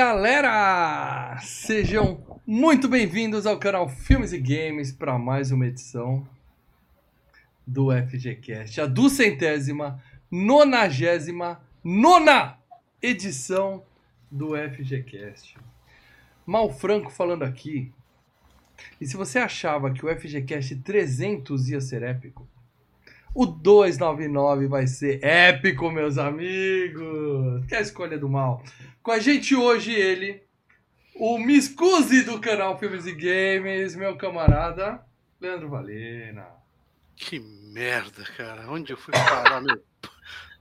galera! Sejam muito bem-vindos ao canal Filmes e Games para mais uma edição do FGCast, a duzentésima, nonagésima, nona edição do FGCast. Mal Franco falando aqui. E se você achava que o FGCast 300 ia ser épico, o 299 vai ser épico, meus amigos! Que é a escolha do mal. Com a gente hoje ele, o Miscusi do canal Filmes e Games, meu camarada Leandro Valena. Que merda, cara. Onde eu fui parar meu,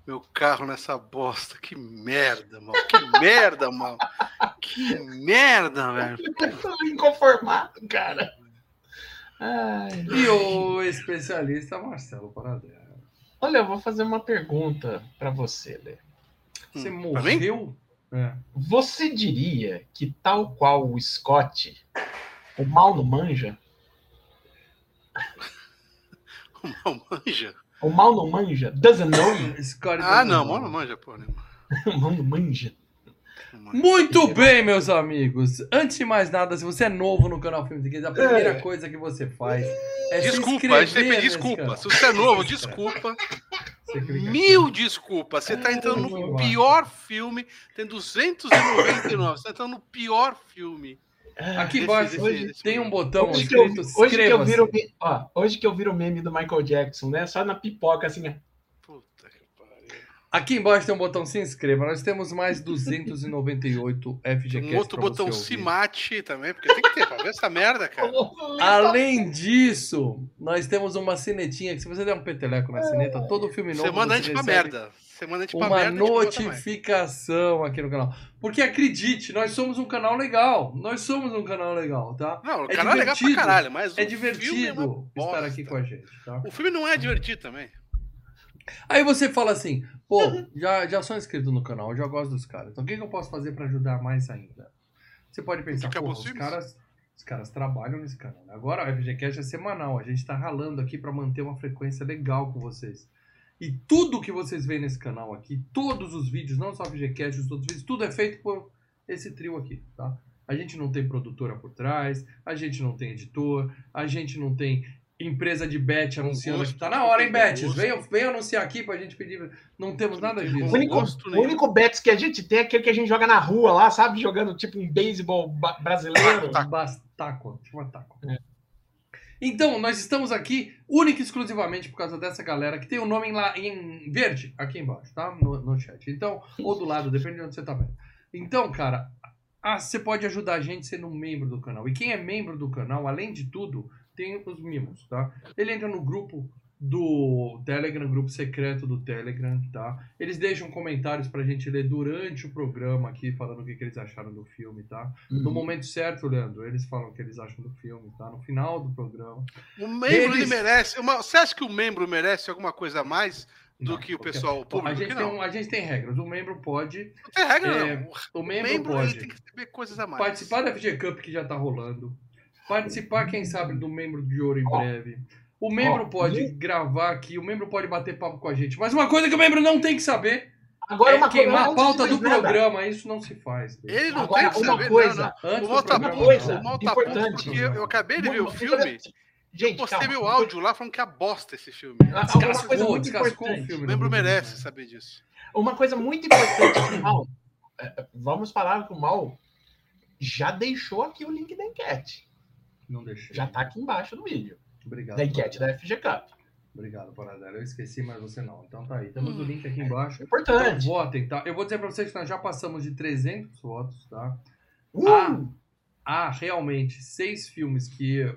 meu carro nessa bosta? Que merda, mal. Que merda, mal. Que merda, velho. Eu tô inconformado, cara. Ai, e o especialista Marcelo Paradela. Olha, eu vou fazer uma pergunta para você, Lê. Você hum, morreu? É. Você diria que, tal qual o Scott, o mal não manja? o mal manja? O mal não manja? Doesn't know? Scott ah, não, o mal não manja, pô. Né? o mal não manja. Muito bem, meus amigos. Antes de mais nada, se você é novo no canal Filmes e a primeira é. coisa que você faz é Desculpa, a gente tem que pedir desculpa. Se você é novo, desculpa. Mil desculpas. Você está entrando no pior filme. Tem 299. Você está entrando no pior filme. Aqui embaixo hoje, tem um botão hoje escrito que eu, hoje que eu viro, ó, Hoje que eu viro o meme do Michael Jackson, né? Só na pipoca, assim, né? Aqui embaixo tem um botão se inscreva. Nós temos mais 298 FGCast. Um outro botão se mate também, porque tem que ter pra ver essa merda, cara. Além disso, nós temos uma cinetinha que se você der um peteleco na cineta, todo filme novo. Você manda a gente pra merda. Você manda a gente pra uma merda. Uma notificação aqui no canal. Porque acredite, nós somos um canal legal. Nós somos um canal legal, tá? Não, o é canal é legal pra caralho, mas é divertido é estar aqui com a gente, tá? O filme não é divertido também. Aí você fala assim, pô, já, já sou inscrito no canal, já gosto dos caras. Então o que, que eu posso fazer para ajudar mais ainda? Você pode pensar, pô, os caras, os caras trabalham nesse canal. Né? Agora o FGCast é semanal, a gente tá ralando aqui para manter uma frequência legal com vocês. E tudo que vocês veem nesse canal aqui, todos os vídeos, não só o FGCast, os outros vídeos, tudo é feito por esse trio aqui, tá? A gente não tem produtora por trás, a gente não tem editor, a gente não tem empresa de bet anunciando que tá na hora, hein, Bets? Vem, vem anunciar aqui pra gente pedir. Não temos nada disso. O único, o único Bets que a gente tem é aquele que a gente joga na rua lá, sabe? Jogando tipo um beisebol brasileiro. Bastaco. Tipo taco. É. Então, nós estamos aqui única e exclusivamente por causa dessa galera que tem o nome lá em verde aqui embaixo, tá? No, no chat. Então, ou do lado, depende de onde você tá vendo. Então, cara, ah, você pode ajudar a gente sendo um membro do canal. E quem é membro do canal, além de tudo, tem os mimos, tá? Ele entra no grupo do Telegram, grupo secreto do Telegram, tá? Eles deixam comentários pra gente ler durante o programa aqui, falando o que, que eles acharam do filme, tá? Uhum. No momento certo, Leandro, eles falam o que eles acham do filme, tá? No final do programa. O membro, eles... ele merece... Uma... Você acha que o membro merece alguma coisa a mais do não, que o pessoal público? A gente, tem a gente tem regras. O membro pode... Não tem regra, é, não. O membro, o membro pode tem que saber coisas a mais. Participar da FG Cup que já tá rolando participar, quem sabe, do membro de ouro em breve. O membro pode gravar aqui, o membro pode bater papo com a gente. Mas uma coisa que o membro não tem que saber Agora, é uma queimar a pauta do nada. programa. Isso não se faz. Ele não Agora, tem que uma saber, coisa, não, não. Uma, uma coisa importante. Porque eu, eu, acabei de ver o filme. Gente, eu postei calma, meu áudio lá falando que é bosta esse filme. Descascou, coisa muito descascou o filme. O membro merece saber disso. Uma coisa muito importante, Mal. É, vamos falar que o Mal já deixou aqui o link da enquete. Não deixei. Já está aqui embaixo do vídeo. Obrigado. Da enquete da FG Cup. Obrigado, Paradela. Eu esqueci, mas você não. Então tá aí. Temos hum, o link aqui embaixo. É importante. Então, votem, tá? Eu vou dizer para vocês que nós já passamos de 300 votos, tá? Uh! Há, há realmente seis filmes que,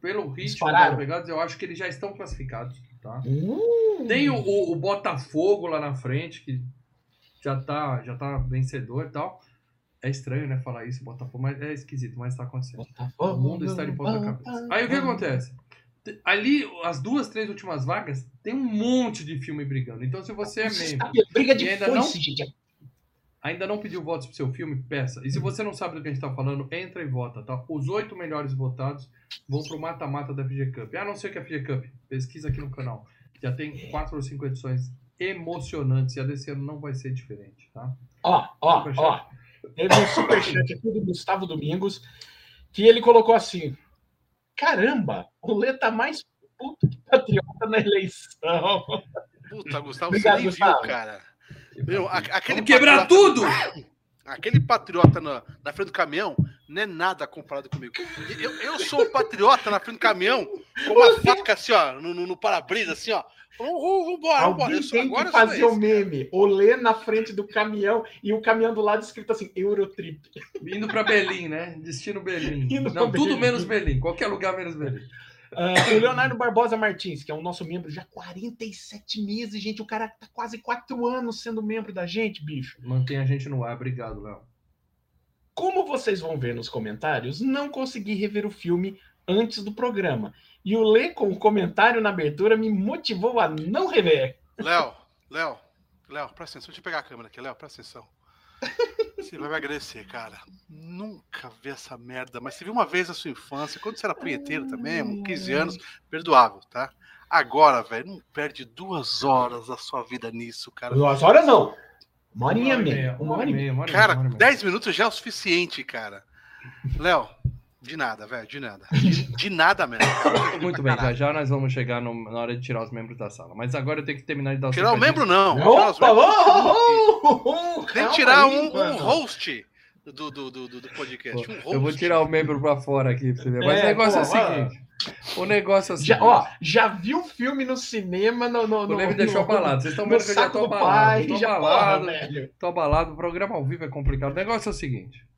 pelo ritmo das pegadas, eu acho que eles já estão classificados, tá? Uh! Tem o, o, o, Botafogo lá na frente, que já tá, já tá vencedor e tal. É estranho, né, falar isso, Botafogo, mas é esquisito, mas tá acontecendo. Botafogo, o mundo está de ponta cabeça. Aí o que acontece? Ali, as duas, três últimas vagas, tem um monte de filme brigando. Então, se você é membro briga de ainda não, ainda não pediu votos pro seu filme, peça. E se você não sabe do que a gente tá falando, entra e vota, tá? Os oito melhores votados vão pro mata-mata da FG Cup. Ah, não sei o que é FG Cup. Pesquisa aqui no canal. Já tem quatro ou cinco edições emocionantes e a desse ano não vai ser diferente, tá? Ó, ó, ó. Teve um superchat aqui do Gustavo Domingos, que ele colocou assim: Caramba, o Lê tá mais puto que patriota na eleição. Puta, Gustavo, Obrigado, você nem Gustavo. viu, cara. Meu, aquele quebrar tudo! Aquele patriota na, na frente do caminhão não é nada comparado comigo. Eu, eu sou o patriota na frente do caminhão com uma faca assim, ó, no, no, no para-brisa, assim, ó. Vamos embora, Alguém vambora. tem agora que fazer o meme. Olê na frente do caminhão e o caminhão do lado escrito assim, Eurotrip. Indo para Berlim, né? Destino Berlim. Indo Não, tudo Berlim. menos Berlim. Qualquer lugar menos Berlim. Uh, o Leonardo Barbosa Martins, que é o nosso membro já há 47 meses, gente. O cara tá quase 4 anos sendo membro da gente, bicho. Mantém a gente no ar. Obrigado, Léo. Como vocês vão ver nos comentários, não consegui rever o filme antes do programa. E o Lê com o comentário na abertura me motivou a não rever. Léo, Léo, Léo, presta atenção. Deixa eu pegar a câmera aqui, Léo, presta atenção. Você vai me agradecer, cara. Nunca vi essa merda. Mas você viu uma vez na sua infância, quando você era punheteiro também, 15 anos, perdoável, tá? Agora, velho, não perde duas horas da sua vida nisso, cara. Duas horas não. Uma horinha meia. Uma hora e meia. Cara, dez minutos já é o suficiente, cara. Léo, de nada, velho, de nada. De, de nada mesmo. Muito bem, já já nós vamos chegar no, na hora de tirar os membros da sala. Mas agora eu tenho que terminar de dar os Tirar o membro, não. Opa, oh, Tem que tirar um, um host do, do, do, do podcast. Um host. Eu vou tirar o membro pra fora aqui pra você ver. Mas é, o negócio pô, é o seguinte. O negócio é o seguinte. Já, ó, já viu filme no cinema no. no, no o me deixou abalado. Vocês estão vendo que eu já tô abalado. Tô abalado. Tô abalado. O programa ao vivo é complicado. O negócio é o seguinte.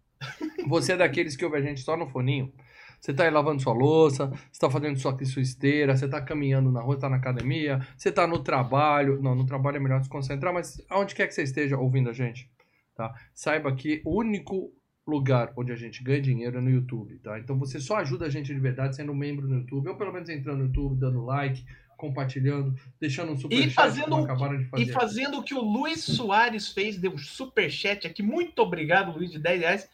Você é daqueles que ouve a gente só no foninho. Você está aí lavando sua louça, você está fazendo sua, sua esteira, você está caminhando na rua, está na academia, você está no trabalho. Não, no trabalho é melhor se concentrar, mas aonde quer que você esteja ouvindo a gente, tá? Saiba que o único lugar onde a gente ganha dinheiro é no YouTube, tá? Então você só ajuda a gente de verdade sendo membro no YouTube, ou pelo menos entrando no YouTube, dando like, compartilhando, deixando um super e fazendo, acabaram de fazer. E fazendo o que o Luiz Soares fez, deu um super chat aqui. Muito obrigado, Luiz, de 10 reais.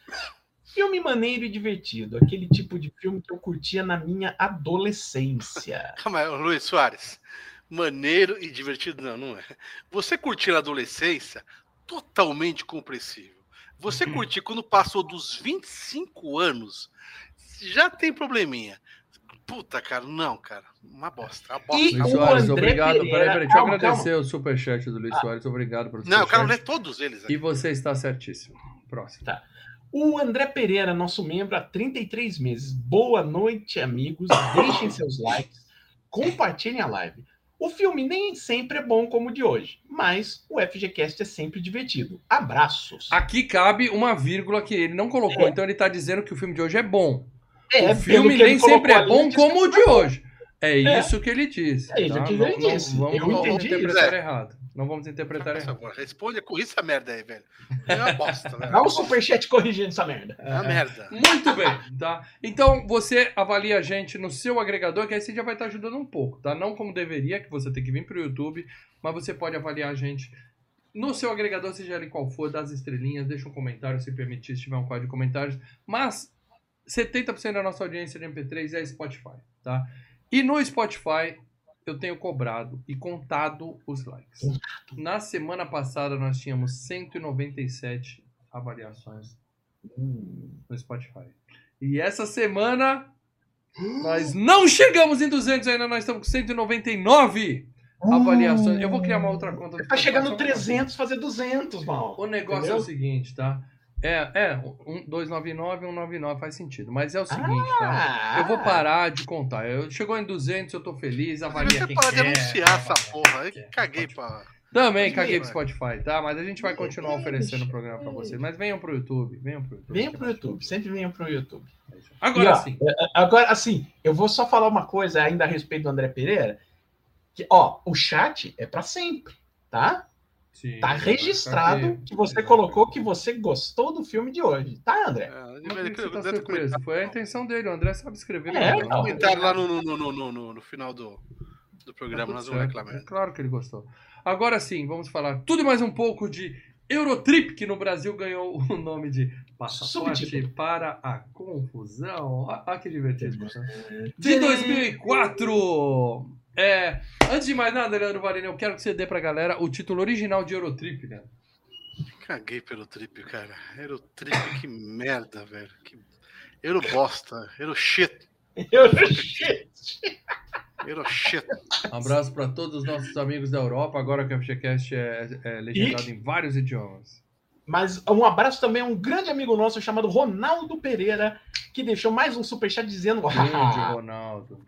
Filme maneiro e divertido. Aquele tipo de filme que eu curtia na minha adolescência. Calma aí, Luiz Soares. Maneiro e divertido, não, não é. Você curtir na adolescência, totalmente compreensível. Você uhum. curtir quando passou dos 25 anos, já tem probleminha. Puta, cara, não, cara. Uma bosta. Uma bosta. E Luiz Soares, obrigado. Pereira... Peraí, peraí, deixa calma, eu agradecer calma. o superchat do Luiz ah. Soares. Obrigado por Não, eu quero ler todos eles. Aqui. E você está certíssimo. Próximo. Tá. O André Pereira, nosso membro há 33 meses. Boa noite, amigos. Deixem seus likes, compartilhem a live. O filme nem sempre é bom como o de hoje, mas o FGCast é sempre divertido. Abraços. Aqui cabe uma vírgula que ele não colocou, é. então ele está dizendo que o filme de hoje é bom. É, o filme nem sempre é bom como o de hoje. É, é isso que ele disse. É isso tá? que ele não, disse. Não, vamos, não vamos interpretar é. errado. Não vamos interpretar Nossa, errado. Responde com isso a merda aí, velho. É uma bosta, né? Dá um superchat corrigindo essa merda. É uma merda. Muito bem, tá? Então, você avalia a gente no seu agregador, que aí você já vai estar ajudando um pouco, tá? Não como deveria, que você tem que vir pro YouTube, mas você pode avaliar a gente no seu agregador, seja ele qual for, das estrelinhas, deixa um comentário, se permitir, se tiver um quadro de comentários. Mas 70% da nossa audiência de MP3 é Spotify, tá? E no Spotify eu tenho cobrado e contado os likes. Na semana passada nós tínhamos 197 avaliações no Spotify. E essa semana nós não chegamos em 200 ainda, nós estamos com 199 avaliações. Eu vou criar uma outra conta. Tá chegando 300, fazer 200, mal. O negócio Entendeu? é o seguinte, tá? É, é, um, 299 e 199 faz sentido. Mas é o seguinte, tá? ah, tá? Eu vou parar de contar. Eu, chegou em 200, eu tô feliz, avalia quem quer. Você anunciar essa porra. Eu caguei pra... Também caguei pro Spotify, tá? Mas a gente vai continuar oferecendo o programa pra vocês. Mas venham pro YouTube, venham pro YouTube. Venham pro YouTube, sempre venham pro YouTube. Agora sim. É, é, agora, assim, eu vou só falar uma coisa ainda a respeito do André Pereira. Que, ó, o chat é para sempre, tá? Sim, tá registrado que você colocou que você gostou do filme de hoje, tá, André? É, que tá surpreso. Foi a intenção dele, o André sabe escrever. É, né? comentário lá no, no, no, no, no final do, do programa, tá nós vamos reclamar. É claro que ele gostou. Agora sim, vamos falar tudo e mais um pouco de Eurotrip, que no Brasil ganhou o nome de Passaporte para a Confusão. Olha que divertido. De 2004! É, antes de mais nada, Leandro Varina, eu quero que você dê pra galera o título original de Eurotrip, né? Caguei pelo trip, cara. Eurotrip, que merda, velho. Que... Euro bosta. Euro shit. Euroshit. Euro shit. Um abraço para todos os nossos amigos da Europa, agora que o FGCast é, é legendado em vários idiomas. Mas um abraço também a um grande amigo nosso chamado Ronaldo Pereira, que deixou mais um superchat dizendo: Grande "Ah, Ronaldo.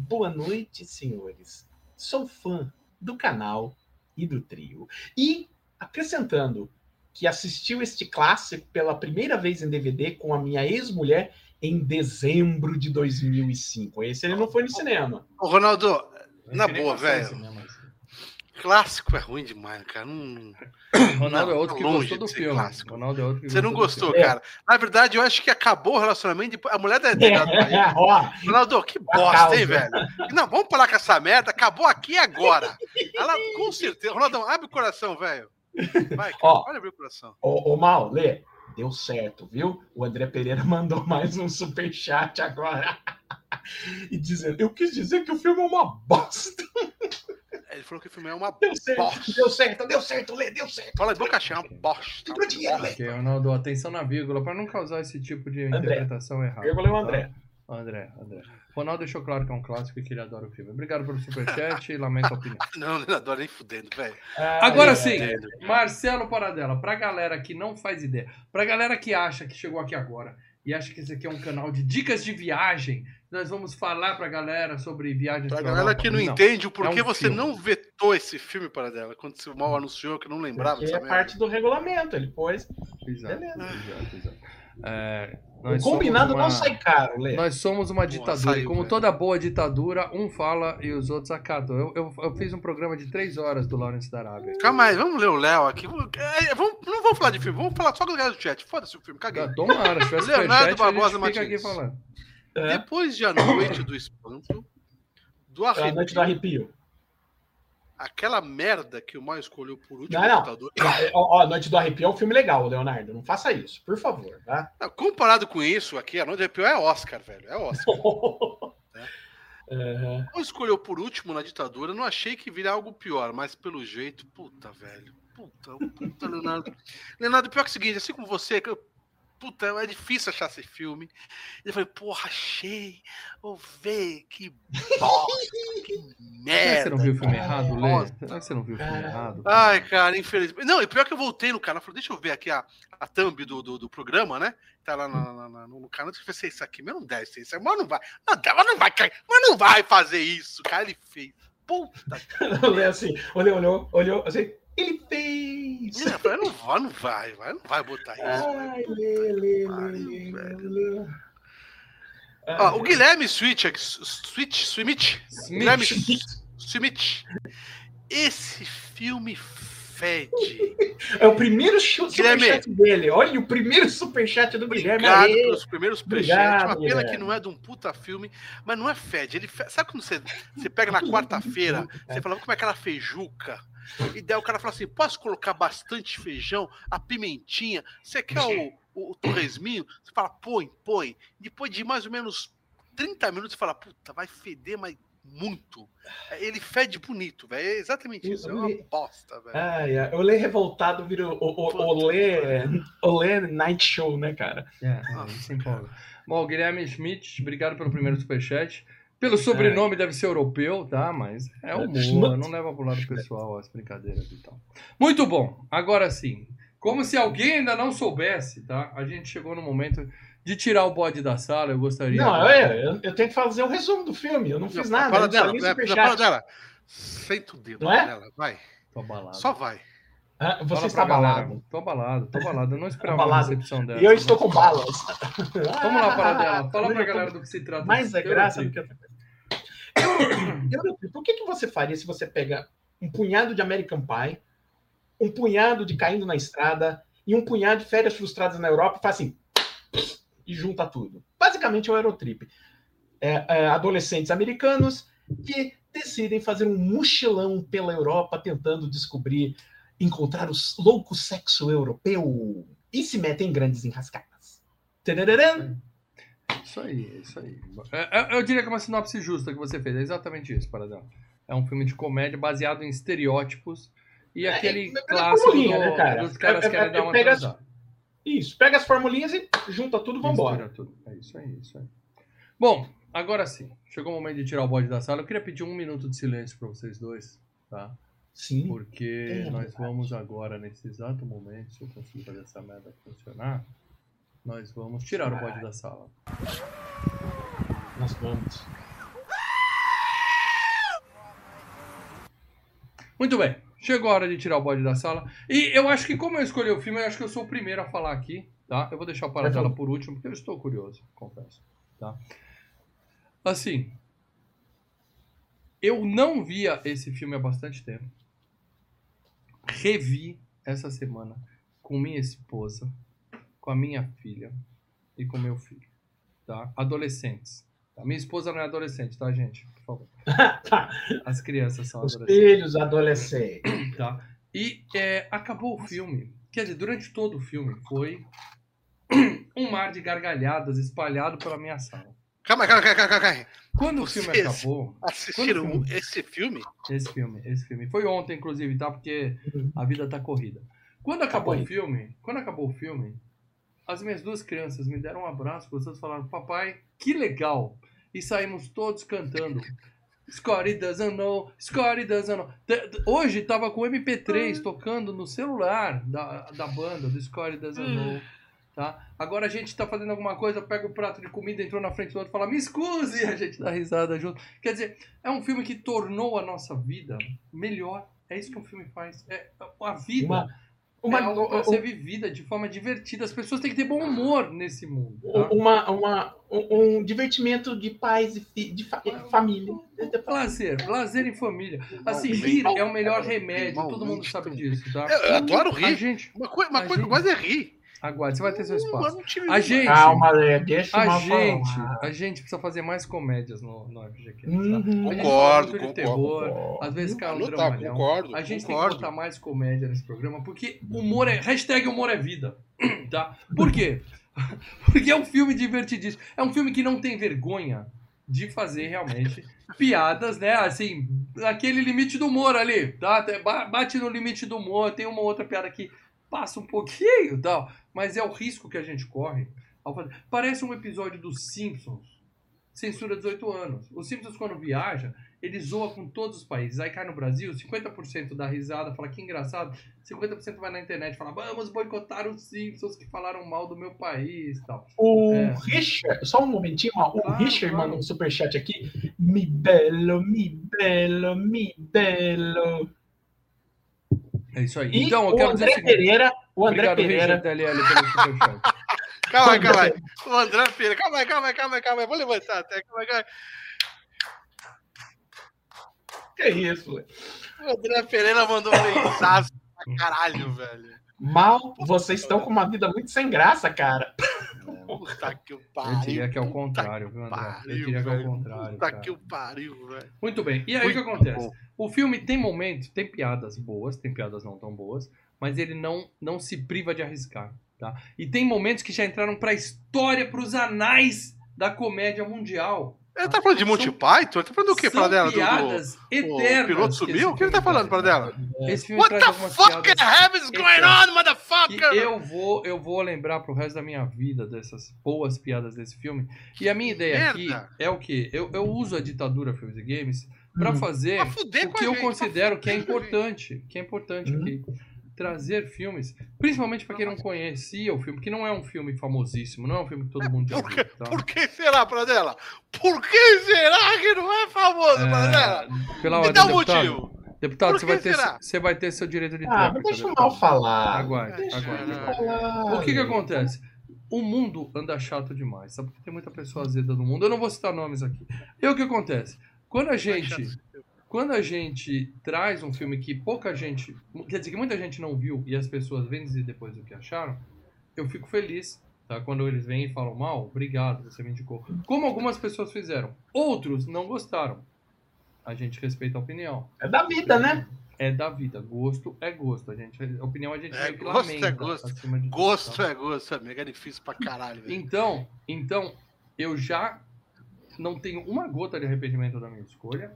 Boa noite, senhores. Sou fã do canal e do trio. E acrescentando que assistiu este clássico pela primeira vez em DVD com a minha ex-mulher em dezembro de 2005. Esse ele não foi no cinema. Ô, Ronaldo, na boa, velho. Clássico é ruim demais, cara. Não- Ronaldo é Não, outro que gostou do de filme. clássico. Ronaldo é outro que Você não gostou, cara. Na verdade, eu acho que acabou o relacionamento. Depois... A mulher ter É, Ronaldo, que bosta, hein, causa. velho? Não, vamos parar com essa merda. Acabou aqui e agora. Ela, com certeza. Ronaldão, abre o coração, velho. Vai, cara. Ó. Olha abrir o coração. ô, ô Mal, Lê, deu certo, viu? O André Pereira mandou mais um superchat agora. e dizendo, eu quis dizer que o filme é uma bosta. Ele falou que o filme é uma Deu certo, bosta. deu certo, deu certo, Lê, deu certo. Fala de boca cheia, é uma bosta. Ficou dinheiro, Lê. Ok, Ronaldo, atenção na vírgula, para não causar esse tipo de André. interpretação errada. Vírgula é o tá? André. André, André. Ronaldo deixou claro que é um clássico e que ele adora o filme. Obrigado pelo superchat e lamento a opinião. Não, não adoro nem fudendo, velho. Agora Ai, sim, ai, Marcelo Paradela, pra galera que não faz ideia, pra galera que acha que chegou aqui agora e acha que esse aqui é um canal de dicas de viagem, nós vamos falar pra galera sobre viagens Pra pra galera que não, entende o porquê é um você filme. não vetou esse filme para dela, quando o mal anunciou que eu não lembrava Porque é merda. parte do regulamento, ele pôs. Exato, Beleza. exato, exato. É, O combinado uma- não sai caro, Lê. Nós somos uma ditadura. saiu, e como velho. toda boa ditadura, um fala e os outros acatam. Eu, eu, eu fiz um programa de três horas do Lawrence da Arábia. Calma aí, vamos ler o Léo aqui. Vamos- é, vamos- não vamos falar de filme, vamos falar só com a galera do chat. Foda-se o filme, caguei. Tomara, se tivesse Leonardo a Barbosa gente fica aqui Martins. falando. É, Depois de A Noite do Espanto, do é a noite do arrepio, arrepio. aquela merda que o mal escolheu por último Não, não. ditador. Ó, Noite do Arrepio é um filme legal, Leonardo. Não faça isso, por favor, tá? Não, comparado com isso aqui, A Noite do Arrepio é Oscar, velho. É Oscar. É, Não escolheu por último na ditadura, não achei que viria algo pior, mas pelo jeito, puta, velho. Puta, puta, Leonardo. Leonardo, pior que é o seguinte, assim como você, eu- puta, é difícil achar esse filme. E eu falei, porra, achei. Vou ver, que bosta, que Será que merda. você não viu o filme errado, Lê? Nossa. Será que você não viu o filme errado? Ai, cara, infelizmente. Não, e pior que eu voltei no canal, falei, deixa eu ver aqui a, a thumb do, do, do programa, né? Tá lá na- na- no canal, eu é isso aqui, mas não deve ser isso. Mas não vai. Não, mas não vai cair, mas não vai fazer isso, cara. Ele fez. Puta o Lê assim, olhou, olhou, olhou, assim, ele fez! Eu falei, não vai, não vai, vai, não vai botar isso. Ai, Lê, Lê, Lê. Ó, o Guilherme Switch, Switch, Switch, Guilherme Switch. Esse filme fede. É o primeiro superchat dele. Olha o primeiro superchat do Guilherme. Obrigado Aê. pelos primeiros Obrigado, presentes. Uma pena Guilherme. que não é de um puta filme, mas não é fede. Ele fe- Sabe quando você, você pega na quarta-feira, você fala, como é aquela feijuca? E daí o cara fala assim: posso colocar bastante feijão, a pimentinha? Você quer o, o, o torresminho? Você fala, põe, põe. Depois de mais ou menos 30 minutos, você fala, puta, vai feder, mas muito. Ele fede bonito, velho. É exatamente isso. É uma bosta, velho. Ai, ai, o Lê revoltado vira o, o, o, o Lê, o Lê Night Show, né, cara? É, é, se empolga. Bom, Guilherme Schmidt, obrigado pelo primeiro superchat. Pelo sobrenome deve ser europeu, tá? Mas é humor, Schmidt. não leva pro lado pessoal as brincadeiras e tal. Muito bom, agora sim. Como se alguém ainda não soubesse, tá? A gente chegou no momento de tirar o bode da sala, eu gostaria... Não, é, eu, eu tenho que fazer um resumo do filme. Eu não fiz nada. Só dela, superchat. para dela. Senta o dedo Não é? dela, vai. Tô abalado. Só vai. Ah, Você Fala está galera. abalado. Tô abalado, tô abalado. Eu não esperava a recepção dela. E eu estou com balas. Vamos lá, para dela. Fala pra galera do que se trata. Mais é graça do que outra coisa. Eurotrip, O que, que você faria se você pega um punhado de American Pie, um punhado de Caindo na Estrada e um punhado de Férias Frustradas na Europa e faz assim e junta tudo? Basicamente é o Eurotrip. É, é, adolescentes americanos que decidem fazer um mochilão pela Europa tentando descobrir, encontrar o louco sexo europeu e se metem em grandes enrascadas. Tadadadã. Isso aí, isso aí. É, é, Eu diria que é uma sinopse justa que você fez. É exatamente isso, Paradão. É um filme de comédia baseado em estereótipos e É, aquele é- clássico formulinha, do- né, cara? dos caras É- é- querem dar uma pega as-. Isso, pega as formulinhas e junta tudo e vambora. Tudo. É isso aí, isso aí. Bom, agora sim. Chegou o momento de tirar o bode da sala. Eu queria pedir um minuto de silêncio para vocês dois, tá? Sim. Porque É nós vamos agora, nesse exato momento, se eu conseguir fazer essa merda funcionar, nós vamos tirar o bode da sala. Nós vamos. Muito bem. Chegou a hora de tirar o bode da sala. E eu acho que, como eu escolhi o filme, eu acho que eu sou o primeiro a falar aqui, tá? Eu vou deixar o Paradela por último, porque eu estou curioso, confesso, tá? Assim, eu não via esse filme há bastante tempo. Revi essa semana com minha esposa, com a minha filha e com meu filho, tá? Adolescentes. tá? Minha esposa não é adolescente, tá, gente? Por favor. Tá. As crianças são Os adolescentes filhos adolescentes. tá? E é, acabou o filme. Quer dizer, durante todo o filme foi um mar de gargalhadas espalhado pela minha sala. Calma, calma, calma, calma, calma. Quando o filme Vocês acabou, Assistiram o filme- esse filme? esse filme, esse filme foi ontem inclusive, tá? Porque a vida tá corrida. Quando acabou o corrida. filme, quando acabou o filme, as minhas duas crianças me deram um abraço, gostoso, falaram: "Papai, que legal!" E saímos todos cantando. Scotty doesn't know, Scotty doesn't know. Hoje tava com o MP3 tocando no celular da, da banda, do Scotty doesn't know. Tá? Agora a gente tá fazendo alguma coisa, pega o prato de comida, entrou na frente do outro, fala, me excuse, e a gente dá risada junto. Quer dizer, é um filme que tornou a nossa vida melhor. É isso que um filme faz. É, a vida Uma, uma, é algo um- ser vivida de forma divertida. As pessoas têm que ter bom humor nesse mundo. um- Tá? uma, uma, um, um divertimento de pais e fi- de fa- família. Lazer, lazer em família. Assim, rir é o melhor remédio, todo mundo sabe disso, tá? Eu, eu adoro A rir. gente, Uma, coi- uma a coisa que eu gente- gosto é rir. Aguarde, você vai ter seu Eu espaço. A gente, Calma, Lê, deixa a gente, falar. a gente precisa fazer mais comédias no, no FGQ. Tá? Uhum. Concordo, concordo, terror, concordo. às vezes cai um Não, tá, dramalhão. concordo, A gente concordo. tem que botar mais comédia nesse programa, porque humor é. Hashtag humor é vida. Tá? Por quê? Porque é um filme divertidíssimo. É um filme que não tem vergonha de fazer realmente piadas, né? Assim, aquele limite do humor ali, tá? Bate no limite do humor, tem uma outra piada que passa um pouquinho e tal, mas é o risco que a gente corre ao fazer. Parece um episódio dos Simpsons. Censura 18 anos. Os Simpsons, quando viaja, ele zoa com todos os países. Aí cai no Brasil, 50% dá risada, fala que engraçado. 50% vai na internet e fala, vamos boicotar os Simpsons que falaram mal do meu país tal. O É. Richard, só um momentinho, ó, o Claro, Richard claro. mandou um superchat aqui. Mi bello, mi bello, mi bello. É isso aí. E então, eu o quero dizer André seguinte. Pereira, o André Obrigado, Pereira. DLL, pelo superchat. Calma aí, calma aí. O André Pereira, calma aí, calma aí, calma aí, calma aí. Vou levantar até. Calma aí, calma Que isso, aí. O André Pereira mandou um mensaço pra caralho, velho. Mal, vocês estão com uma vida muito sem graça, cara. Puta que o Eu pariu. diria que é o contrário, viu, André? Eu diria que é o contrário. Puta cara. que o pariu, velho. Muito bem. E aí o que acontece? bom. O filme tem momentos, tem piadas boas, tem piadas não tão boas, mas ele não, não se priva de arriscar, tá? E tem momentos que já entraram pra história, pros anais da comédia mundial. Ele tá falando de Monty Python? Ele tá falando do quê, pra dela? Do, do... eternas. piloto que sumiu? O que ele tá falando pra dela? Esse filme What the fuck is going on, motherfucker? que eu vou, eu vou lembrar pro resto da minha vida dessas boas piadas desse filme. E a minha ideia aqui é o quê? Eu, eu uso a ditadura Filmes e Games pra Hum. fazer Pra o que eu gente, considero que é com a gente. importante, que é importante aqui. Trazer filmes, principalmente pra quem não conhecia o filme, que não é um filme famosíssimo, não é um filme que todo mundo já Por viu. que, Tá? por que será, Pradela? Por que será que não é famoso, Pradela? É, pela Me ordem, dá um deputado. motivo. Deputado, você vai, ter, você vai ter seu direito de Ah, mas deixa o deputado. mal falar. Aguarde, Deixa aguarde, ele aguarde. falar. O que que acontece? O mundo anda chato demais, sabe? Porque tem muita pessoa azeda no mundo. Eu não vou citar nomes aqui. E o que acontece? Quando a gente, quando a gente traz um filme que pouca gente, quer dizer que muita gente não viu e as pessoas vêm dizer depois o que acharam, eu fico feliz, tá? Quando eles vêm e falam mal, obrigado, você me indicou. Como algumas pessoas fizeram. Outros não gostaram. A gente respeita a opinião. É da vida, né? É da vida. Gosto é gosto. A gente, a opinião a gente É, meio que gosto é lamenta gosto. acima de tudo, Gosto tá? é gosto, amigo. É difícil pra caralho, velho. Então, então, eu já não tenho uma gota de arrependimento da minha escolha.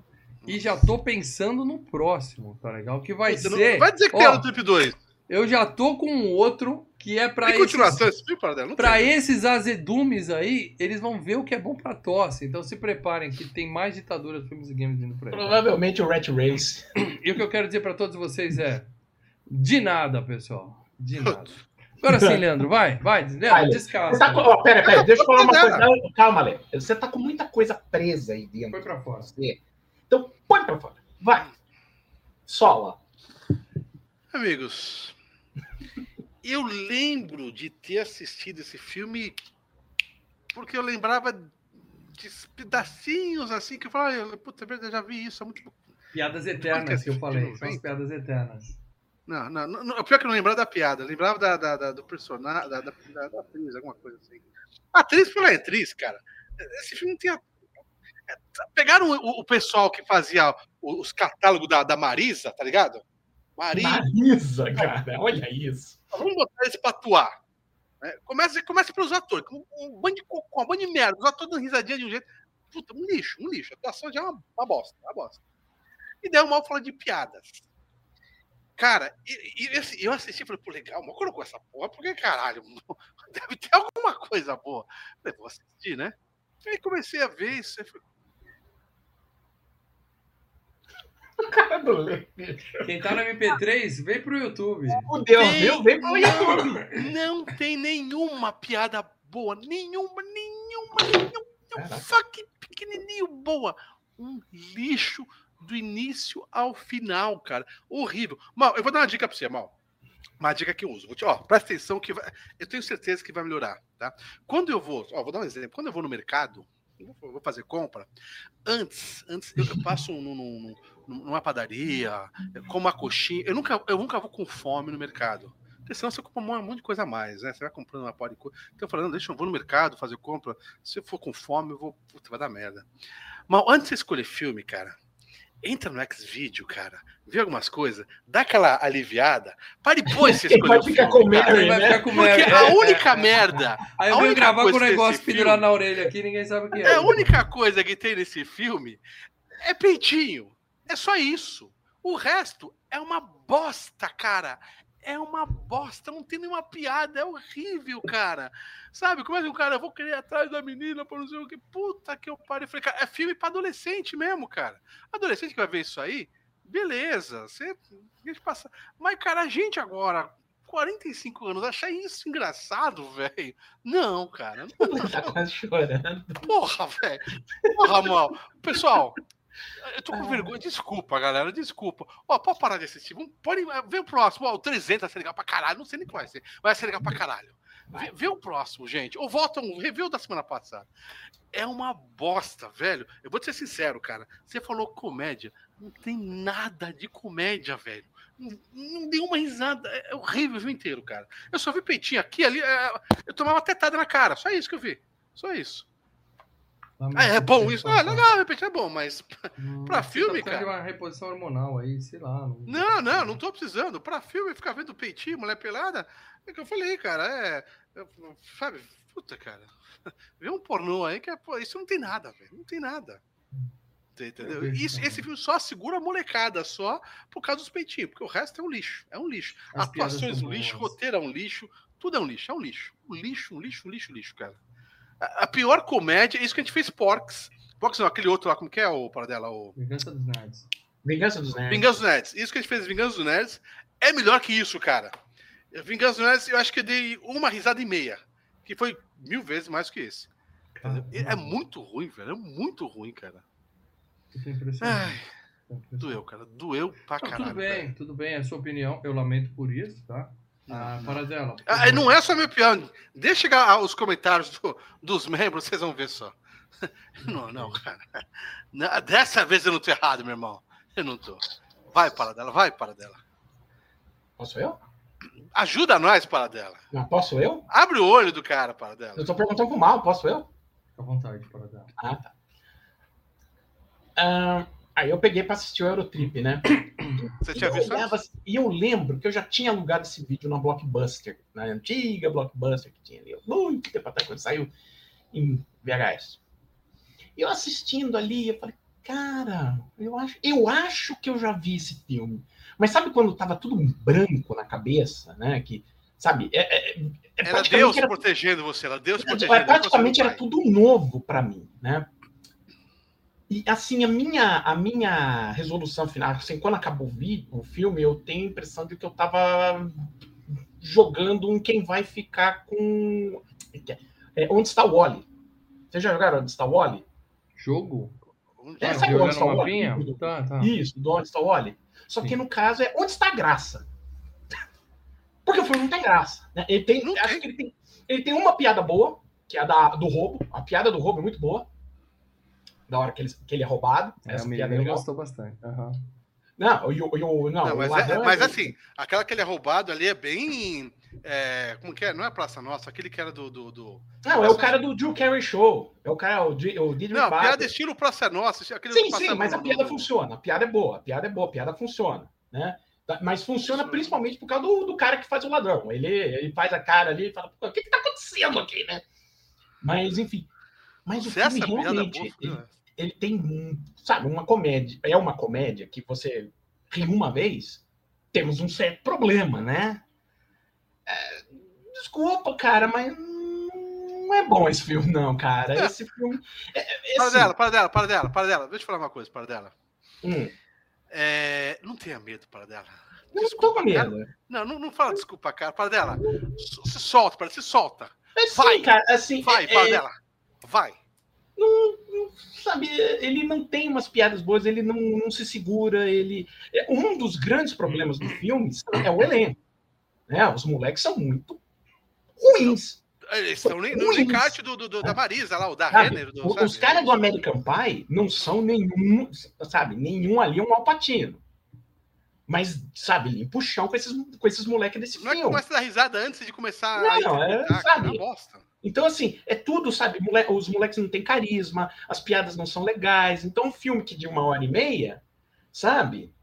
E já tô pensando no próximo, tá legal? Que vai Puta, não- ser. Vai dizer que Ó, tem no Trip 2. Eu já tô com um outro que é pra Tem esses, continuação esse filme, Paradela? Não pra tem. esses azedumes aí, eles vão ver o que é bom pra tosse. Então se preparem que tem mais ditadura de filmes e games vindo por aí. Provavelmente o Rat Race. E o que eu quero dizer pra todos vocês é: de nada, pessoal. De nada. Agora sim, Leandro, vai, vai, Leandro, descalça. Tá com... ó, pera, pera, deixa eu falar uma coisa. Não, calma, Léo. Você tá com muita coisa presa aí dentro. Foi pra fora. você. Então, põe pra fora. Vai. Sola. Amigos, eu lembro de ter assistido esse filme porque eu lembrava de pedacinhos assim que eu falava, puta, é verdade, eu já vi isso há muito tempo. Piadas eternas que eu falei, são as 90. piadas eternas. Não, não, não, pior é que eu não lembrava da piada, eu lembrava da, da- da- do personagem, da, da, da- atriz, alguma coisa assim. A atriz pela atriz, cara. Esse filme não tinha. Pegaram o, o pessoal que fazia os catálogos da, da Marisa, tá ligado? Marisa, Marisa, cara. Olha isso. vamos botar eles pra atuar. né? Começa, começa pelos atores, com um bando de cocô, um bando de merda, os atores dando risadinha de um jeito. Puta, um lixo, um lixo. A atuação já é uma, uma bosta, uma bosta. E daí o mal falando de piadas. Cara, e, e assim, eu assisti e falei, pô, legal, mal colocou essa porra, porque caralho, deve ter alguma coisa boa. Falei, vou assistir, né? Aí comecei a ver isso. aí falei, Cara do Léo. Quem tá no MP3, vem pro YouTube. Fudeu, Tem- viu? Vem pro YouTube. Não tem nenhuma piada boa, nenhuma, nenhuma, nenhuma, Caraca. fucking pequenininho boa. Um lixo do início ao final, cara. Horrível. Mal, eu vou dar uma dica pra você, Mal. Uma dica que eu uso. Vou te, ó, presta atenção que vai, eu tenho certeza que vai melhorar, tá? Quando eu vou, ó, vou dar um exemplo. Quando eu vou no mercado, vou- fazer compra, antes, antes eu, passo num- num- num- numa padaria, como uma coxinha. Eu nunca, eu nunca vou com fome no mercado. Porque senão você compra um monte de coisa a mais, né? Você vai comprando uma porra de coisa. Então eu falando, deixa eu vou no mercado fazer compra. Se eu for com fome, eu vou. Puta, vai dar merda. Mas antes de escolher filme, cara, entra no Xvideo, cara, vê algumas coisas, dá aquela aliviada, para depois você escolher vai ficar com. Mary, vai né? ficar com Porque a única merda, Aí eu a venho única gravar com o coisa negócio filme- na orelha aqui, ninguém sabe o que é. é a única coisa que tem nesse filme é peitinho. É só isso. O resto é uma bosta, cara. É uma bosta, não tem nenhuma piada, é horrível, cara. Sabe? Como é que o cara, eu vou querer ir atrás da menina pra não sei o que. Puta que eu pariu. Eu falei, cara, é filme pra adolescente mesmo, cara. Adolescente que vai ver isso aí, beleza. Você deixa passar. Mas, cara, a gente agora, 45 anos, achar isso engraçado, velho. Não, cara. Tá quase chorando. Porra, velho. Porra, mal. Pessoal, eu tô com vergonha. Desculpa, galera. Desculpa. Ó, pode parar de assistir. Vamos, pode ver o próximo. Ó, o 300 vai ser legal pra caralho. Não sei nem qual vai ser. Vai ser legal pra caralho. Vê, vê o próximo, gente. Ou voltam, revê o da semana passada. É uma bosta, velho. Eu vou te ser sincero, cara. Você falou comédia. Não tem nada de comédia, velho. Não, não dei uma risada. É horrível o filme inteiro, cara. Eu só vi peitinho aqui, ali. é, Eu tomava uma tetada na cara. Só isso que eu vi. Só isso. Ah, é bom isso? Ah, legal, repente é bom, mas. Hum, pra você filme, tá cara. de uma reposição hormonal aí, sei lá. Não, não, não tô precisando. Pra filme, ficar vendo peitinho, mulher pelada, é que eu falei, cara, é. é, Sabe, puta, cara. Vê um pornô aí que é. pô, Isso não tem nada, velho. Não tem nada. Você Entendeu? Esse filme só segura a molecada, só por causa dos peitinhos, porque o resto é um lixo. É um lixo. As Atuações um lixo, boas. roteiro é um lixo, tudo é um lixo, é um lixo. Um lixo, um lixo, um lixo, um lixo, cara. A, a pior comédia, isso que a gente fez Porks. Porks não, aquele outro lá, como que é o Paradela? O Vingança dos Nerds. Vingança dos Nerds. Vingança dos Nerds. Isso que a gente fez Vingança dos Nerds é melhor que isso, cara. Vingança dos Nerds, eu acho que eu dei uma risada e meia, que foi mil vezes mais que esse. É muito ruim, velho. É muito ruim, cara. Eu tô impressionado. Ai, impressionado. doeu, cara. Doeu pra Não, caralho. tudo bem, velho. tudo bem, é a sua opinião, eu lamento por isso, tá? Ah, Não, para dela. Ah, não é só minha opinião. Deixa chegar os comentários do- dos membros, vocês vão ver só. Não, não, cara. Dessa vez eu não tô errado, meu irmão. Eu não tô. Vai, para dela, vai, para dela. Posso eu? Ajuda nós, para dela. Não, posso eu? Abre o olho do cara, para dela. Eu tô perguntando pro mal, posso eu? Fica à vontade, para dela. Ah, tá. Ah, aí eu peguei pra assistir o Eurotrip, né? Você E tinha visto olhava assim- e eu lembro que eu já tinha alugado esse vídeo na Blockbuster, na antiga Blockbuster que tinha ali, muito tempo atrás, quando saiu em VHS. E eu assistindo ali, eu falei, Cara, eu acho, eu acho que eu já vi esse filme. Mas sabe quando tava tudo branco na cabeça, né? Que, sabe, é, é, é era Deus era, protegendo você, era Deus protegendo. É, praticamente era tudo novo para mim, né? E assim, a minha, a minha resolução final, assim, quando acabou o, vídeo, o filme, eu tenho a impressão de que eu tava jogando um quem vai ficar com. É, onde está o Wally? Vocês já jogaram onde está o Wally? Jogo? É, sabe onde está o Wally? Tá, tá. Isso, do onde está o Wally. Só Sim. que no caso é onde está a graça. Porque o filme não tem graça. Né? Ele tem, acho que ele tem, ele tem uma piada boa, que é a da, do roubo. A piada do roubo é muito boa da hora que ele, que ele é roubado. É, Essa piada é gostou bastante. Uhum. Não, eu, eu, não, não mas, é, mas é... assim, aquela que ele é roubado ali é bem. É, como que é? Não é Praça Nossa, aquele que era do. do, do... Não, é o cara do Drew Carey Show. É o cara, o, o Diddy Não, Padre. piada estilo Praça Nossa. Aquele sim, sim, mas a piada funciona. A piada é boa, a piada é boa, a piada funciona. Né? Tá, mas funciona principalmente por causa do, do cara que faz o ladrão. Ele, ele faz a cara ali e fala, o que, que tá acontecendo aqui, né? Mas, enfim. Mas o Se filme realmente. Boa, ele, ele tem, sabe, uma comédia. É uma comédia que você ri uma vez, temos um certo problema, né? É, desculpa, cara, mas não é bom esse filme, não, cara. É. Esse filme. É, esse... Para dela, para dela, para dela, para dela. Deixa eu falar uma coisa, para dela. Hum. É, não tenha medo, para dela. Não estou com medo. Não, não, não fala desculpa, cara. Para dela. Se solta, para se solta. É, vai, sim, cara, assim. Vai, para dela. Vai não, não, sabe, ele não tem umas piadas boas, ele não, não se segura, ele... É, um dos grandes problemas do filme é o elenco. Né? Os moleques são muito ruins. Eles estão no encarte do, do, do, da Marisa lá, o da Renner. Do, os caras do American Pie não são nenhum, sabe, nenhum ali um alpatino. Mas, sabe, limpa o chão com esses, com esses moleques desse não filme. Não é que começa a dar risada antes de começar não, a é, sabe, é bosta. Então, assim, é tudo, sabe? os moleques não têm carisma, as piadas não são legais. Então, um filme que de uma hora e meia, sabe?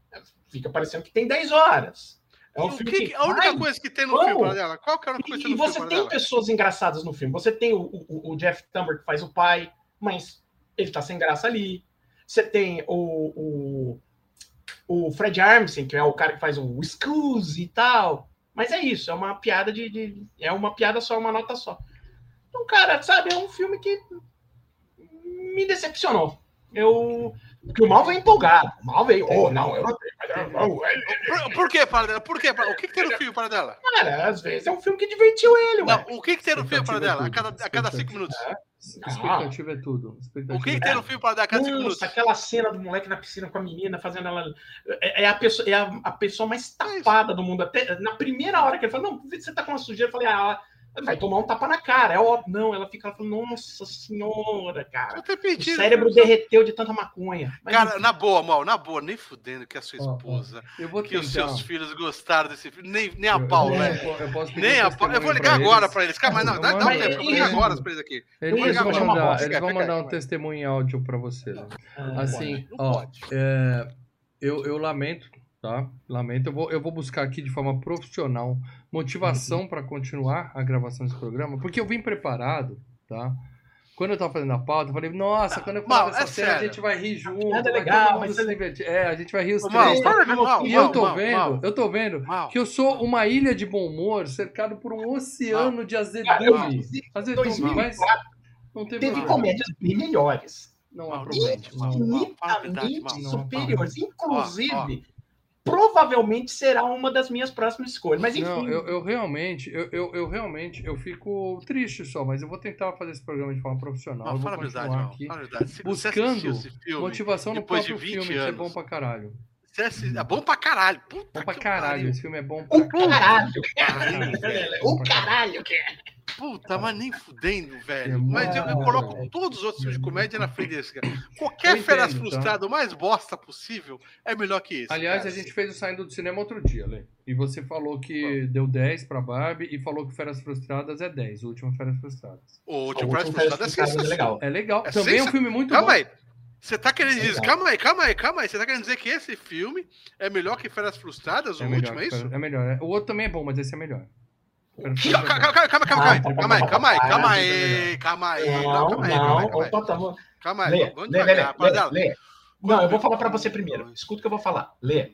Fica parecendo que tem 10 horas. É um filme que, que, a única coisa que tem no filme dela, qual que é a única coisa que tem no e você tem pessoas engraçadas no filme. Você tem o, o, o Jeff Tambor que faz o pai, mas ele tá sem graça ali. Você tem o, o, o Fred Armisen, que é o cara que faz o Scoozy e tal. Mas é isso, é uma piada de, de, É uma piada só, uma nota só. Então, cara, sabe, é um filme que me decepcionou. Eu. Porque o mal veio empolgado. O mal veio. Oh, não, eu não tenho. Por, por que, Paradela? Por quê? O que, que tem no filme, Paradela? Cara, às vezes é um filme que divertiu ele, não, O que, que tem no filme, Paradela? A cada, a cada cinco minutos. É. Expectativa é tudo. Expectativa o que, que tem no filme para dar cada cinco minutos? Aquela cena do moleque na piscina com a menina fazendo ela. É, é a pessoa, é a, a pessoa mais tapada do mundo. Até na primeira hora que ele fala, não, você tá com uma sujeira, eu falei, ah, vai tomar um tapa na cara. É óbvio. Não, ela fica falando, nossa senhora, cara. o cérebro né? derreteu de tanta maconha. Mas, cara, enfim. na boa, mal, na boa, nem fudendo que a sua esposa, oh, oh. que os seus filhos gostaram desse filme, nem, nem a pau, velho. Nem a pau. Eu vou ligar agora pra eles. Cara, mas não, dá, dá um tempo, eu vou ligar agora pra eles aqui. Eles, vão mandar, eles vão mandar um testemunho em áudio pra você. Assim, ó, é, eu, eu lamento tá? Lamento. Eu vou, eu vou buscar aqui de forma profissional motivação uhum. para continuar a gravação desse programa, porque eu vim preparado, tá? Quando eu tava fazendo a pauta, eu falei, nossa, quando eu falar dessa é cena, a gente vai rir junto. Nada legal, mas se divertir. É, a gente vai rir os três. Mal, e eu tô mal, vendo, mal, eu tô vendo que eu sou uma ilha de bom humor cercado por um oceano de azedume. Azedume, mas não teve, teve comédias bem melhores. Não há problema. Infinitamente superiores. Inclusive, provavelmente será uma das minhas próximas escolhas. Mas enfim. Não, eu, eu realmente, eu, eu, eu, realmente, eu fico triste só, mas eu vou tentar fazer esse programa de forma profissional. Não, eu vou continuar verdade, aqui fala verdade. Buscando motivação no próprio de filme, anos, que é bom pra caralho. É bom pra caralho. Puta bom pra caralho. Esse filme é bom pra caralho. caralho. O caralho que é. Puta, mas nem fudendo, velho. Mas eu, eu coloco todos os outros filmes de comédia na frente desse, cara. Qualquer Feras tá? Frustrado, o mais bosta possível, é melhor que esse. Aliás, cara. a gente fez o saindo do cinema outro dia, Lê. E você falou que deu 10 pra Barbie e falou que Feras Frustradas é 10. O último Feras Frustradas. O último Feras Frustradas é, é legal. É legal. É Também é um filme muito Calma bom. aí. Você tá querendo dizer, calma aí, calma aí, calma aí. Você tá querendo dizer que esse filme é melhor que Feras Frustradas, o é último, é isso? É melhor. O outro também é bom, mas esse é melhor. Calma, calma, calma, calma, calma, aí, calma aí, calma aí, calma aí, calma aí, calma aí, calma aí, calma aí, vamos devagar, rapaziada. Não, eu vou falar pra você primeiro. Escuta o que eu vou falar. Lê.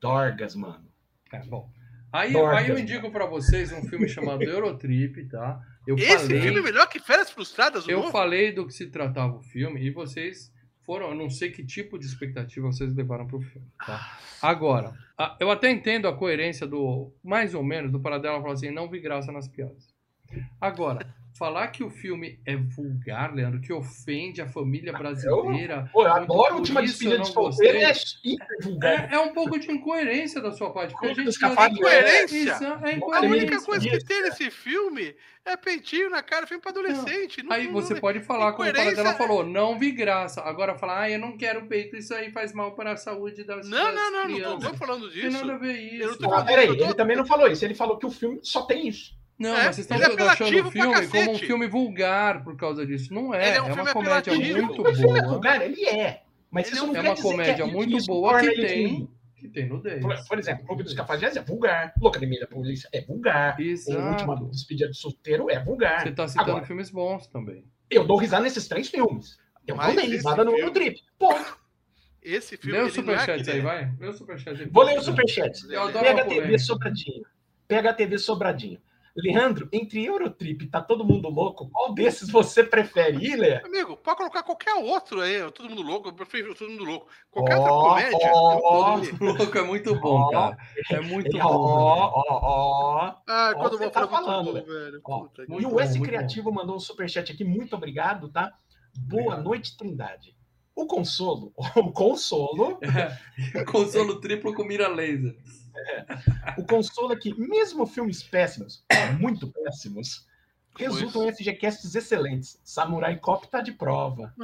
Dorgas, mano. É, bom. Aí, Dorgas. aí eu indico pra vocês um filme chamado Eurotrip, tá? Eu Esse falei, filme é melhor que Férias Frustradas, eu novo? falei do que se tratava o filme e vocês foram, eu não sei que tipo de expectativa vocês levaram pro filme, tá? Agora, eu até entendo a coerência do, mais ou menos, do Paradela falar assim, não vi graça nas piadas. Agora, falar que o filme é vulgar, Leandro, que ofende a família brasileira, Pô, eu Muito adoro a por última isso despedida eu de não solteiro. É hiper vulgar. é, é um pouco de incoerência da sua parte. Porque a gente cafados- Incoerência? É A incoerência. única coisa que tem nesse filme é peitinho na cara, filme pra adolescente. Não- Aí não- você não- pode falar, como é- falou, não vi graça. Agora falar, ah, eu não quero peito, isso aí faz mal para a saúde das, Não, das não, não, não tô, tô falando Não tem disso. nada a ver Eu não isso. tô Ah, peraí, eu tô- ele também não falou isso. Ele falou que o filme só tem isso. Não, É, mas vocês estão ele é achando o filme como um filme vulgar por causa disso. Não é, Ele é é, um filme uma comédia apelativo. muito o filme é boa. vulgar, ele é. Mas Ele isso é não É uma comédia que muito boa que tem, que tem nudez. Por, por exemplo, o Clube dos Cafajestes é vulgar. Loucademia da Polícia é vulgar. O Última Exato. Despedida de Solteiro é vulgar. Você tá citando Agora, filmes bons também. eu dou risada nesses três filmes. Eu Mas não dei risada no filme- Eurotrip. Ponto. Esse filme. Lê o é superchat aí, vai. Lê o superchat aí. Vou ler o superchat. Pega. Sobradinho. Pega a TV Sobradinho. Leandro, entre Eurotrip e tá todo mundo louco, qual desses você prefere? Ih, Lê? Amigo, pode colocar qualquer outro aí. Todo mundo louco. Eu prefiro todo mundo louco. Qualquer Ó, outra comédia. ó, ver. Louco é muito bom, Ó, cara. É muito Ele, bom. Ó, ó, ó. Ah, Ó, quando eu você vou tá falar falando, bom, velho. Ó, Muito e o S bom, Criativo mandou um superchat aqui, muito obrigado, tá? Boa Obrigado. noite, Trindade. O consolo, o consolo, Consolo triplo com mira laser. O consolo é que, mesmo filmes péssimos, muito péssimos, resultam em FGCasts excelentes. Samurai Cop tá de prova.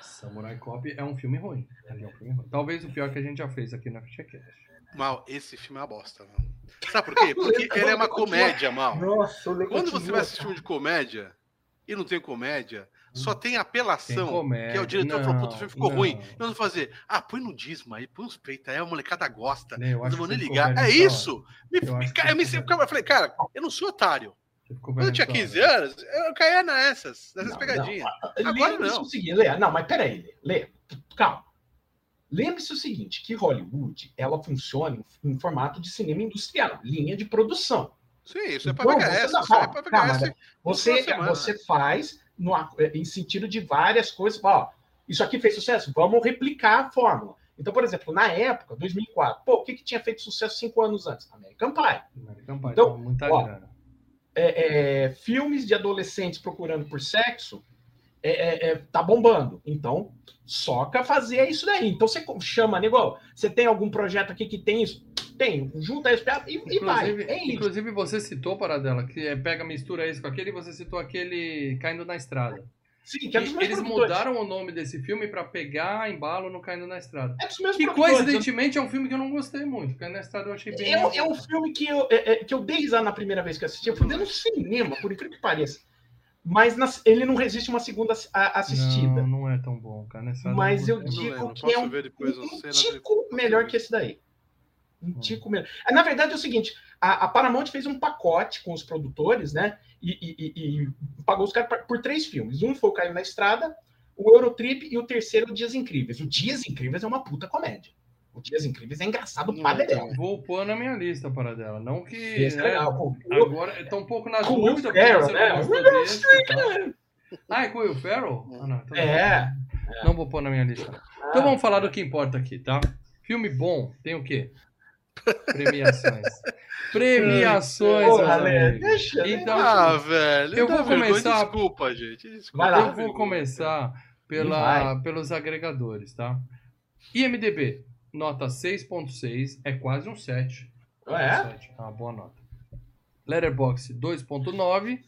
Samurai Cop é um filme ruim. É um filme ruim. Talvez o pior que a gente já fez aqui na FGCast. Mal, esse filme é uma bosta, mano. Sabe por quê? Porque ele é uma comédia, mal. Nossa, Quando você vai assistir filme de comédia e não tem comédia, só tem apelação. Tem. Que é o diretor falou, puta, o filme ficou Não, ruim. não. E nós vamos fazer, ah, põe nudismo aí, põe uns peitos aí, a molecada gosta. Né, Eu Não vou nem ligar. É isso! Me, Eu cara, me, eu, falei, cara, eu não sou otário. Quando eu tinha velho 15 nessa hora. anos, eu caía nessas, nessas Não, pegadinhas. Agora Lembre-se não. o seguinte, Lê, não, mas peraí, Lê, Lê, calma. Lembre-se o seguinte, que Hollywood, ela funciona em, formato de cinema industrial, linha de produção. Sim, isso é pra Então, VHS. você não- Isso é calma, VHS. Você, você faz no, em sentido de várias coisas. Ó, isso aqui fez sucesso, vamos replicar a fórmula. Então, por exemplo, na época, 2004, pô, o que, que tinha feito sucesso cinco anos antes? American Pie. American Pie, Então, muita ó, grana. É, é, filmes de adolescentes procurando por sexo é, é, é, tá bombando. Então, soca fazer isso daí. Então, você chama, nego, você tem algum projeto aqui que tem isso? Tem, junta isso e, e vai. Inclusive, É isso. inclusive, você citou, Paradela, que é, pega, mistura isso com aquele, e você citou aquele Caindo na Estrada. Sim, que é dos meus Eles produtores. mudaram o nome desse filme pra pegar embalo no Caindo na Estrada. É dos meus Que produtores. coincidentemente é um filme que eu não gostei muito. Caindo na Estrada eu achei bem. É, um- é um filme que eu, é, é, que eu dei risada na primeira vez que eu assisti. Eu fui no cinema, por incrível que pareça. Mas nas- ele não resiste uma segunda assistida. Não, não é tão bom. Na Estrada Mas eu digo que posso é um, ver depois um, um tico melhor que esse daí. Um tico melhor. Ah, Na verdade é o seguinte: a, a Paramount fez um pacote com os produtores, né? E, e- e- pagou os caras por três filmes. Um foi o Caindo na Estrada, o Eurotrip e o terceiro, o Dias Incríveis. O Dias Incríveis é uma puta comédia. O Dias Incríveis é engraçado Não pra é, dedéu. Vou pôr na minha lista, Paradela. Não que. Esse é né, legal. pô. O- Agora tá um pouco na dúvida você né? não desse, tá? Ah, é com o Will Ferrell? Ah, não, então É. Não vou pôr na minha lista. Então vamos falar do que importa aqui, tá? Filme bom tem o quê? Premiações. Premiações, Porra, amigos. deixa, né? Então, Ah, velho. eu vou vergonha, começar- Desculpa, gente. Desculpa. Vai lá. Eu vou começar pela, pelos agregadores, tá? IMDB, nota 6.6, é quase um 7. Quase É? um 7, é uma boa nota. Letterboxd 2.9.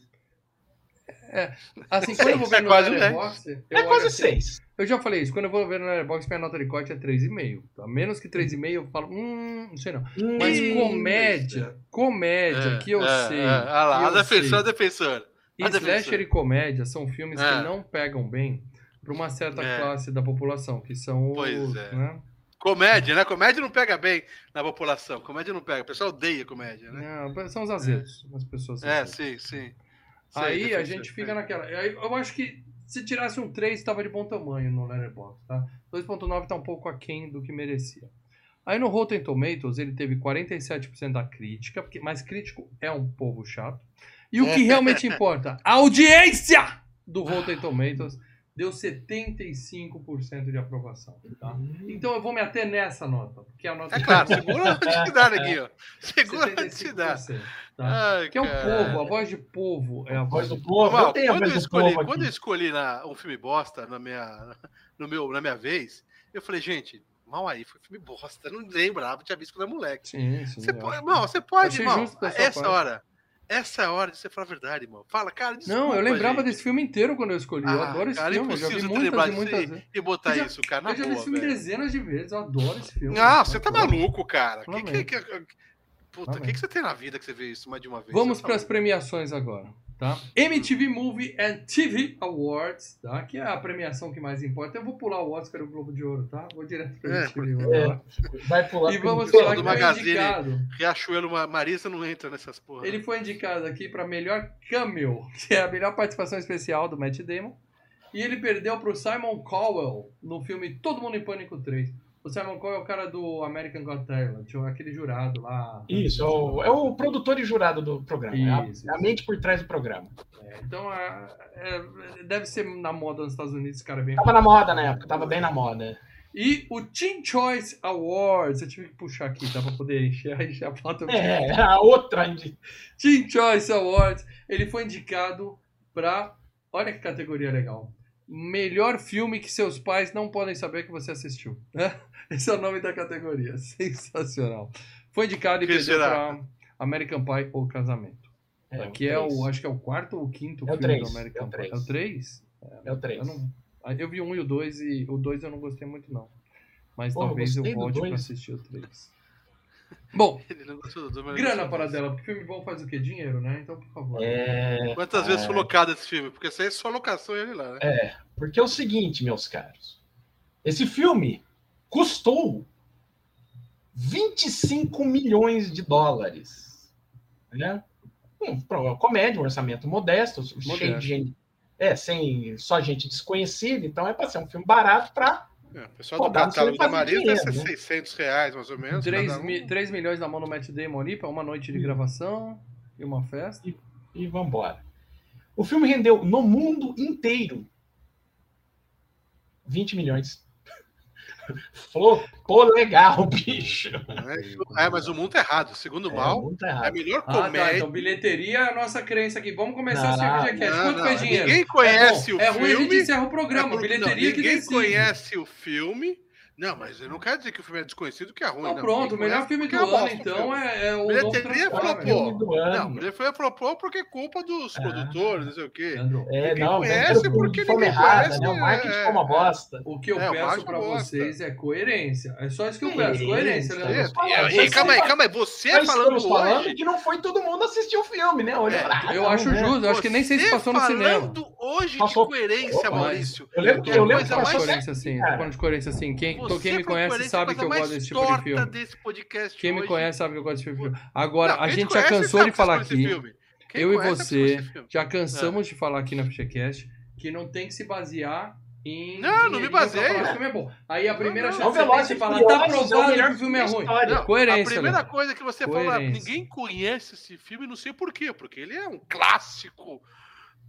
É, assim, quando eu vou ver É no quase Letterboxd, eu É olho quase assim, seis. Eu já falei isso, quando eu vou ver no Letterboxd, minha nota de corte é 3,5. Tá? Menos que 3,5 eu falo, hum, não sei não. Mas Hum, comédia, comédia, É, que eu é, sei. É, ah lá, a eu defensor, a sei. defensor. E a slasher defensor. e comédia são filmes É. que não pegam bem para uma certa É. classe da população, que são os. Pois é. Né? Comédia, né? Comédia não pega bem na população. Comédia não pega. O pessoal odeia comédia, né? São os azedos, as pessoas. É, azedas. sim, sim. Sei, Aí a gente fica naquela. Eu acho que Se tirasse um 3, estava de bom tamanho no Letterboxd, tá? 2.9 tá um pouco aquém do que merecia. Aí no Rotten Tomatoes ele teve 47% da crítica, porque, mas crítico é um povo chato. E o que realmente importa, a audiência do Rotten Tomatoes deu 75% de aprovação. Tá? Então eu vou me ater nessa nota, porque a nota É claro, segura a quantidade aqui, ó. Segura a quantidade. 75%, tá? Ai, Que é o povo, a voz de povo é a voz Voz do do povo. Eu tenho a quando, voz eu do escolhi, povo quando eu escolhi na- um filme bosta na minha, no meu, na minha vez, eu falei, gente, mal aí, foi filme bosta. Eu não lembrava, tinha visto quando era moleque. Sim, sim. Você é. pode, mal, você pode, mal. sua Essa parte. hora. Essa é a hora de você falar a verdade, irmão. Fala, cara, desculpa, Não, eu lembrava gente. desse filme inteiro quando eu escolhi. eu Ah, adoro esse cara, filme, eu já vi impossível você lembrar e muitas vezes. E botar Eu já- isso, cara, na eu já vi esse filme velho. dezenas de vezes, eu adoro esse filme. Não, você tá maluco, cara. Que, que, que, puta, o que, que você tem na vida que você vê isso mais de uma vez? Vamos tá para as premiações agora, tá? MTV Movie and TV Awards, tá? Que é a premiação que mais importa. Eu vou pular o Oscar e o Globo de Ouro, tá? Vou direto para É, MTV. é. Vai pular E vamos falar do que foi Magazine. indicado. Riachuelo Ma- Marisa não entra nessas porra. Ele foi indicado aqui para melhor cameo, que é a melhor participação especial do Matt Damon. E ele perdeu para o Simon Cowell no filme Todo Mundo em Pânico 3. O Simon Cowell é o cara do American Got Talent, aquele jurado lá. Isso, é o, é o produtor e jurado do programa. é a- Isso, é a, mente por trás do programa. É, então, é- é- deve ser na moda nos Estados Unidos, cara é bem. Tava na moda na época, tava bem na moda. E o Teen Choice Awards, eu tive que puxar aqui, tá? Pra poder encher, encher a pauta. É, a outra. Teen Choice Awards, ele foi indicado pra. Olha que categoria legal. Melhor filme que seus pais não podem saber que você assistiu. né? Esse é o nome da categoria. Sensacional. Foi indicado e Que perdeu pra American Pie ou Casamento. É, que é três. o, acho que é o quarto ou quinto É o filme três, do American é o Pie. três. É o 3? É o 3. Eu, não, eu vi um e o dois e o dois eu não gostei muito, não. Mas Pô, talvez eu volte pra dois. assistir o 3. Bom, Ele não gostou do Duma, ele grana para dela, porque filme bom faz o quê? Dinheiro, né? Então, por favor. É, Quantas vezes foi locado esse filme? Porque isso aí é só locação e ele lá, né? é, porque é o seguinte, meus caros. Esse filme custou 25 milhões de dólares. Né? Um, comédia, um orçamento modesto, cheio de gente. É, sem só gente desconhecida, então é para ser um filme barato para É, o pessoal Pô, do catálogo da Marisa deve ser né? 600 reais, mais ou menos. 3, cada um. mi 3 milhões na mão do Matt Damon ali pra uma noite de gravação e uma festa. e vambora. O filme rendeu no mundo inteiro 20 milhões. Flopou legal, bicho. É, é, mas o mundo tá errado. Segundo É, mal, muito é a errado. melhor Ah, tá. comédia. Então, bilheteria é a nossa crença aqui. Vamos começar Não, o CFGCast. Não, Quanto não, foi dinheiro? Ninguém conhece é bom. o É ruim, a gente filme. encerra o programa. É bilheteria não, que ninguém decide. conhece o filme. Não, mas eu não quero dizer que o filme é desconhecido, que é ruim. Então, não. pronto, o melhor filme do é ano, bosta então, é, é o Bilheteria flopou. Não, ele foi flopou porque é culpa dos Ah. produtores, não sei o quê. É, Ninguém não, conhece venderam porque ninguém errada, conhece, né? O marketing é, foi uma é. bosta. O que eu É, peço pra gosta. vocês é coerência. É só isso que eu Coerência, peço. Coerência, né? Você calma aí, calma aí. Você Nós falando estamos falando hoje. que não foi todo mundo assistir o filme, né? Olha É, pra- Eu acho né? justo. Eu acho que nem sei se passou no cinema. falando hoje de coerência, Maurício. Eu lembro que É a eu lembro de coerência assim. Tô falando de coerência assim. Quem, Você quem me conhece coerência, sabe que eu gosto desse tipo de filme. desse podcast Quem me hoje. conhece sabe que eu gosto desse tipo de filme. Agora, Não, a gente te já cansou de falar aqui. Eu e você já cansamos de falar aqui na FichaCast que não tem que se basear em. Não, não me falar o filme é bom. Aí a primeira Não, não. chance O que você e falar, tá é provado que melhor o filme é ruim. Não, Coerência, a primeira coisa que você fala, ninguém conhece esse filme, não sei por quê, porque ele é um clássico.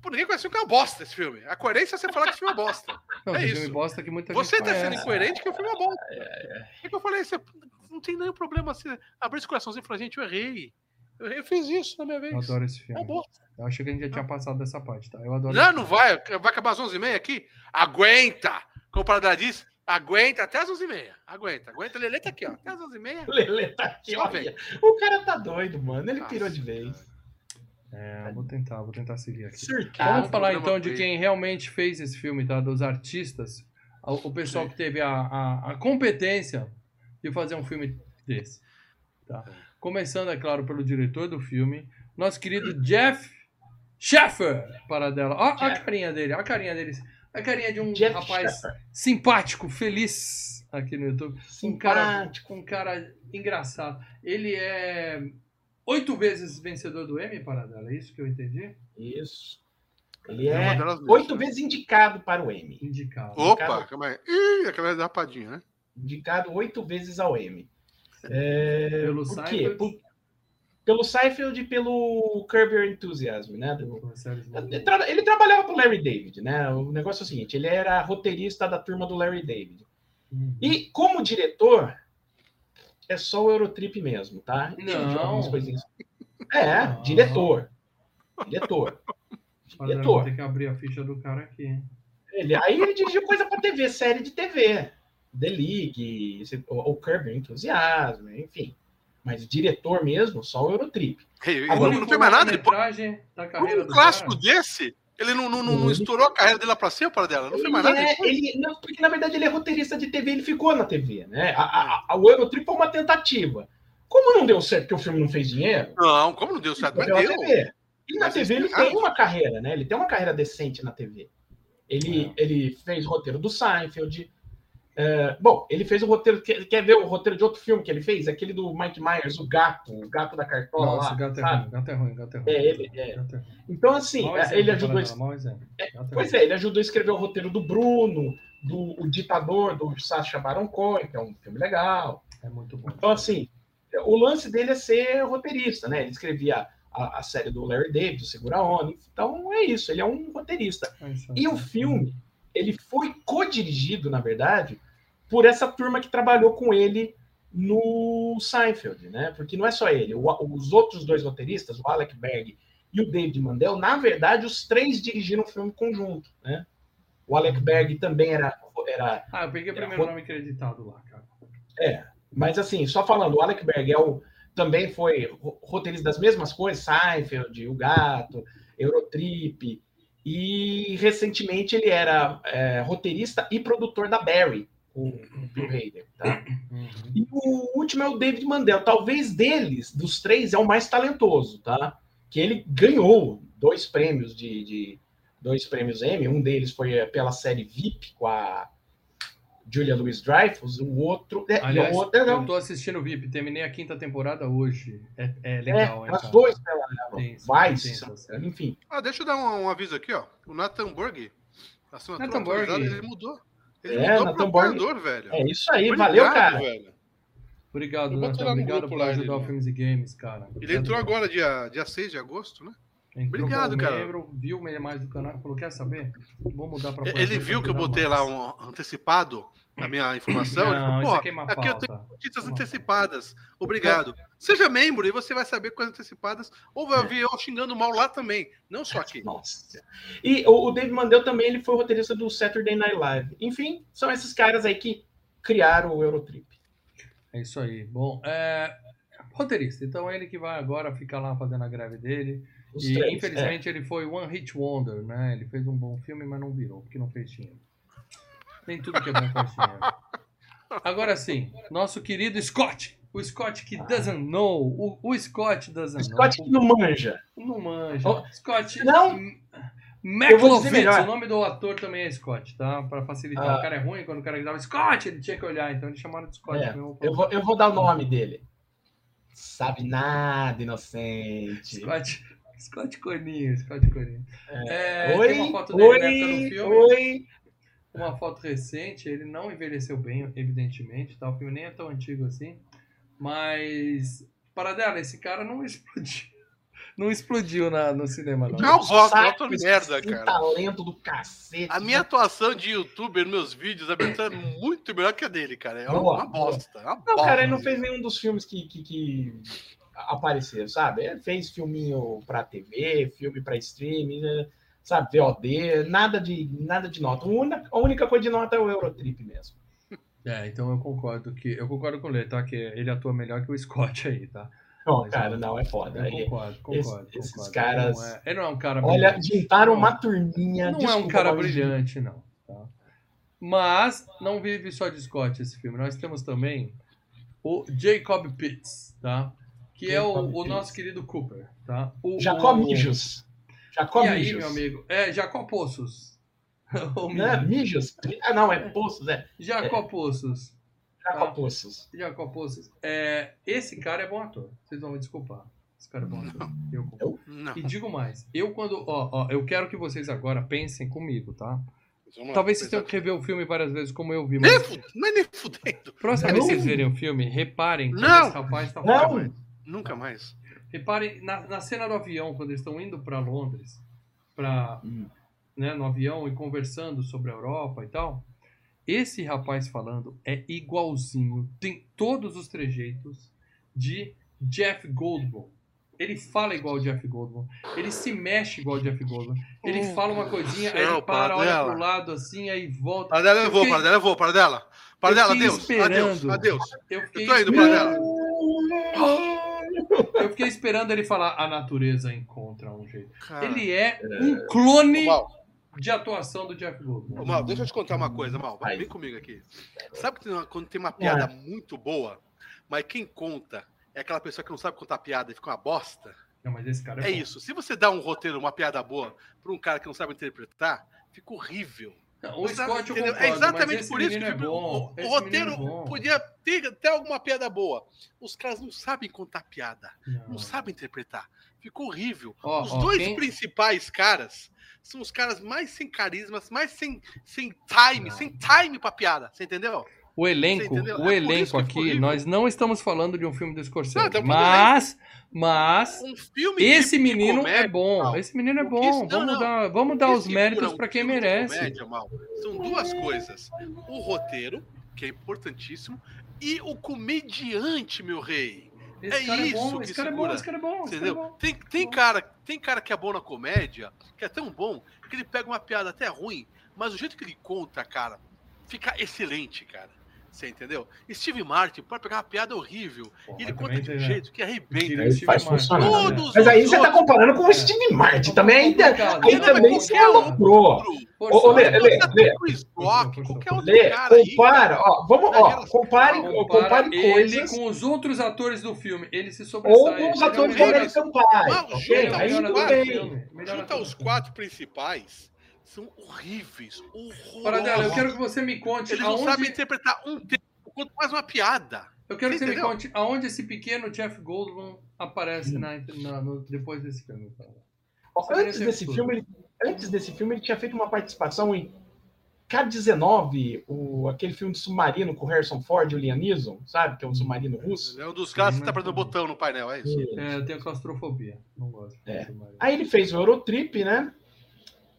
Pô, ninguém conhece que é uma bosta esse filme. A coerência é você falar que esse filme é bosta. Não, É isso. filme bosta que muita Você gente tá sendo incoerente que o filme é bom. É que eu falei, você não tem nenhum problema você abrir esse coraçãozinho e falar, gente, eu errei. Eu, errei, eu fiz isso na minha vez. Eu adoro esse É filme. bom. Eu achei que a gente já tinha passado dessa parte, tá? Eu adoro Não, não vai. Vai acabar às 11h30 aqui? Aguenta! Como o Paradar diz, aguenta até às 11h30. Aguenta, aguenta. Lelê tá aqui, ó. Até às 11h30. Lelê tá aqui, olha. O cara tá doido, mano. Ele Nossa. pirou de vez. É, eu vou tentar, vou tentar seguir aqui. Surtado. Vamos falar então de quem realmente fez esse filme, tá? Dos artistas. O o pessoal que teve a, a, a competência de fazer um filme desse. Tá? Começando, é claro, pelo diretor do filme, nosso querido Jeff Sheffer, para dela. Ó a carinha dele, a carinha dele. A carinha de um Jeff rapaz Shepard. simpático, feliz aqui no YouTube. Um cara, Simpático. um cara engraçado. Ele é oito vezes vencedor do Emmy, Paradela, é isso que eu entendi? Isso. Ele É é oito né? vezes indicado para o Emmy. Indicado. Opa, calma aí. Ih, aquela rapadinha, né? Indicado oito vezes ao Emmy. É, Pelo por quê? Por- pelo Seinfeld e pelo Curb Your Enthusiasm, né? Do- Ele, tra- ele trabalhava pro Larry David, né? O negócio é o seguinte, ele era roteirista da turma do Larry David. Uhum. E como diretor, é só o Eurotrip mesmo, tá? Não. algumas coisinhas. É, Não. diretor. Diretor. Diretor. ter que abrir a ficha do cara aqui. Ele, aí ele dirigiu coisa pra TV, série de TV. The League, esse- o, o Curb Your Enthusiasm, enfim. Mas diretor mesmo, só o Eurotrip. Agora, não, não tem mais nada. Ele, da carreira um do clássico cara. desse, ele não, não, não, Ele- estourou a carreira dele lá pra cima, para dela. Não fez mais nada. é- ele- não, porque na verdade ele é roteirista de TV, ele ficou na TV, né? A, a- a- o Eurotrip foi uma tentativa. Como não deu certo, porque o filme não fez dinheiro, Não, como não deu certo? Mas deu. TV. E na Mas TV ele tem uma carreira, né? Ele tem uma carreira decente na TV. Ele, É. ele fez roteiro do Seinfeld. É, bom, ele fez o roteiro. Quer, quer ver o roteiro de outro filme que ele fez? Aquele do Mike Myers, o gato, o gato da cartola Nossa, lá. gato é ruim, gato é ruim, gato é ruim. É, ele- é. Ruim. Então, assim, é, ele ajudou. Gato Pois é, ele ajudou a escrever o roteiro do Bruno, do o Ditador, do Sacha Baron Cohen, que é um filme legal. É muito bom. Então, assim, o lance dele é ser roteirista, né? Ele escrevia a, a série do Larry David, o Segura Onda. Então, é isso, ele é um roteirista. É. E o filme, ele foi co-dirigido, na verdade, por essa turma que trabalhou com ele no Seinfeld, né? Porque não é só ele, os outros dois roteiristas, o Alec Berg e o David Mandel, na verdade, os três dirigiram o filme conjunto, né? O Alec Berg também era, era Ah, eu peguei o primeiro ro- nome acreditado lá, cara. mas assim, só falando, o Alec Berg é o, também foi ro- roteirista das mesmas coisas, Seinfeld, O Gato, Eurotrip, e recentemente ele era é, roteirista e produtor da Barry, o Bill Hader, tá? Uhum. E o último é o David Mandel. Talvez deles, dos três, é o mais talentoso, tá? Que ele ganhou dois prêmios de, de- dois prêmios Emmy. Um deles foi eh, pela série VIP com a Julia Louis Dreyfus. O outro, é, Aliás, é, eu tô assistindo o VIP, terminei a quinta temporada hoje. É, é legal, as cara? dois pela Tenso, Vice, tenso, sabe? enfim. Ah, deixa eu dar um, um aviso aqui, ó. O Nathan Borg, assinatura Nathan Borg. autorizada, ele mudou. Ele É, mudou Nathan pro Borg. velho. É isso aí, Obrigado, valeu, cara. velho. Obrigado, Nathan. Obrigado por ajudar ele- o Filmes e Games, cara. Ele entrou agora, dia, dia 6 de agosto, né? Entrou Obrigado, cara. membro, viu mais do canal, falou, quer saber? Vou mudar pra Ele viu que eu botei mais. lá um antecipado na minha informação. ele Não, falou, isso pô, aqui é aqui eu tenho notícias antecipadas. Obrigado. Seja membro e você vai saber coisas antecipadas. Ou vai ouvir eu xingando mal lá também. Não só aqui. Nossa. E o, David Mandel também ele foi roteirista do Saturday Night Live. Enfim, são esses caras aí que criaram o Eurotrip. É isso aí. Bom, é... roteirista. Então ele que vai agora ficar lá fazendo a greve dele. Os e três, é. infelizmente ele foi One Hit Wonder, né? Ele fez um bom filme, mas não virou, porque não fez dinheiro. Nem tudo que é bom faz dinheiro. Agora sim, nosso querido Scott. O Scott que doesn't know. O, o Scott O doesn't Scott know. que não manja. Não manja. Oh, Scott. não. McLovitz, o nome do ator também é Scott, tá? Pra facilitar. Ah. O cara é ruim, quando o cara gritava Scott, ele tinha que olhar, então eles chamaram de Scott É, mesmo. Eu vou, eu vou dar o nome dele. Sabe nada, inocente. Scott, Scott Coninho, Scott Coninho. É, oi, tem uma foto dele na época no oi, filme. oi. Uma foto recente, ele não envelheceu bem, evidentemente, tá? o filme nem é tão antigo assim, mas para dela, esse cara não explodiu, não explodiu na, no cinema não. Não, voto merda, cara. talento do cacete. A minha atuação de youtuber nos meus vídeos abertura é muito melhor que a dele, cara. É uma, Boa, uma bosta. é uma Não, bosta. cara, ele não fez nenhum dos filmes que, que, que apareceram, sabe? Ele fez filminho pra TV, filme pra streaming, né? sabe? VOD, nada de, nada de nota. A única, a única coisa de nota é o Eurotrip mesmo. É, então eu concordo que eu concordo com ele, tá? Que ele atua melhor que o Scott aí, tá? Não, Mas, cara, não, é foda. Eu concordo, concordo, esse- esses concordo. caras- Ele não é, ele não é um cara olha, brilhante. juntaram Não, uma turminha. Não é um desculpa, cara brilhante, não. Tá? Mas não vive só de Scott esse filme. Nós temos também o Jacob Pitts, tá? Que é o, o nosso querido Cooper, tá? O, Jacó o- Mijos. Jacó E aí, Mijos. meu amigo? É, Jacó Poços. O Né? menino. Mijos? Ah, não, é Poços, é. Jacó Poços. Jacó Ah. Poços. Jacó Poços. É, esse cara é bom ator. Vocês vão me desculpar. Esse cara é bom. Eu concordo. Eu? Não. E digo mais, eu quando. Ó, ó, eu quero que vocês agora pensem comigo, tá? Lá, Talvez vocês tenham que rever o filme várias vezes, como eu vi, mas. Não é nem fudendo. Próxima Não. vez que vocês verem o filme, reparem que Não. esse rapaz tá Não. falando. Nunca mais. Reparem na, na cena do avião, quando eles estão indo para Londres, pra, né, no avião e conversando sobre a Europa e tal. Esse rapaz falando é igualzinho, tem todos os trejeitos de Jeff Goldblum. Ele fala igual o Jeff Goldblum. Ele se mexe igual o Jeff Goldblum. Ele Oh, fala uma coisinha, aí ele para, olha pro lado assim, aí volta. Para dela, eu vou, fiquei- para dela, eu vou, para dela. Para dela, adeus. Adeus, esperando. adeus. Eu fiquei, Eu tô indo, esperando, Paradela. Eu fiquei esperando ele falar a natureza encontra um jeito. Cara, Ele é um clone de atuação do Jeff Goldblum. Mal, deixa eu te contar uma coisa, Mal. Vem comigo aqui. Sabe que tem uma- quando tem uma piada muito boa, mas quem conta é aquela pessoa que não sabe contar piada e fica uma bosta? Não, mas esse cara é, É isso. Se você dá um roteiro, uma piada boa, pra um cara que não sabe interpretar, fica horrível. Não, o Sabe, Scott entendeu? concordo, É exatamente por isso que é bom. o, o roteiro é podia ter até alguma piada boa. Os caras não sabem contar piada, Não. não sabem interpretar. Ficou horrível. Ó, os ó, dois quem- principais caras são os caras mais sem carismas, mais sem, sem time, Não. sem time pra piada. Você entendeu? O elenco, entendeu? É o por elenco isso ficou aqui, nós não estamos falando de um filme do Scorsese, Não, estamos mas, mas Um esse menino é comédia, bom, Mal. esse menino é bom. isso- Vamos não. dar, vamos dar os segura méritos um para quem merece. comédia, são duas coisas: o roteiro, que é importantíssimo, e o comediante, meu rei. Esse É cara é isso bom, que esse cara é bom, segura. esse cara é bom, cara é Entendeu? bom. Tem, tem, cara, tem cara que é bom na comédia, que é tão bom, que ele pega uma piada até ruim, mas o jeito que ele conta, cara, fica excelente, cara. Você entendeu? Steve Martin pode pegar uma piada horrível Porra, e ele conta de um né? jeito que arrebenta. Ele faz Martin, funcionar. né? Todos Mas aí você tá outros- comparando com o Steve Martin. Também aí, Complicado, aí né? também você aloprou. Forçado. Ô, Lê, Lê, Lê. Lê, compara, ó, vamos, ó, Daquelas- compare, Compara compare ele coisas com os outros atores do filme. Ele se ou sobressai. com os é atores do American Pie, junta é os quatro principais, são horríveis, Paradela, eu horrorosos. quero que você me conte Eles não aonde... sabem interpretar um tempo, quanto mais uma piada. Eu quero que você me conte aonde esse pequeno Jeff Goldblum aparece na, na- no- depois desse filme. Você Antes desse tudo. filme, ele, antes desse filme, ele tinha feito uma participação em K-19, o, aquele filme de submarino com o Harrison Ford e o Liam Neeson, sabe? Que é um submarino russo. É um dos caras que tá apertando botão no painel, é isso? É, eu tenho claustrofobia. Não gosto. É. Aí ele fez o Eurotrip, né?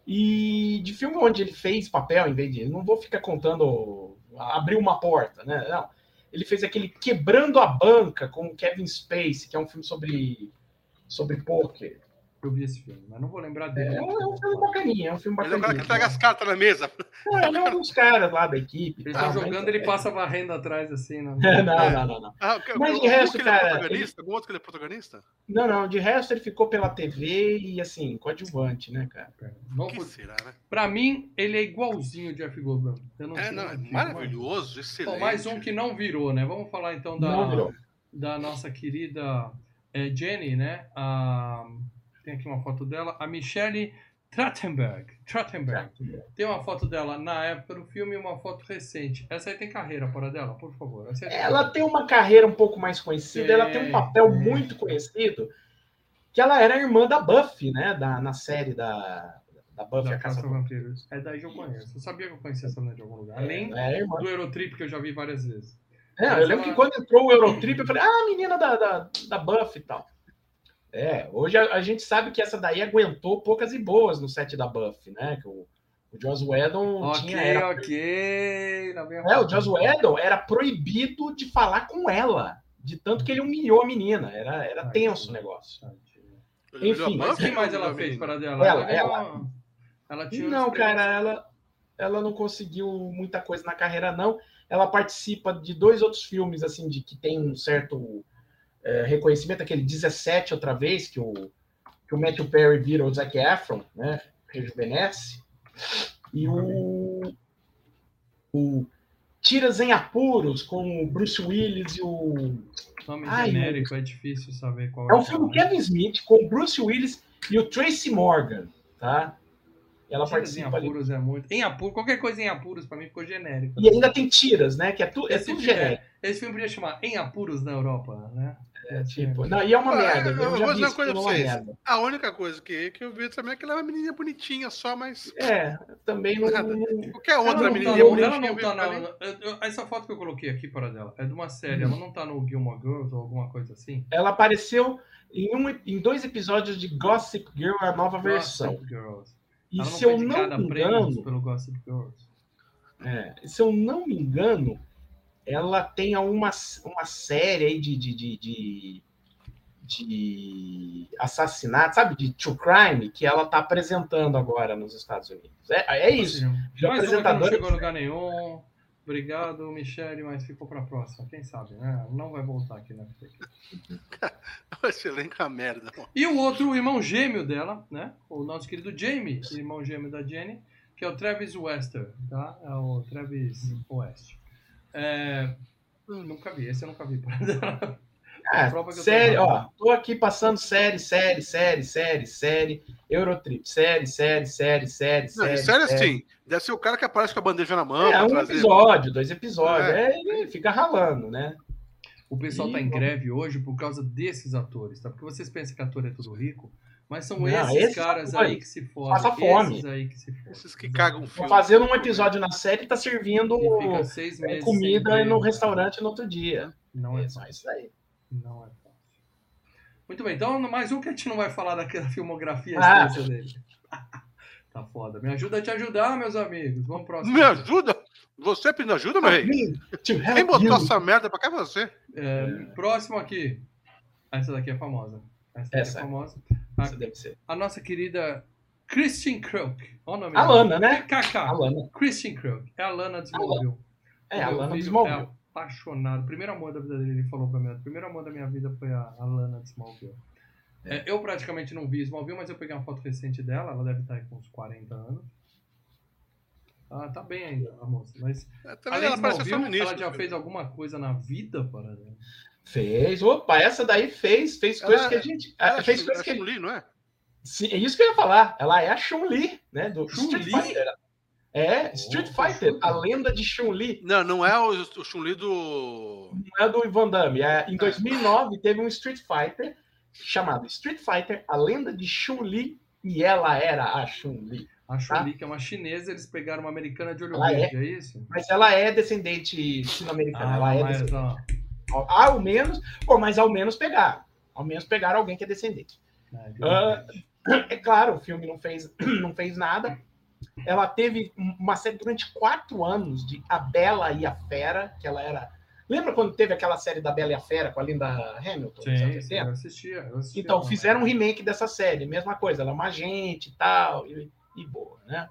E de filme onde ele fez papel, em vez de. Não vou ficar contando. Abriu uma porta, né? Não. Ele fez aquele Quebrando a Banca com Kevin Spacey, que é um filme sobre, sobre poker. Eu vi esse filme, mas não vou lembrar dele. É, um filme bacaninha, é um filme Ele é o cara bacaninha. que pega as cartas na mesa. Não, ele é um dos caras lá da equipe. Estão mas- jogando, ele passa varrendo atrás, assim. Né? Não, não, não, não. Ah, que- Mas de resto, que ele cara, é protagonista? Algum outro que ele é protagonista? Não, não, de resto ele ficou pela TV e assim, coadjuvante, né, cara? Vamos que por- será, né? Pra mim, ele é igualzinho o Jeff Goldblum. Eu não É, não, é digo, maravilhoso, mas- excelente. Bom, mais um que não virou, né? Vamos falar então da, da nossa querida é, Jenny, né? A, tem aqui uma foto dela. A Michelle Trachtenberg. Trachtenberg. Tem uma foto dela na época do filme e uma foto recente. Essa aí tem carreira fora dela, por favor. Aí tem Ela tem uma carreira um pouco mais conhecida, ela tem um papel muito conhecido, que ela era a irmã da Buffy, né? Da, na série da, da Buffy da a Caça Caça Vampiros. É daí que eu conheço. Eu sabia que eu conhecia essa mulher de algum lugar. Além É, irmã. do Eurotrip, que eu já vi várias vezes. É, eu lembro que quando entrou o Eurotrip, eu falei, ah, menina da, da, da Buffy e tal. É, hoje a, a gente sabe que essa daí aguentou poucas e boas no set da Buffy, né? Que o, o Joss Whedon Ok, tinha. Era, ok. A é, o. Joss Whedon era proibido de falar com ela, de tanto que ele humilhou a menina. Era, era tenso que- o negócio. Enfim, Mas Buffy quem mais ela fez para dela? Ela, ela. uma- ela tinha Não, cara, ela, ela não conseguiu muita coisa na carreira, não. Ela participa de dois outros filmes, assim, de que tem um certo é, reconhecimento, aquele 17 outra vez, que o, que o Matthew Perry vira o Zac Efron, né? Rejuvenesce. E o, o Tiras em Apuros, com o Bruce Willis e o. Nome Ai, genérico, é difícil saber qual É um qual filme Kevin Smith com o Bruce Willis e o Tracy Morgan, tá? Ela Tiras em participa ali. apuros é muito. Em apuros, qualquer coisa em apuros pra mim ficou genérico. E ainda tem tiras, né? Que é, tu, é tudo filme- genérico. Esse filme podia chamar Em Apuros na Europa, né? É, tipo, não, e é uma Ah, merda. eu Eu, vou dizer uma coisa é pra vocês. merda. A única coisa que, que eu vi também é que ela é uma menininha bonitinha só, mas É, também não. Nada. qualquer Ela outra não, menininha tá, no- bonitinha. ela não tá na, Essa foto que eu coloquei aqui para dela é de uma série, Hum. ela não tá no Gilmore Girls ou alguma coisa assim? Ela apareceu em, um, em dois episódios de Gossip Girl, a nova versão. Gossip Girls. E Ela se eu não me engano, pelo Gossip Girls. é, se eu não me engano, ela tem uma, uma série aí de, de, de, de, de assassinato, sabe? De true crime, que ela tá apresentando agora nos Estados Unidos. É, é isso. Seja, Mais uma que não chegou a lugar nenhum. Obrigado, Michele, mas ficou pra próxima. Quem sabe, né? Não vai voltar aqui na Esse elenco é uma merda. E o outro, o irmão gêmeo dela, né? O nosso querido Jamie, irmão gêmeo da Jenny, que é o Travis Wester, tá? É o Travis West. É, eu nunca vi, esse eu nunca vi. Ah, Prova que eu tô série, ó, tô aqui passando série, série, série, série, série, Eurotrip, série, série, série, série, Não, série. e sério série. assim, deve ser o cara que aparece com a bandeja na mão. É, um trazer. episódio, dois episódios. É. É, ele fica ralando, né? O pessoal Ih, tá em greve hoje por causa desses atores, tá? Porque vocês pensam que ator é tudo rico, mas são Não, esses, esses caras aí que se fodem. passa fome. Esses aí que se fodem. Esses que cagam filme. Fazendo um episódio na série tá servindo E é, meses comida no restaurante no outro dia. Não é É só isso aí. Não é fácil. Muito bem, então mais um que a gente não vai falar daquela filmografia Ah. dele. tá foda. Me ajuda a te ajudar, meus amigos. Vamos pro próximo. Me ajuda? Você pedindo ajuda, meu rei? Quem botou you. essa merda pra cá é você. É, Próximo aqui. Essa daqui é famosa. Essa daqui Essa é é. famosa. Isso deve ser. A nossa querida Christian Crook. Olha o nome A dela. Lana, né? KK. A Lana. Christian Crook. É a Lana de Smallville. É, a Lana de Smallville. É apaixonado. O primeiro amor da vida dele, ele falou pra mim. O primeiro amor da minha vida foi a, a Lana de Smallville. É, eu praticamente não vi Smallville, mas eu peguei uma foto recente dela. Ela deve estar aí com uns 40 anos. Ah, tá bem ainda, a moça. Mas É, além ela de parece ser Smallville, ela já fez alguma coisa na vida, para Fez. Opa, essa daí fez. Fez coisas que a gente. Ela é fez coisas é que. Chun-Li, não é? Sim, é isso que eu ia falar. Ela é a Chun-Li, né? Do Street Chun-Li? Fighter. É, Street Opa, Fighter, a lenda de Chun-Li. Não, não é o, o Chun-Li do. Não é do Ivan Damme. É, em 2009 teve um Street Fighter chamado Street Fighter, a lenda de Chun-Li, e ela era a Chun-Li. A Chun-Li, que é uma chinesa, eles pegaram uma americana de olho verde, é isso? Mas ela é descendente sino-americana. ela é mas, descendente. ó, Ao, menos, pô, mas ao menos pegaram. Ao menos pegaram alguém que é descendente. é, de Ah, olho verde. É claro, o filme não fez, não fez nada. Ela teve uma série durante quatro anos de A Bela e a Fera, que ela era. Lembra quando teve aquela série da Bela e a Fera com a Linda Hamilton? Sim, sim, 80? eu assistia, eu assistia. Então, fizeram um remake dessa série, mesma coisa, ela é uma agente e tal, e, e boa, né?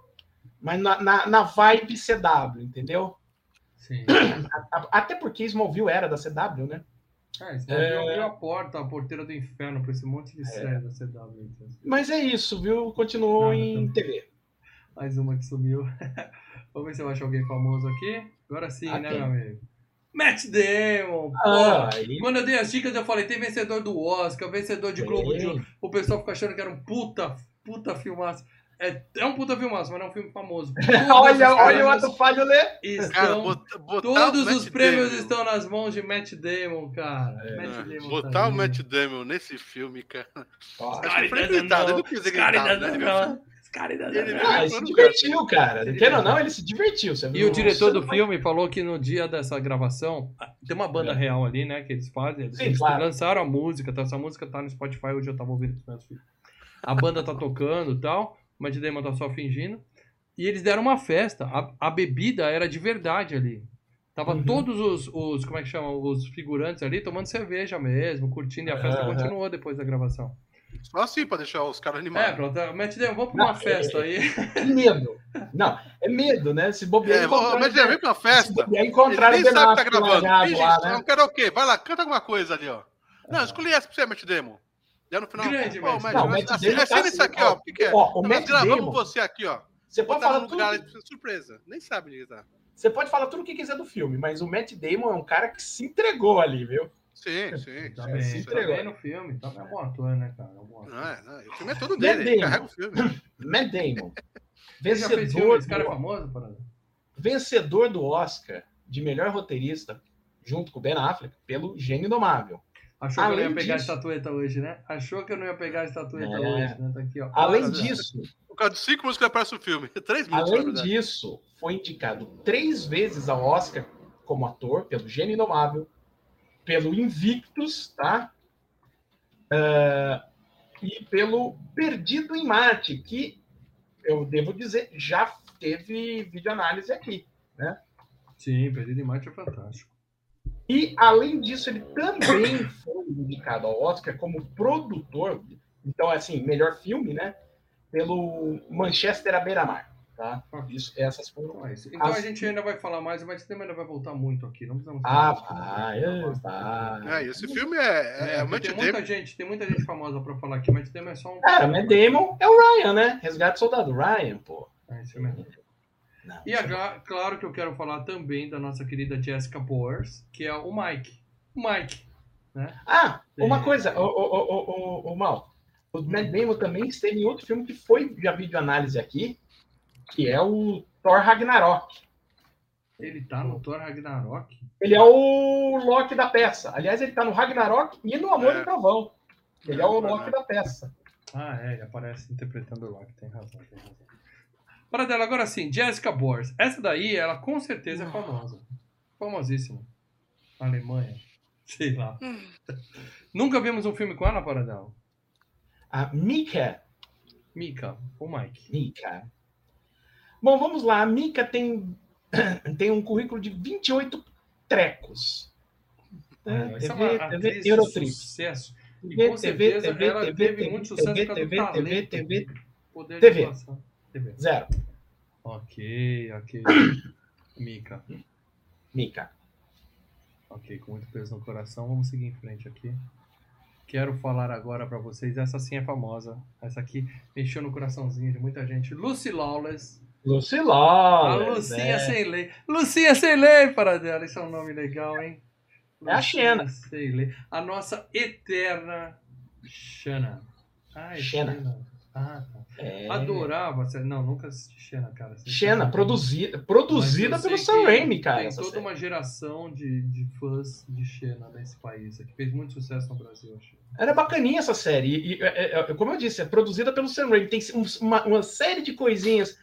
Mas na, na, na vibe CW, entendeu? Sim. Até porque Smallville era da CW, né? É, isso É. abriu a porta, a porteira do inferno pra esse monte de série da CW. então. Mas é isso, viu? Continuou Nada, em tá. TV. Mais uma que sumiu. Vamos ver se eu acho alguém famoso aqui. Agora sim, Ah, né, tem. meu amigo? Matt Damon! Ah, pô. aí- Quando eu dei as dicas, eu falei, tem vencedor do Oscar, vencedor de Globo de Ouro. O pessoal fica achando que era um puta, puta filmaço. É, é um puta filmaço, mas não é um filme famoso. olha, os olha o ato falho, né? Estão, botar Todos o os Matt prêmios Damon- estão nas mãos de Matt Damon, cara. É, Matt né? Damon Botar tá o ali. Matt Damon nesse filme, cara. Ó, Acho que foi gritado, ele não né? Os caras ainda Ele- não. Ah, ele se divertiu, cara. Ele- Quer ou não, ele se divertiu. Você E viu? o diretor do filme falou que no dia dessa gravação tem uma banda É. real ali, né? Que eles fazem. Eles, Sim, eles claro. lançaram a música, tá? Essa música tá no Spotify, hoje eu tava ouvindo com os meus filhos. A banda tá tocando e tal, o Matt Damon tá só fingindo. E eles deram uma festa. A, a bebida era de verdade ali. Tava Uhum. todos os, os, como é que chama? Os figurantes ali tomando cerveja mesmo, curtindo, e a festa Aham. continuou depois da gravação. Só assim pra deixar os caras É, animados. pronto. Matt Damon, vamos pra uma Não, festa aí. É medo. Não, é medo, né? Se bobear, É, mas já vem pra se festa. Ele encontrar nem o Ben sabe que tá gravando. Ih, lá, né? não quero o quê? Vai lá, canta alguma coisa ali, ó. Não, escolhi essa pra você, Matt Damon. Aí no final, Grande, pô, Matt Matt Não, Damon, Matt assina, Damon tá assina isso assim, aqui, ó. O que, que é? Ó, o Nós Matt gravamos Damon, você aqui, ó. você pode falar lugar tudo, ali, surpresa. Nem sabe onde tá. você pode falar tudo o que quiser do filme, mas o Matt Damon é um cara que se entregou ali, viu? Sim, sim. Tá sim, bem, tá bem no filme. Tá bem, é um bom ator, né, cara? É um bom ator. Não é, não, o filme é todo dele, ele Damon. carrega o filme. Matt Damon. Vencedor, esse cara é do, famoso, parada? vencedor do Oscar de melhor roteirista, junto com o Ben Affleck, pelo Gênio Indomável. Achou que eu não ia Além pegar disso- a estatueta hoje, né? Achou que eu não ia pegar a estatueta É. hoje, né? Tá aqui, ó. Além Olha, disso, Por causa de cinco músicas aparece o filme. Três na além disso, foi indicado três vezes ao Oscar como ator, pelo Gênio Indomável, pelo Invictus, tá? Ah, e pelo Perdido em Marte, que eu devo dizer, já teve videoanálise aqui. Sim, Perdido em Marte é fantástico. E, além disso, ele também foi indicado ao Oscar como produtor, então, assim, melhor filme, né? Pelo Manchester à beira-mar, tá? Isso, essas foram... Então é. Então As- a gente ainda vai falar mais, mas o tema ainda vai voltar muito aqui. Não precisamos Ah, vai, muito. vai. É, esse filme é, é, É, é tem muita gente, tem muita gente famosa pra falar aqui, mas o tema é só um. Cara, Matt Damon é o Ryan, né? Resgate Soldado Ryan, pô. É, isso mesmo. Não, E é agora, claro que eu quero falar também da nossa querida Jessica Bowers, que é o Mike. O Mike. Ah, uma É. coisa, o, o, o, o, o Mal. O Matt Damon também esteve em outro filme que foi já videoanálise aqui, que é o Thor Ragnarok. Ele tá no Thor Ragnarok. Ele é o Loki da peça. Aliás, ele tá no Ragnarok e no Amor É. e Trovão. Ele é, É, o é. Loki da peça. Ah, é, ele aparece interpretando o Loki, tem razão, tem razão. Para dela, agora sim, Jessica Bowers. Essa daí, ela com certeza é famosa. Famosíssima. Alemanha. Sei lá. Nunca vimos um filme com ela, para dela. A Mika. Mika, o Mike. Mika. Bom, vamos lá. A Mika tem, tem um currículo de 28 trecos. É, essa é TV, uma TV, Eurotrip. sucesso. E TV, com TV, certeza TV, ela TV, teve TV, muito sucesso TV, TV, TV, talento. TV, Poder TV. de atuação. TV. Zero. Ok, ok. Mika. Mika. Ok, com muito peso no coração, vamos seguir em frente aqui. Quero falar agora pra vocês, essa sim é famosa. Essa aqui mexeu no coraçãozinho de muita gente. Lucy Lawless. Lucy A. Lucinha é. Sem Lei. Lucinha Sem Lei, para dela. Isso é um nome legal, hein? É a Xena. Lucinha Sem Lei. A nossa eterna Xana. É Xena. Xena. Ah, tá. É. Adorava. série- Não, nunca assisti Xena, cara. Xena, Sinceramente. produzida, produzida pelo Sam que Raimi, cara. Tem toda série. uma geração de, de fãs de Xena nesse país aqui. Fez muito sucesso no Brasil, acho. Era bacaninha essa série. E, e, é, é, como eu disse, é produzida pelo Sam Raimi. Tem um- uma, uma série de coisinhas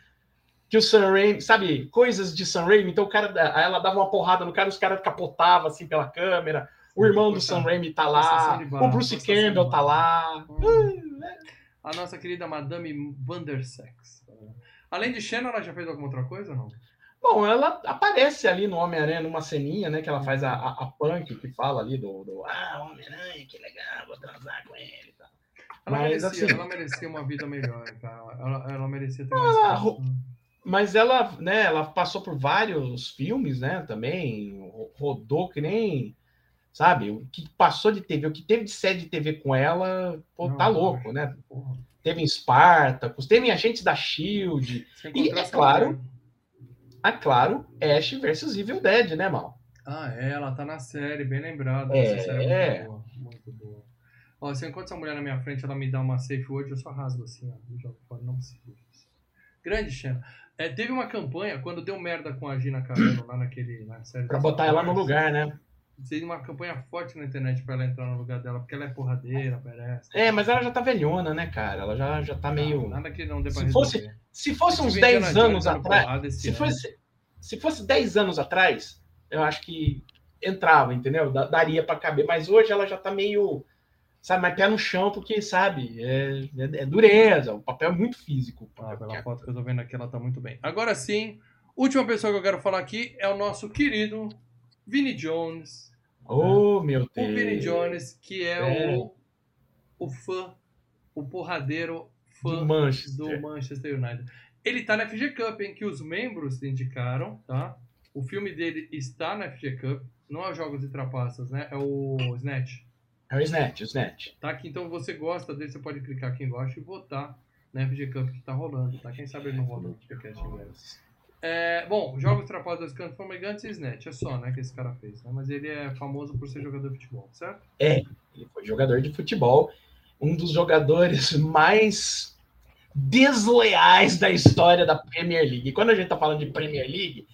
que o Sam Raimi, sabe, coisas de Sam Raimi. Então o cara, ela dava uma porrada no cara, os caras capotavam assim pela câmera. O irmão do Sam Raimi tá lá. O Bruce Campbell tá lá. Hum. A nossa querida Madame Vandersex. Além de Xena, ela já fez alguma outra coisa ou não? Bom, ela aparece ali no Homem-Aranha numa ceninha, né? Que ela faz a, a, a punk que fala ali do, do Ah, Homem-Aranha, que legal, vou transar com ele. e tal. Ela, Mas, merecia, assim- ela merecia uma vida melhor, cara. Ela, ela merecia ter mais tempo. Mas ela, né, ela passou por vários filmes, né, também, ro- rodou que nem, sabe, o que passou de TV, o que teve de série de TV com ela, pô, Não, tá eu louco, acho. né? Porra. Teve em Spartacus, teve em Agentes da SHIELD, E, é claro, ah, claro, Ash versus Evil Dead, né, Mal? Ah, é, ela tá na série, bem lembrado. É. Essa série é muito boa, muito boa. Ó, se eu encontro essa mulher na minha frente, ela me dá uma safe word, eu só rasgo assim, ó. Eu jogo fora, não. Grande Xena. É, teve uma campanha, quando deu merda com a Gina Carano lá naquele, na série... Pra botar ela no lugar, né? Teve uma campanha forte na internet pra ela entrar no lugar dela, porque ela é porradeira, parece. É, mas ela já tá velhona, né, cara? Ela já, já tá meio... Nada que não dê pra Se fosse- resolver. Se fosse uns Tive 10 Indiana Jones anos atrás, se ano. fosse, se fosse 10 anos atrás, eu acho que entrava, entendeu? Da- Daria pra caber, mas hoje ela já tá meio, sabe, mais pé no chão, porque, sabe, é, é- é dureza, o papel é muito físico. Ah, pela foto que eu tô vendo aqui, ela tá muito bem. Agora sim, última pessoa que eu quero falar aqui é o nosso querido Vini Jones. Oh, meu O Deus. Vini Jones, que é, É. O, o fã, o porradeiro fã Do Manchester. do Manchester United. Ele tá na FG Cup, em que os membros indicaram, tá? O filme dele está na FG Cup. Não é os Jogos de Trapaças, né? É o Snatch. É o Snatch, o Snatch. Tá aqui, então você gosta dele, você pode clicar aqui embaixo e votar na FG Cup que tá rolando, tá? Quem sabe ele não rola no podcast. É, bom, Jogos Trapaças, Dois Cantos Formigantes e Snatch. É só, né, que esse cara fez, né? Mas ele é famoso por ser jogador de futebol, certo? Ele foi jogador de futebol, um dos jogadores mais desleais da história da Premier League. E quando a gente tá falando de Premier League,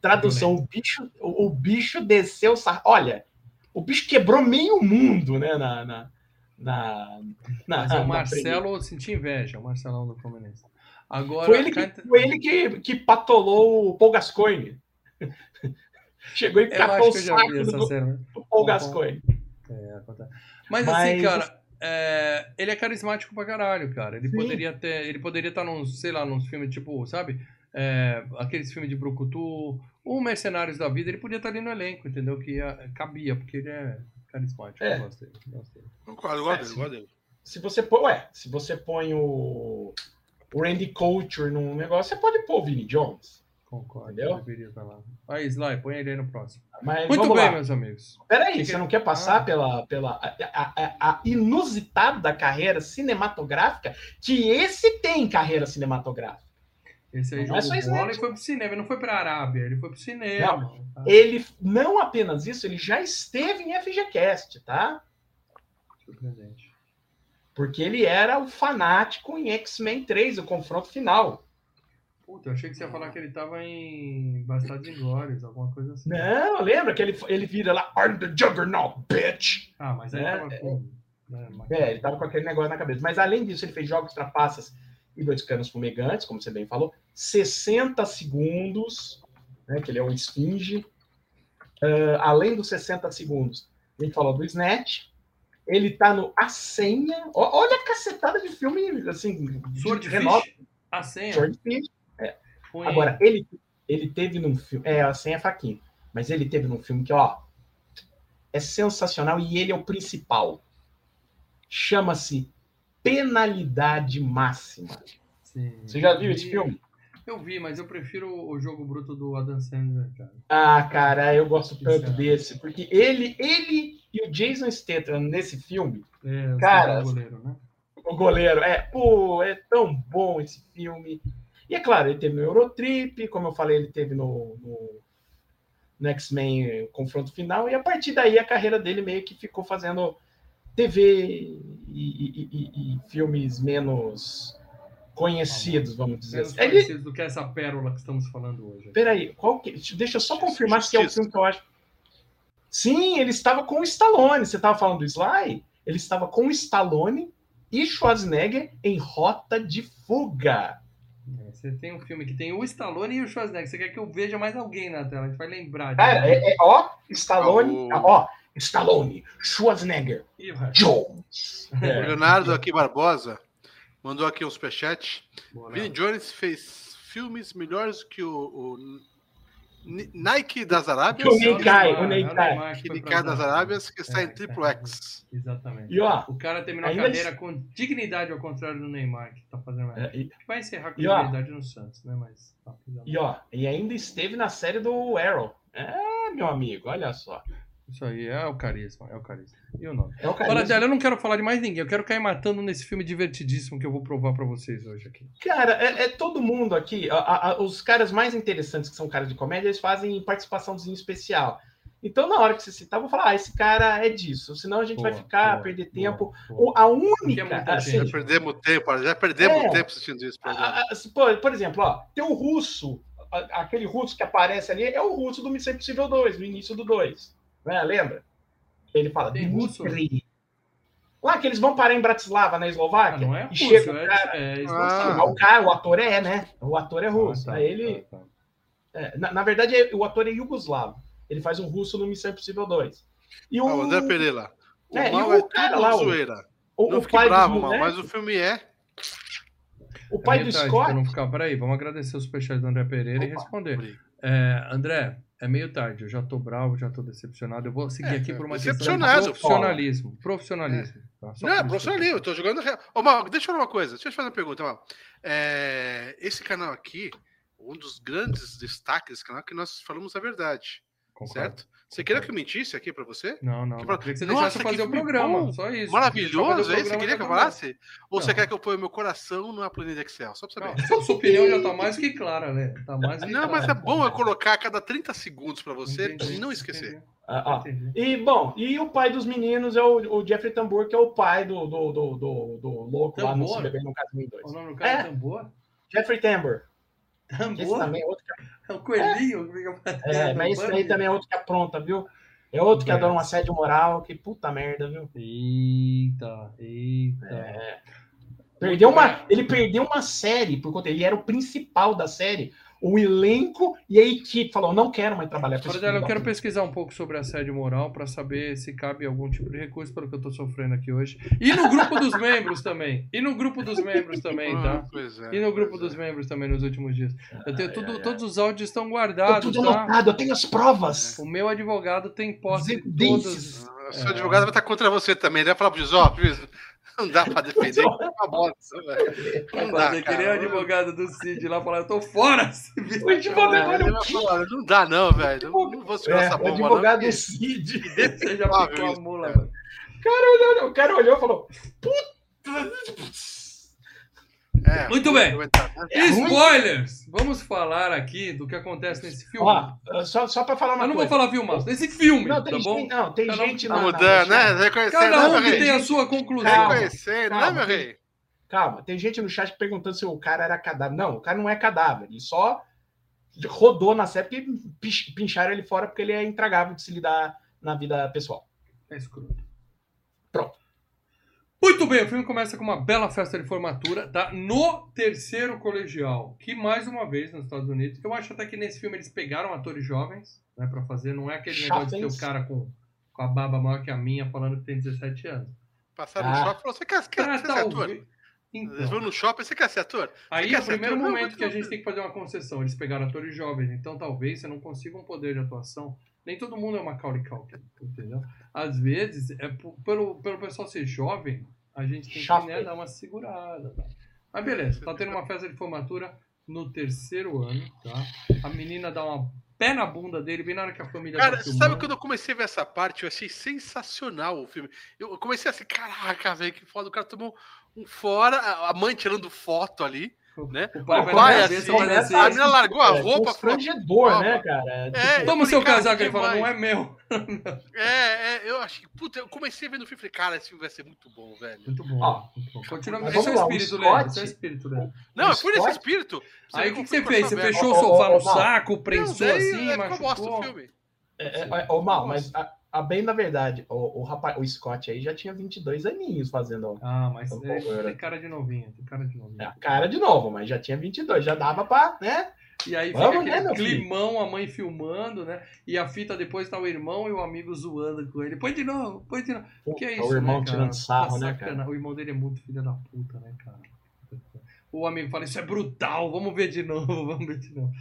tradução, o bicho, o, o bicho desceu. Olha, o bicho quebrou meio mundo, né? Na, na, na, na Mas o Marcelo sentiu inveja, o Marcelão do Fluminense. Agora, foi ele, que, foi ele que, que patolou o Paul Gascoigne. Chegou e catou o saco do, cena, né? do Paul Gascoigne. É, mas, Mas assim, cara, é, ele é carismático pra caralho, cara. Ele Sim. poderia ter. Ele poderia estar num, sei lá, nos filmes, tipo, sabe? É, aqueles filmes de Brucutu, ou Mercenários da Vida, ele podia estar ali no elenco, entendeu? Que ia, cabia, porque ele é carismático. É. Eu gosto dele. Gosto dele. Concordo, gosto dele, gosto dele. Se você põe, ué, se você põe o, o Randy Couture num negócio, você pode pôr o Vinnie Jones. Concordo, Entendeu? deveria estar lá. Aí, Sly, põe ele aí no próximo. Mas, Muito bem, lá. meus amigos. Peraí, você não quer passar ah. pela, pela a, a, a, inusitada carreira cinematográfica que esse tem carreira cinematográfica. Esse aí não jogou é bola e foi pro cinema, não foi pra Arábia, ele foi pro cinema. Não, tá? Ele, não apenas isso, ele já esteve em FGCast, tá? Surpreendente. Porque ele era o fanático em X-Men 3, o confronto final. Puta, eu achei que você ia falar que ele tava em Bastardos Inglórios, alguma coisa assim. Não, lembra que ele, ele vira lá, I'm the Juggernaut, bitch! Ah, mas aí é, tava com... Né, é, ele tava com aquele negócio na cabeça. Mas além disso, ele fez jogos trapaças e dois canos fumegantes, como você bem falou, 60 segundos, né, que ele é um esfinge. Uh, além dos 60 segundos, a gente falou do Snatch. Ele tá no A Senha. Olha a cacetada de filme, assim, Sword de A Senha. Swordfish. Agora, ele, ele teve num filme. É, a senha é fraquinho. Mas ele teve num filme que, ó. É sensacional e ele é o principal. Chama-se Penalidade Máxima. Sim. Você já viu esse filme? Eu vi, mas eu prefiro o jogo bruto do Adam Sandler, cara. Ah, cara, eu gosto tanto desse, porque ele, ele e o Jason Statham nesse filme, é, cara, o goleiro, né? O goleiro, é, pô, é tão bom esse filme. E é claro, ele teve no Eurotrip, como eu falei, ele teve no, no, no X-Men Confronto Final, e a partir daí a carreira dele meio que ficou fazendo TV e, e, e, e filmes menos conhecidos, vamos dizer menos assim. conhecidos do que essa pérola que estamos falando hoje. Peraí, qual que... deixa eu só confirmar se é o filme que eu acho. Sim, ele estava com o Stallone. Você estava falando do Sly? Ele estava com o Stallone e Schwarzenegger em Rota de Fuga. Você tem um filme que tem o Stallone e o Schwarzenegger. Você quer que eu veja mais alguém na tela? A gente vai lembrar. Cara, é, é, ó, Stallone, oh. ó, Stallone, Schwarzenegger, Jones. É. Leonardo aqui Barbosa mandou aqui um superchat. Vini Jones fez filmes melhores que o, o Nike das Arábias. O Neikai, o Neikai. O Neikai das Arábias, que está é, em Triple é, X. Exatamente. E, ó, o cara terminou a carreira com dignidade, ao contrário do Neymar, que está fazendo. É, e, vai encerrar com dignidade no Santos, né? Mas. Tá, e, ó, e ainda esteve na série do Arrow. É, meu amigo, olha só. Isso aí é o carisma, é o carisma. E o nome? É o carisma. Olha, eu não quero falar de mais ninguém, eu quero cair matando nesse filme divertidíssimo que eu vou provar para vocês hoje aqui. Cara, é, é todo mundo aqui, a, a, os caras mais interessantes que são caras de comédia, eles fazem participaçãozinha especial. Então, na hora que você citar, eu vou falar, ah, esse cara é disso. Senão a gente boa, vai ficar, boa, perder tempo. Boa, a única. Assim, já perdemos tempo, já perdemos é, tempo assistindo isso. A, a, por, por, exemplo, ó, tem o russo, aquele russo que aparece ali, é o russo do Missão Impossível 2, no início do 2. Né? Lembra? Ele fala, Tem russo? Lá que eles vão parar em Bratislava, na Eslováquia. Ah, não é russo, e chega o é cara, é, é ah, o, cara, o ator é, né? O ator é russo. Ah, tá, Aí ele. Tá, tá. É, na, na, verdade, o ator é yugoslavo. Ele faz um russo no Missão Impossível 2. E o ah, André Pereira. O é, mal e o é cara lá, zoeira. O, não o pai bravo, mal, mas o filme é. O pai é do Scott. Não ficar, peraí, vamos agradecer o superchat do André Pereira Opa, e responder. É, André, é meio tarde, eu já tô bravo, já tô decepcionado. Eu vou seguir é, aqui por uma questão de profissionalismo. Profissionalismo. É. Tá? Não, profissionalismo, eu tô jogando real. Ô, Mal, deixa eu falar uma coisa, deixa eu te fazer uma pergunta, Mal. É, esse canal aqui, um dos grandes destaques desse canal é que nós falamos a verdade. Concordo. certo? Você queria que eu mentisse aqui pra você? Não, não. Que não. pra- Queria que você Nossa, que fazer o programa. bom. Só isso. Maravilhoso, é isso? o Você queria que eu falasse? Ou você Não. quer que eu ponha meu coração numa planilha Excel? Só pra saber. Não, sua, opinião já tá mais que clara, né? Tá mais que Não, mas é clara. bom eu colocar a cada 30 segundos pra você Entendi, e não esquecer. entendi, Ah, entendi. E, bom, e o pai dos meninos é o, o Jeffrey Tambor, que é o pai do, do, do, do, do louco lá no Tambor? Se Beber no Casamento O 2. nome do cara é, É. Tambor? Jeffrey Tambor. Esse Tambor? também é outro que É o coelhinho que fica é, batendo mas esse aí também é outro que apronta, viu? É outro que É. adora um assédio moral, que puta merda, viu? Eita, eita. É. Perdeu uma, ele perdeu uma série, por conta ele era o principal da série. O elenco e a equipe falou: não quero mais trabalhar com esse eu quero da puta." pesquisar um pouco sobre assédio moral para saber se cabe algum tipo de recurso pelo que eu tô sofrendo aqui hoje. E no grupo dos membros também. E no grupo dos membros também, Ah, tá? pois é, E no grupo pois dos é. membros também nos últimos dias. Eu tenho Ai, tudo, ai, ai. todos os áudios estão Tá guardados, tudo tá? anotado, eu tenho as provas. O meu advogado tem posse de todas. Ah, Seu advogado vai estar contra você também. Ele vai falar ó, juiz, não dá pra defender. É uma bosta, velho. Não dá, Fazer que nem o advogado do Cid lá falar, eu tô fora! Cid. O advogado, É, o falar, não dá não, velho. Não, não vou segurar É, essa o bomba advogado não. Cid. Você já a mula, cara. O cara olhou e falou: Puta. É, Muito não bem. vou né? É. Spoilers! Vamos falar aqui do que acontece nesse filme. Ó, só, só pra falar uma Mas não vou coisa. falar filmaço, desse filme, Não, tem tá bom? gente, não, tem Cada um gente Tá mudando, na- né? Reconhecendo, Cada né, um que rei? tem a sua conclusão. Reconhecendo, né, Calma. meu rei? Calma, tem gente no chat perguntando se o cara era cadáver. Não, o cara não é cadáver. Ele só rodou na série porque pich- pincharam ele fora porque ele é intragável de se lidar na vida pessoal. É escroto. Pronto. Muito bem, o filme começa com uma bela festa de formatura, tá? No terceiro colegial, que mais uma vez nos Estados Unidos, eu acho até que nesse filme eles pegaram atores jovens, né, pra fazer, não é aquele negócio de ter o cara com, com a baba maior que a minha falando que tem 17 anos. Passaram no Ah. shopping e falou: você quer, quer, quer ser ator? talvez... Eles Então, vão no shopping, você quer ser ator? aí é o primeiro ator? Não, momento mas que a não. gente tem que fazer uma concessão. Eles pegaram atores jovens, então talvez você não consiga um poder de atuação. Nem todo mundo é uma Macaulay Culkin, entendeu? Às vezes, é p- pelo, pelo pessoal ser jovem, a gente tem que né, dar uma segurada. Tá? Mas beleza, tá tendo uma festa de formatura no terceiro ano, tá? A menina dá uma pé na bunda dele, bem na hora que a família Cara, tá sabe filmando. quando eu comecei a ver essa parte, eu achei sensacional o filme. Eu comecei assim, caraca, velho, que foda. O cara tomou um fora, a mãe tirando foto ali. Né? O pai O vai pai, assim, assim... A menina largou a É roupa, constrangedor, Toma. né, cara? É, Toma o seu Eu casaco, ele fala, não é meu. É, é, eu achei. Puta, eu comecei vendo o filme e falei, cara, esse filme vai ser muito bom, velho. Muito bom, Ó, muito bom. Continua, mas esse é o espírito, Scott- Leandro, esse é o espírito, Leandro. Não, O eu fui nesse espírito. Aí o que, que você foi fez? Você fechou o sofá no saco, Não, prensou assim, é, ficou bosta o machucou? filme. É, é, ô, Mal, mas a, a bem da verdade, o, o, rapaz, o Scott aí já tinha 22 aninhos fazendo Ah, mas favor. tem cara de novinho, tem cara de novinho. é, cara de novo, mas já tinha 22, já dava pra, né? E aí Vamos, fica né, aquele meu filho? climão, a mãe filmando, né? E a fita depois tá o irmão e o amigo zoando com ele. Põe de novo, põe de novo. Que é isso, o irmão né, cara? tirando sarro, Tá né, sacana- cara? O irmão dele é muito filho da puta, né, cara? O amigo fala, isso é brutal, vamos ver de novo, vamos ver de novo.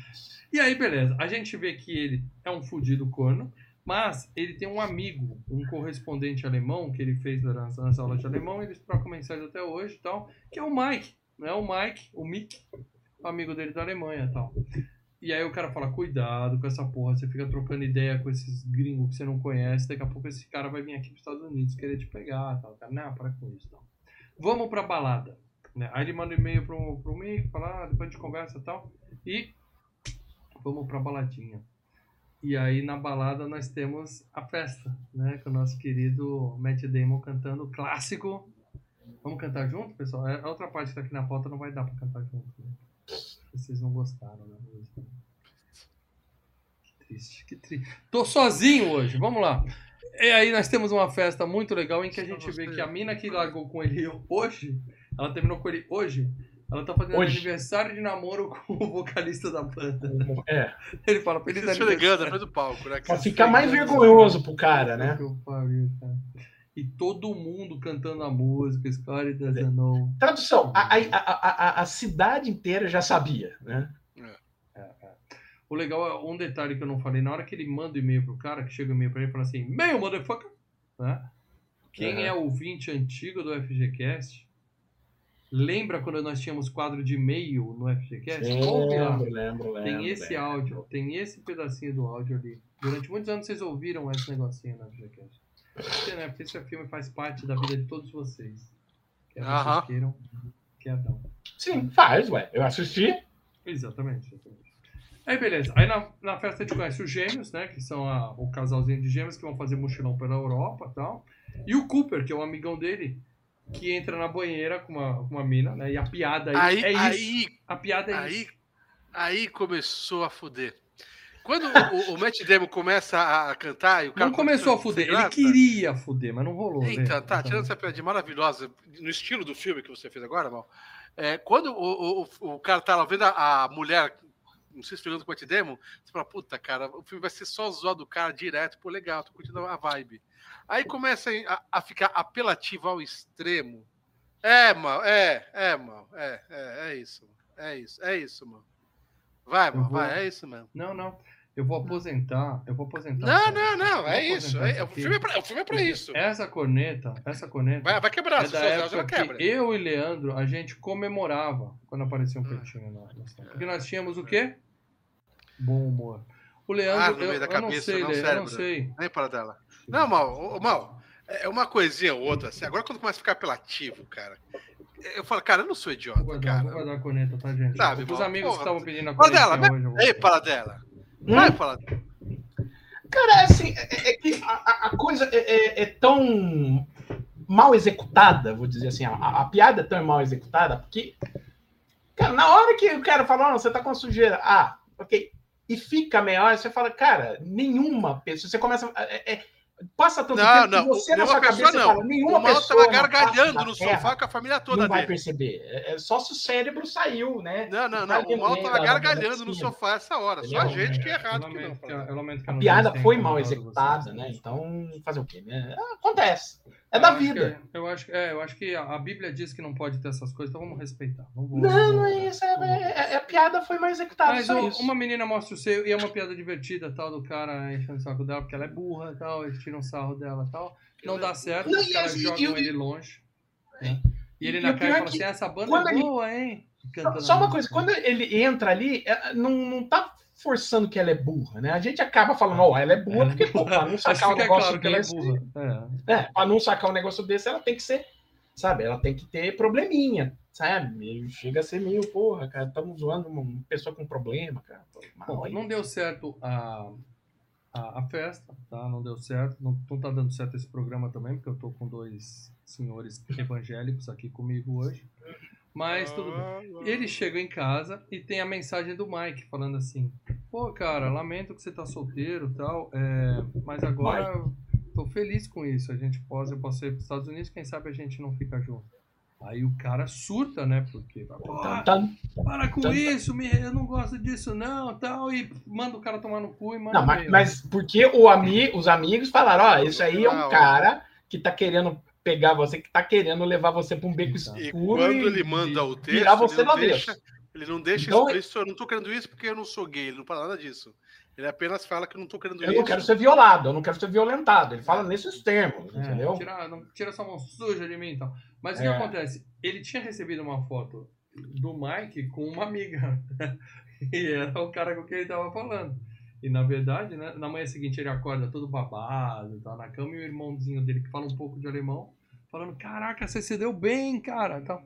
E aí, beleza. A gente vê que ele é um fudido corno, mas ele tem um amigo, um correspondente alemão, que ele fez nas, nas aulas de alemão, eles trocam mensagem até hoje e tal, que é o Mike, né? O Mike, o Mick, amigo dele da Alemanha e tal. E aí o cara fala, cuidado com essa porra, você fica trocando ideia com esses gringos que você não conhece, daqui a pouco esse cara vai vir aqui pros Estados Unidos querer te pegar tal. Cara, não, para com isso. Tal. Vamos pra balada. Né? Aí ele manda um e-mail pro, pro Mick, fala, ah, depois a gente conversa e tal. E vamos pra baladinha. E aí na balada nós temos a festa, né? Com o nosso querido Matt Damon cantando o clássico. Vamos cantar junto, pessoal? É, A outra parte que tá aqui na pauta não vai dar pra cantar junto. Né? Vocês não gostaram, né? Que triste, que triste. Tô sozinho hoje, vamos lá. E aí nós temos uma festa muito legal em que a gente vê que a mina que largou com ele hoje, ela terminou com ele hoje, ela tá fazendo Hoje. aniversário de namoro com o vocalista da banda. É, Ele fala, feliz Se esfregando na frente do palco, né? pra ficar mais vergonhoso pro cara, né? Que eu pariu, cara. E todo mundo cantando a música, Scotty doesn't know. Tradução, a, a, a, a, cidade inteira já sabia, né? O legal é um detalhe que eu não falei, na hora que ele manda o e-mail pro cara, que chega o e-mail pra ele e fala assim, e-mail, motherfucker! Né? Quem Uhum. é ouvinte antigo do FGCast Lembra quando nós tínhamos quadro de e-mail no FGCast? Ouve lá. Lembro, lembro, lembro. Tem esse lembro. áudio, tem esse pedacinho do áudio ali. Durante muitos anos vocês ouviram esse negocinho na FGCast. Porque, né? Porque esse filme faz parte da vida de todos vocês. Quer vocês Aham. queiram, quer não. Sim, faz, ué. Eu assisti. Exatamente, exatamente. Aí beleza. Aí na, na festa a gente conhece os gêmeos, né? Que são a- o casalzinho de gêmeos que vão fazer mochilão pela Europa e tal. E o Cooper, que é um amigão dele, que entra na banheira com uma, com uma mina, né? E a piada aí, Aí, é isso. aí, A piada é aí, isso. aí começou a fuder. Quando o, o Matt Damon começa a cantar e o cara. Não começou a fuder, ele queria fuder, mas não rolou. né? Então, tá, tirando essa piadinha maravilhosa, no estilo do filme que você fez agora, Mal. É, quando o, o, o cara tá lá vendo a, a mulher, não sei se pegando com o Damon, você fala, puta, cara, o filme vai ser só zoado do cara direto, pô, legal, tô curtindo a vibe. Aí começa a, a ficar apelativo ao extremo. É, mal, é, é, mal, é, é, é isso, é isso, é isso, mano. Vai, vou- vai, é isso mesmo. Não, não. Eu vou aposentar. Eu vou aposentar. Não, não, não, é isso. É, o, filme é pra, o filme é pra isso. Essa corneta, essa corneta. Vai, vai quebrar, é se você ela quebra. que eu e Leandro, a gente comemorava quando aparecia um peitinho na, na cena. Porque nós tínhamos o quê? Bom humor. O Leandro, Ah, no eu, meio da eu não cabeça, sei, não eu não cérebro. sei. Nem para dela. Não, mal, mal. É uma coisinha ou outra. Assim, agora quando começa a ficar apelativo, cara. Eu falo, cara, eu não sou Vou idiota, guardar, vou cara. guardar a corneta, tá, gente? Sabe, Os amigos porra. estavam pedindo a Fala cornetinha dela, hoje, eu vou... Ei, para dela. Hum? Vai, fala. Cara, assim, é, é que a, a- coisa é, é- é tão mal executada, vou dizer assim, a, a piada é tão mal executada, porque, cara, na hora que o cara fala, não, você tá com a sujeira, ah, ok, e fica meia hora, você fala, cara, nenhuma pessoa, você começa, é- é- passa tanto Não, tempo não, que você na nenhuma sua pessoa cabeça não. fala, nenhuma O mal pessoa tava na face gargalhando no Terra sofá com a família toda não vai dele. perceber, é, é só se o cérebro saiu, né? Não, não, não. O mal ver tava da- gargalhando no sofá essa hora. Só a gente que é errado que não. A piada foi mal executada, né? Então, fazer o quê, né? Acontece. É Eu da vida. que- eu, acho, é, eu acho que a, a Bíblia diz que não pode ter essas coisas, então vamos respeitar. Vamos, Não, vamos- não é isso. É, é- é- a piada foi mal executada. Mas o- uma menina mostra o seio e é uma piada divertida, tal, do cara enchendo o saco dela, porque ela é burra tal, eles tiram sarro dela tal. Não dá certo, Não, os caras assim, jogam e o- ele longe. né? E ele na o cara fala é assim, que essa banda é ele- boa, hein? Só, Cantando só a uma coisa, quando ele entra ali, é, não, não tá forçando que ela é burra, né? A gente acaba falando, ó, ela é burra, é porque, pô, pra não sacar um negócio claro que ela é desse. É. É, pra não sacar um negócio desse, ela tem que ser, sabe? Ela tem que ter probleminha, sabe? Chega a ser meio, porra, cara, estamos zoando uma pessoa com problema, cara. Bom, aí. não deu certo a, a, a festa, tá? Não deu certo. Não, não tá dando certo esse programa também, porque eu tô com dois senhores evangélicos aqui comigo hoje. Mas tudo bem. Ele chega em casa e tem a mensagem do Mike falando assim: Pô, cara, lamento que você tá solteiro e tal, é, mas agora eu tô feliz com isso. A gente pode, eu posso ir pros Estados Unidos, quem sabe a gente não fica junto. Aí o cara surta, né? Porque, pô, Tá- tá- para com Então- isso, me- eu não gosto disso não, tal, e manda o cara tomar no cu e manda Não, mas, e-mail. mas porque o ami, os amigos falaram, ó, isso aí é um cara que tá querendo pegar você, que tá querendo levar você pra um beco Exato. E escuro quando e- ele manda o texto, virar você ele não deixa, ele não deixa Então, explícito, eu não tô querendo isso porque eu não sou gay, ele não fala nada disso. Ele apenas fala que eu não tô querendo Eu isso. não quero ser violado, eu não quero ser violentado. Ele fala nesses termos, É, entendeu? Tira, não, tira essa mão suja de mim então. Mas o É. que acontece? Ele tinha recebido uma foto do Mike com uma amiga. e era o cara com quem ele tava falando. E na verdade, né, na manhã seguinte ele acorda todo babado, tá na cama, e o irmãozinho dele que fala um pouco de alemão, falando: Caraca, você se deu bem, cara. Tal.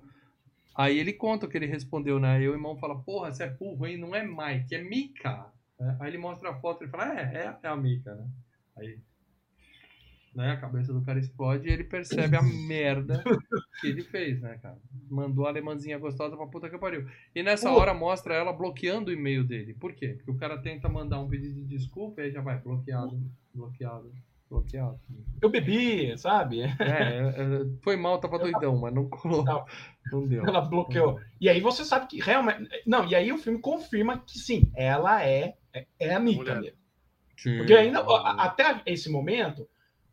Aí ele conta o que ele respondeu, né? Aí o irmão fala: Porra, você é burro, hein? Não é Mike, é Mika. né? Aí ele mostra a foto e ele fala: É, é, é a Mika, né? Aí né, a cabeça do cara explode e ele percebe a merda que ele fez, né, cara? Mandou a alemãzinha gostosa pra puta que pariu. E nessa Pô. hora mostra ela bloqueando o e-mail dele. Por quê? Porque o cara tenta mandar um pedido de desculpa e aí já vai bloqueado, bloqueado, bloqueado. Eu bebi, sabe? É, é, é, foi mal, tava doidão, mas não colou. Não. Não deu. Ela bloqueou. E aí você sabe que realmente. Não, e aí o filme confirma que sim, ela é, é, é a Mika mesmo. Sim. Porque ainda, até esse momento,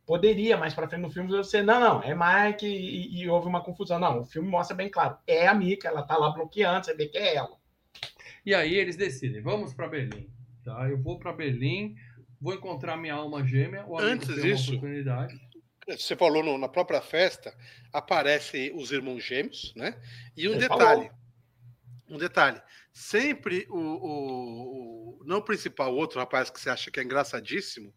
poderia mais pra frente no filme você, não, não, é Mike e, e houve uma confusão. Não, o filme mostra bem claro, é a Mika, ela tá lá bloqueando, você vê que é ela. E aí eles decidem, vamos pra Berlim. Tá? Eu vou pra Berlim, vou encontrar minha alma gêmea, o amigo Antes disso- você falou no- na própria festa, aparece os irmãos gêmeos, né? E um Ele detalhe. Um detalhe. Sempre o, o- o- não o principal, o outro rapaz que você acha que é engraçadíssimo.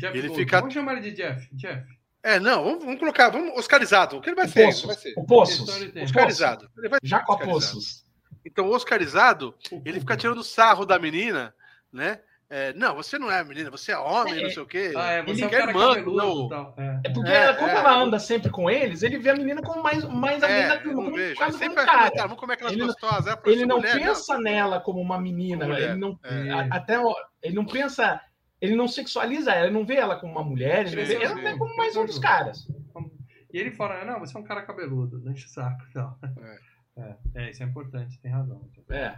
Jeff Ele Goldblum. fica- Vamos chamar ele de Jeff. Jeff. É, não, vamos, vamos colocar, vamos oscarizado. O que ele vai O ser? Poços. Vai ser. O Poços. Oscarizado. Ele vai Oscarizado. Poços. Então, o oscarizado, O ele fica tirando sarro da menina, né? É, não, você não é menina, você é homem, É, não sei o quê. Ah, é, você Ele é um mano, não. e tal. É. É porque, É, como é. ela anda sempre com eles, ele vê a menina como mais, mais a É, não vejo. Aí quase como sempre um vai cara. comentar, vamos comer aquelas Ele não- gostosas. é Ele não mulher, pensa nela como uma menina, mulher, ele não é. até ele não pensa, ele não sexualiza ela, ele não vê ela como uma mulher, ele Sim, não vê, ela vê como mais um dos caras. E ele fala, não, você é um cara cabeludo, não enche o saco. Não. É. É, isso é importante, tem razão. É.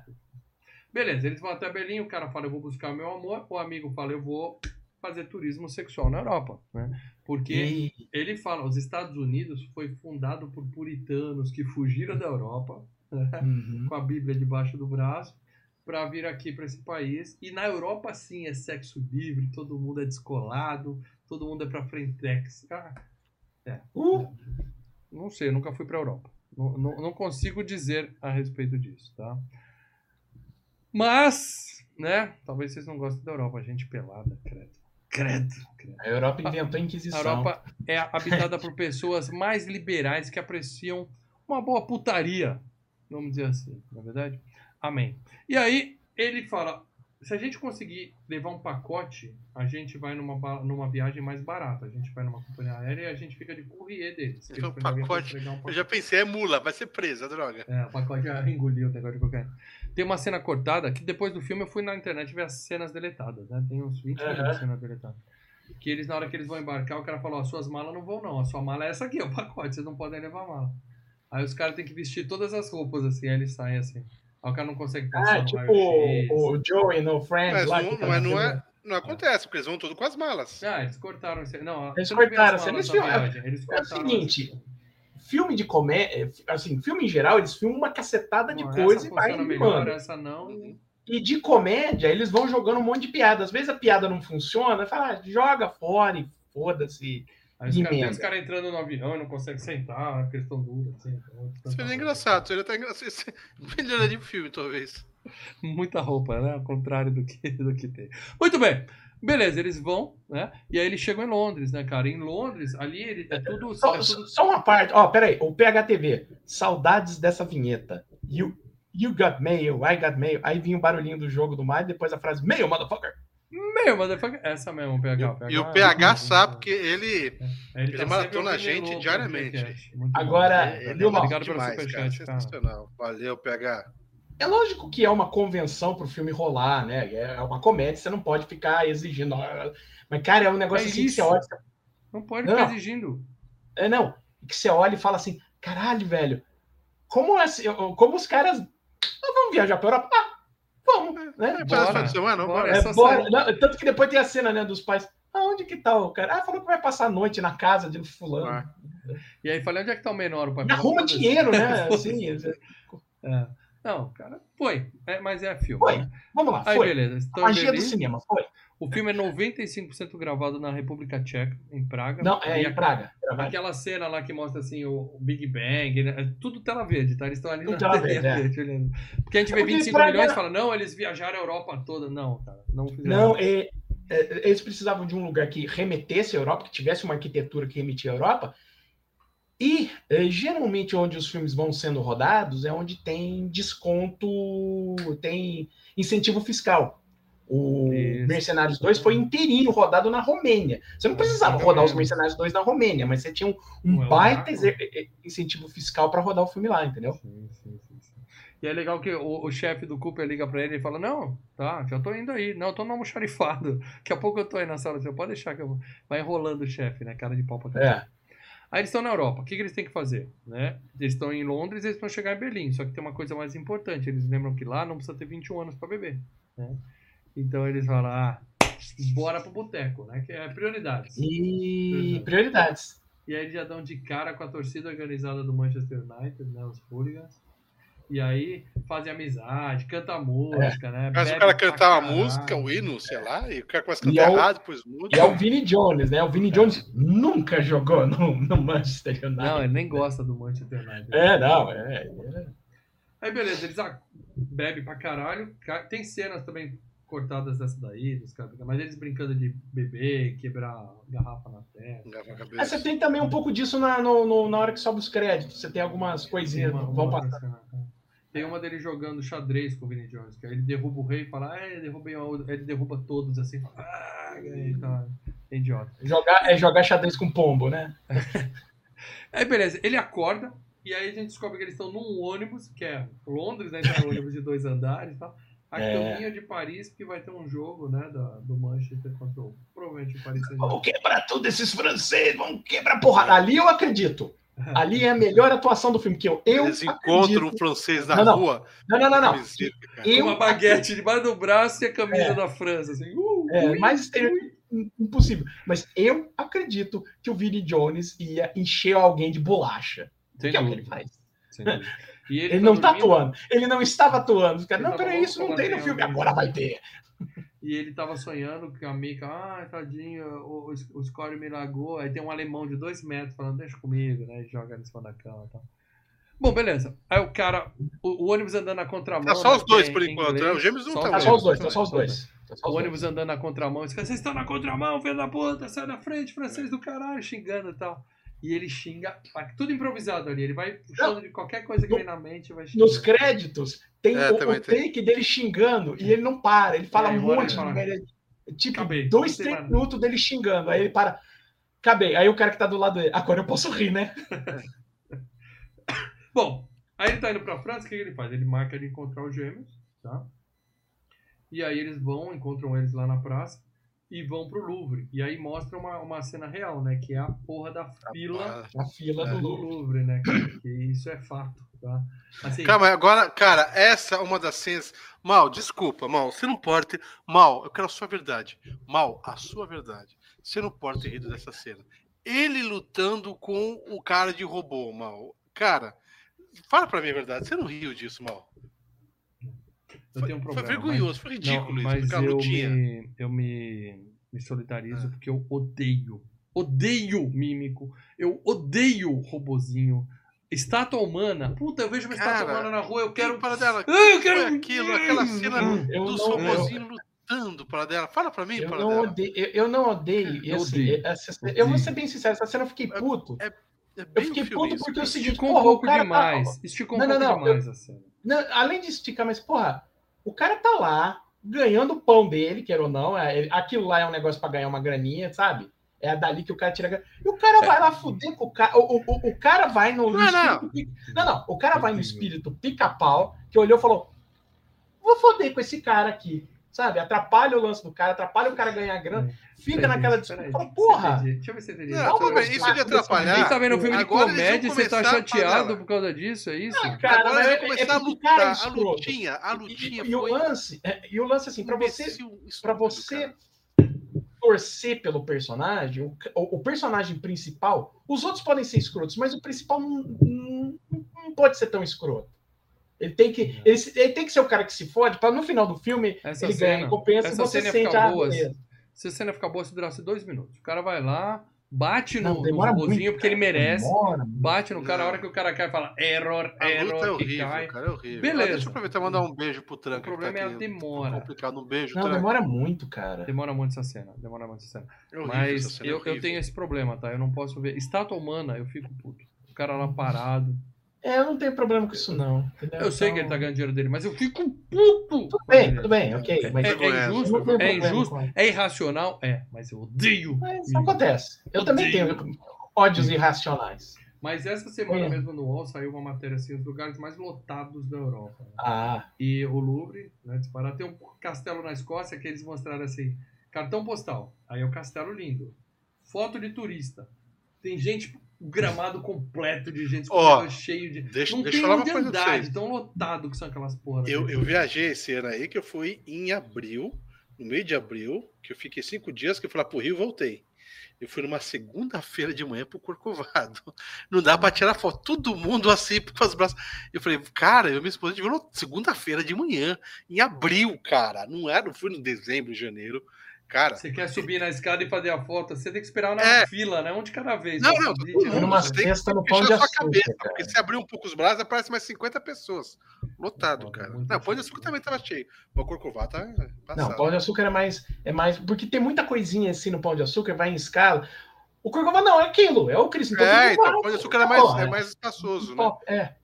Beleza, eles vão até Berlim, o cara fala, eu vou buscar meu amor, o amigo fala, eu vou fazer turismo sexual na Europa, né? Porque E, ele fala, os Estados Unidos foi fundado por puritanos que fugiram da Europa, Uhum. com a Bíblia debaixo do braço, para vir aqui para esse país. E na Europa, sim, é sexo livre, todo mundo é descolado, todo mundo é para frentex. Ah, Uh, não sei, eu nunca fui para Europa. Não, não, não consigo dizer a respeito disso, tá? Mas, né? Talvez vocês não gostem da Europa, gente pelada, credo. Credo, credo. a Europa inventou a A Inquisição. Europa é habitada por pessoas mais liberais que apreciam uma boa putaria, vamos dizer assim, na é verdade? Amém. E aí ele fala: se a gente conseguir levar um pacote, a gente vai numa, numa viagem mais barata. A gente vai numa companhia aérea e a gente fica de courrier deles. Então, pra pacote- um Eu pacote. já pensei, é mula, vai ser presa, droga. É, o pacote já engoliu o negócio de cocaína. Tem uma cena cortada que depois do filme eu fui na internet ver as cenas deletadas, né? Tem uns 20 Aham. minutos de cena deletada. Que eles, na hora que eles vão embarcar, o cara falou: Ó, suas malas não vão, não. A sua mala é essa aqui, é o pacote, vocês não podem levar a mala. Aí os caras têm que vestir todas as roupas assim, aí eles saem assim. Aí o cara não consegue passar Ah, tipo o, o Joey no Friends Mas lá. não, tá não, é, no não, é, não acontece, porque eles vão tudo com as malas. Ah, eles cortaram. Não, Eles você não as cortaram, malas eles viagem, Eles É o cortaram seguinte, filme de comédia, assim, filme em geral, eles filmam uma cacetada de Não, coisa essa e vai melhor, mano. essa não. E de comédia, eles vão jogando um monte de piada. Às vezes a piada não funciona, fala, ah, joga fora e foda-se. Aí os caras tem Emenda. os caras entrando no avião e não conseguem sentar, porque eles estão duros. Assim, então, tanta Seria roupa. engraçado, seria até engraçado. Isso é Melhor de filme, talvez. Muita roupa, né? Ao contrário do que, do que tem. Muito bem. Beleza, eles vão, né? E aí eles chegam em Londres, né, cara? Em Londres, ali ele, é tudo. Só, é tudo- só uma parte, ó, peraí, o PHTV, saudades dessa vinheta. You, you got mail, I got mail. Aí vinha o barulhinho do jogo do Mario, depois a frase, mail, motherfucker. Meu, motherfucker. Essa mesmo, o PH. E o é PH sabe que ele. É, ele tá maratona a gente diariamente. Agora, ele viu, é? Obrigado pelo demais, cara. superchat, cara. Sensacional. Valeu, PH. É lógico que é uma convenção pro filme rolar, né? É uma comédia, você não pode ficar exigindo. ó, Mas, cara, é um negócio É assim que você olha. Não pode Não. ficar exigindo. É, não. Que você olha e fala assim: caralho, velho, como, assim, como os caras. Ah, vamos viajar pra Europa? Ah, vamos, né? É, Bora, semana, bora. bora. É, essa bora. Não, tanto que depois tem a cena né, dos pais. Aonde que tá o cara? Ah, falou que vai passar a noite na casa de fulano. Ah. E aí falei, onde é que tá o menor? O pai arruma dinheiro, né? Assim, É. Não, cara, foi. É, mas é filme. Foi. né? vamos lá, Aí, foi. beleza. A Estão em magia do cinema, foi. O filme é 95% gravado na República Tcheca, em Praga. Não, é em a- Praga. Praga. Aquela cena lá que mostra assim o Big Bang, né? é tudo tela verde, tá? Eles estão ali Tudo na tela tela verde, é. verde olhando. Porque a gente vê Porque 25 Praga- milhões e fala, não, eles viajaram a Europa toda. Não, cara, não fizeram. Não, é, é, eles precisavam de um lugar que remetesse à Europa, que tivesse uma arquitetura que remetia à Europa. E é, geralmente onde os filmes vão sendo rodados é onde tem desconto, tem incentivo fiscal. O Isso. Mercenários 2 foi inteirinho rodado na Romênia. Você não precisava rodar os Mercenários 2 na Romênia, mas você tinha um, um é baita exer- eh, incentivo fiscal para rodar o filme lá, entendeu? Sim, sim, sim. E é legal que o, o chefe do Cooper liga pra ele e fala: Não, tá, já tô indo aí. Não, eu tô no almoxarifado. Daqui a pouco eu tô aí na sala. Você pode deixar que eu vou. Vai enrolando o chefe, né? Cara de pau pra caralho. É. Aí eles estão na Europa. O que, que eles têm que fazer? Né? Eles estão em Londres e eles vão chegar em Berlim. Só que tem uma coisa mais importante. Eles lembram que lá não precisa ter 21 anos para beber. Né? Então eles falam, ah, bora pro boteco, né? Que é prioridades. E Uhum. prioridades. E aí eles já dão de cara com a torcida organizada do Manchester United, né? Os hooligans. E aí fazem amizade, canta música, né? Mas o cara cantar uma música, o hino, sei lá, e o cara começa a cantar é o- errado, depois muda. E é o Vini Jones, né? O Vini Jones nunca jogou no, no Manchester United. Não, ele nem gosta do Manchester United. É, não, é. é. Aí beleza, eles ah, bebem pra caralho. Ca- Tem cenas também cortadas dessa daí, dos caras, mas eles brincando de beber, quebrar garrafa na terra. Você tem também um pouco disso na, no- no- na hora que sobe os créditos. Você tem algumas coisinhas. Vão passar. Tem uma dele jogando xadrez com o Vini Jones, que aí ele derruba o rei e fala, ah, ele derrubei a outra. Aí ele derruba todos assim, fala, ah, ganhei, tá. É idiota. Jogar, é jogar xadrez com pombo, né? Aí beleza, ele acorda e aí a gente descobre que eles estão num ônibus, que é Londres, né? Então é um ônibus de dois andares e tal. A É. caminho de Paris, porque vai ter um jogo, né, da, do Manchester contra o, provavelmente o Paris Saint-Germain. Vamos quebrar tudo esses franceses, vamos quebrar porrada. Ali eu acredito. Ali é a melhor atuação do filme, que eu, eu Eles encontram acredito. um francês na Não, não. rua. Não, não, não, não. camiseta, cara. Eu uma baguete debaixo do braço e a camisa É. da França, assim. Uh, É, ui, mas ui. impossível. Mas eu acredito que o Vini Jones ia encher alguém de bolacha. Sem que é o que ele faz. E ele, Ele não tá dormindo, atuando. Ele não estava atuando. Os caras, Ele não, peraí, isso não tem no filme. Agora vai ter. E ele tava sonhando que a Mika, ah, tadinho, o, o, o Score me largou. Aí tem um alemão de dois metros falando, deixa comigo, né? E joga ele em cima da cama e tal. Bom, beleza. Aí o cara, o, o ônibus andando na contramão. Tá só né, os dois por enquanto, inglês. né? Os gêmeos não Só tá Tá Tá só os dois, tá só os dois. Tá só O os dois. ônibus andando na contramão, vocês estão na contramão, filho da puta, sai da frente, francês do caralho, xingando e tal. E ele xinga, tudo improvisado ali, ele vai puxando de qualquer coisa que vem na mente vai xingando. Nos créditos, tem É, o, o tem. take dele xingando e ele não para. Ele fala É, um monte ele fala, de merda. Tipo, "Acabei, dois, três nada." minutos dele xingando. Aí ele para. Acabei. Aí o cara que tá do lado dele. Agora eu posso rir, né? Bom, aí ele tá indo pra França, o que que ele faz? Ele marca de encontrar os gêmeos, tá? E aí eles vão, encontram eles lá na praça e vão pro Louvre. E aí mostra uma, uma cena real, né? Que é a porra da fila Na fila É. do Louvre. Né? cara? Que isso é fato, tá? Assim, Calma, agora, cara, essa é uma das cenas. Mal, desculpa, Mal, você não pode ter. Mal, eu quero a sua verdade. Mal, a sua verdade. Você não pode ter rido dessa cena. Ele lutando com o cara de robô, Mal. Cara, fala pra mim a verdade. Você não riu disso, Mal. eu tenho um Foi problema. vergonhoso, foi mas, ridículo não, isso. mas eu me, eu me, me solidarizo Ah. porque eu odeio, odeio mímico, eu odeio robozinho. Estátua humana, puta, eu vejo uma estátua Cara, humana na rua, eu quero para dela. Ah, eu Foi quero. aquilo, aquela cena Eu do não- sobozinho lutando para dela. Fala pra mim, Eu para não, dela. odeio, eu, eu não odeio. Eu esse- odeio. essa- Odeio. eu vou ser bem sincero, essa cena eu fiquei puto. É Eu bem fiquei o filme puto isso, porque é cara. seguinte, Esticou um pouco tá- demais. Esticou um Não, não, pouco não, demais a cena. Não, além de esticar, mas, porra, o cara tá lá ganhando o pão dele, quer ou não. é- aquilo lá é um negócio pra ganhar uma graninha, sabe? É dali que o cara tira. a grana. E o cara vai lá fuder com o cara. O, o, o- o cara vai no. Não, não. espírito pi- não, não. O cara vai no espírito pica-pau, que olhou e falou: vou foder com esse cara aqui. Sabe? Atrapalha o lance do cara, atrapalha o cara ganhar grana, fica naquela peraí, Fala, porra! entendi. Deixa eu ver se entendi. Não, tudo bem, isso de atrapalhar. Quem tá vendo um filme de comédia, você tá chateado por causa disso, é isso? Não, cara, Agora mas vai é- começar é a é lutar. A lutinha, a E- lutinha e, e o lance, é, e o lance assim, para você estúpido, você cara. Torcer pelo personagem, o, o- o personagem principal, os outros podem ser escrotos, mas o principal não, não- não pode ser tão escroto. Ele tem que, ele, se- ele tem que ser o cara que se fode para no final do filme Essa ele ganhar cena, recompensa e você cena sente a boa. beleza. Se a cena ficar boa, se durasse dois minutos. O cara vai lá, bate no, Não, no demora robozinho, muito, porque ele merece. demora. Bate no cara, a Não. hora que o cara cai, fala error, A luta é error, e horrível, cai. cara, é horrível. Beleza. Ah, deixa eu aproveitar e mandar um beijo pro O Tranca. que problema tá é a demora. complicado. Um beijo, Não, Tranca. demora muito, cara. Demora muito essa cena. Demora muito essa cena. É horrível Mas cena, é eu, eu horrível. tenho esse problema, tá? Eu não posso ver. Estátua humana, eu fico puto. O cara lá parado. É, eu não tenho problema com isso não. entendeu? Eu sei Então, que ele tá ganhando dinheiro dele, mas eu fico puto. Tudo bem, tudo bem, ok. Mas É, é injusto, é injusto, é irracional, é, mas eu odeio. Mas isso acontece. Eu também Odeio. tenho ódios irracionais. Mas essa semana É. mesmo no UOL saiu uma matéria assim, os lugares mais lotados da Europa. né? Ah, E o Louvre, né, disparado. Tem um castelo na Escócia que eles mostraram assim, cartão postal. Aí é o castelo lindo. Foto de turista. Tem gente, o gramado completo de gente, corredor cheio de... Deixa, não deixa eu tem falar uma onde coisa pra andar, vocês. tão lotado que são aquelas porras. Eu, eu viajei esse ano aí, que eu fui em abril, no meio de abril, que eu fiquei cinco dias, que eu fui lá pro Rio e voltei. Eu fui numa segunda-feira de manhã pro Corcovado. Não dá pra tirar foto. Todo mundo assim, com os braços. Eu falei, cara, eu e minha esposa tive segunda-feira de manhã, em abril, cara. Não era, não fui no dezembro, janeiro. Cara. Você quer subir na escada e fazer a foto, você tem que esperar na é. fila, né? Um de cada vez. Não, não, subir, não, numa cesta no pão de açúcar. Cabeça, porque se abrir um pouco os braços, aparece mais 50 pessoas. Lotado, não, cara. Não, pão de açúcar também tava cheio. O Corcovado tá passado. Não, pão de açúcar é mais, é mais. Porque tem muita coisinha assim no pão de açúcar, vai em escala. O Corcovado não, é aquilo, é o Cristo. Então é, então o pão de açúcar é mais, é mais espaçoso, né? É.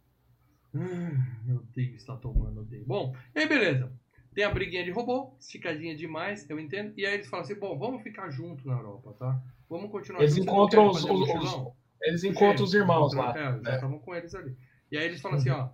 Hum, meu Deus, tá tomando. Bom, e aí, beleza. Tem a briguinha de robô, esticadinha demais, eu entendo. E aí eles falam assim: bom, vamos ficar junto na Europa, tá? Vamos continuar Eles encontram os, os, os, eles encontram os irmãos lá. É, já estavam é. com eles ali. E aí eles falam assim: ó,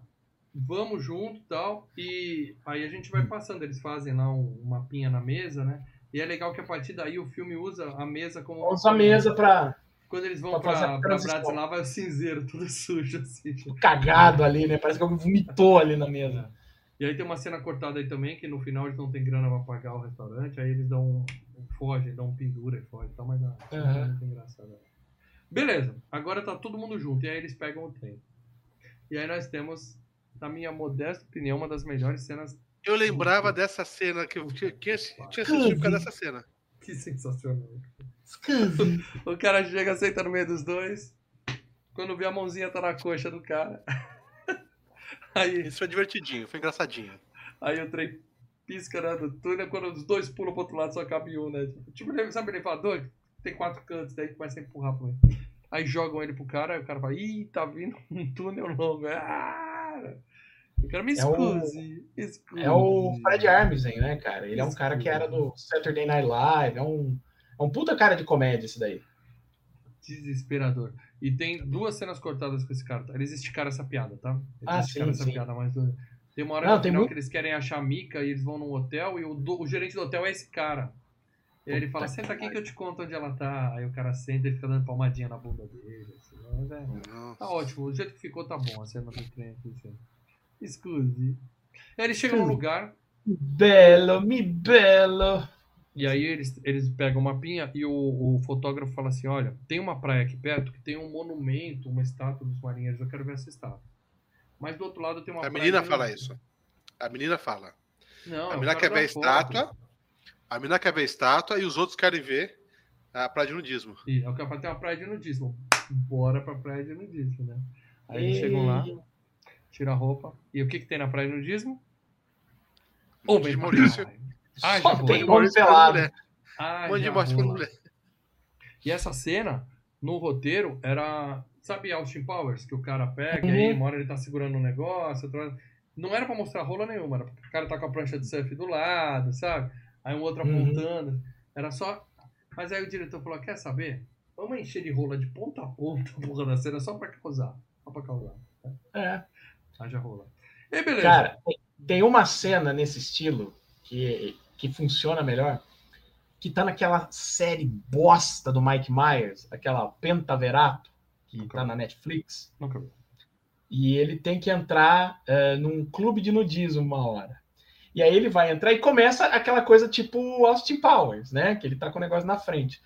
vamos junto e tal. E aí a gente vai passando. Eles fazem lá um, um mapinha na mesa, né? E é legal que a partir daí o filme usa a mesa como. Usa a mesa pra. Quando eles vão pra, pra, pra Bratislava, é o cinzeiro, tudo sujo, assim. Cagado ali, né? Parece que alguém vomitou ali na mesa. E aí tem uma cena cortada aí também, que no final eles não tem grana pra pagar o restaurante, aí eles dão um, fogem, dão um pendura e foge e tal, mas é muito engraçado. Beleza, agora tá todo mundo junto, e aí eles pegam o trem. E aí nós temos, na minha modesta opinião, uma das melhores cenas. Eu lembrava dessa cena, que eu tinha, tinha, tinha assistido por causa dessa cena. Que sensacional. o cara chega, senta no meio dos dois. Quando vê a mãozinha tá na coxa do cara. Aí, Isso foi divertidinho, foi engraçadinho. Aí o trem pisca né, do túnel, quando os dois pulam pro outro lado, só cabe um, né? Tipo, sabe o elevador? Tem quatro cantos, daí começa a empurrar pro Aí jogam ele pro cara, aí o cara fala, ih, tá vindo um túnel longo. Ah! Eu quero me excuse, é o, É o Fred Armisen, né, cara? Ele é um cara que era do Saturday Night Live, é um, é um puta cara de comédia esse daí. Desesperador. E tem duas cenas cortadas com esse cara. Tá? Eles esticaram essa piada, tá? Eles ah, esticaram sim, essa sim. piada, mas tem uma hora Não, no final muito... que eles querem achar a Mika e eles vão num hotel e o, do, o gerente do hotel é esse cara. E aí ele fala, senta aqui que eu te conto onde ela tá. Aí o cara senta e fica dando palmadinha na bunda dele. Assim, mas é, tá ótimo, o jeito que ficou tá bom a cena do trem aqui. Assim. Excuse. Aí eles chegam num lugar. Belo, mi belo. E aí eles, eles pegam uma pinha e o, o, fotógrafo fala assim, olha, tem uma praia aqui perto que tem um monumento, uma estátua dos marinheiros, eu quero ver essa estátua. Mas do outro lado tem uma A menina fala isso. A menina fala. Não, a menina quer ver a estátua, a menina quer ver a estátua e os outros querem ver a praia de nudismo. E é o que tem uma praia de nudismo. Bora pra praia de nudismo, né? Aí eles chegam lá, tiram a roupa. E o que que tem na praia de nudismo? Homem Maurício. Ah, já foi. Tem homem pelado. Ah, um de morte por mulher. E essa cena, no roteiro, era. Sabe Austin Powers? Que o cara pega uhum. e aí uma hora ele tá segurando um negócio, outra... Não era pra mostrar rola nenhuma, era porque o cara tá com a prancha de surf do lado, sabe? Aí um outro uhum. apontando. Era só. Mas aí o diretor falou: quer saber? Vamos encher de rola de ponta a ponta a porra da cena só pra causar. Só pra causar. Né? É. Haja rola. E beleza. Cara, tem uma cena nesse estilo que que funciona melhor, que tá naquela série bosta do Mike Myers, aquela Pentaverato, que Nunca tá na Netflix. Nunca E ele tem que entrar uh, num clube de nudismo uma hora. E aí ele vai entrar e começa aquela coisa tipo Austin Powers, né? Que ele tá com o negócio na frente.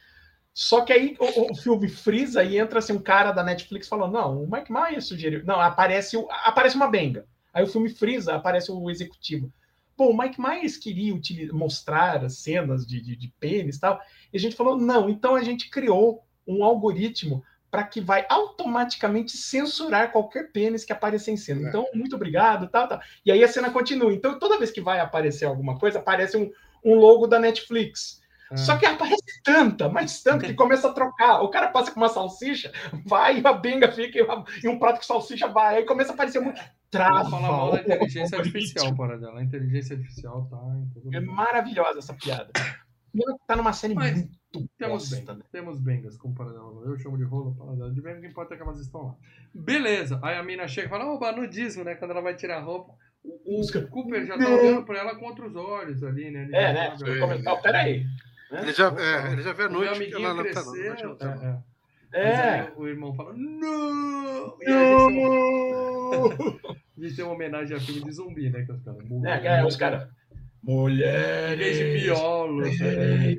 Só que aí o, o filme frisa e entra assim um cara da Netflix falando: não, o Mike Myers sugeriu. Não, aparece, aparece uma benga. Aí o filme frisa, aparece o executivo. Bom, o Mike Myers queria utilizar, mostrar cenas de, de, de pênis e tal, e a gente falou, não, então a gente criou um algoritmo para que vai automaticamente censurar qualquer pênis que apareça em cena. É. Então, muito obrigado, tal, tal. E aí a cena continua. Então, toda vez que vai aparecer alguma coisa, aparece um, um logo da Netflix. Ah. Só que aparece tanta, mas tanto, que começa a trocar. O cara passa com uma salsicha, vai, a benga fica, e um prato com salsicha vai, aí começa a aparecer muito. Trava. Falar mal da inteligência artificial, para dela. A inteligência artificial tá em todo É maravilhosa essa piada. Tá numa série mas muito temos, bosta, né? temos bengas com paradela. Eu chamo de rolo paradela. De benga, o que importa é que elas estão lá. Beleza. Aí a mina chega e fala, opa, nudismo, né? Quando ela vai tirar a roupa. O, o Cooper já tá olhando pra ela contra os olhos ali, né? Ele é, né? Comentar, peraí. Né? Ele, já, é, ele já vê a noite que ela cresceu, tá é, é. É. o irmão fala, não! E a gente, a gente tem uma homenagem a filme de zumbi, né? Que os caras. É, é, os caras. Mulher. Em vez de biolos. Né?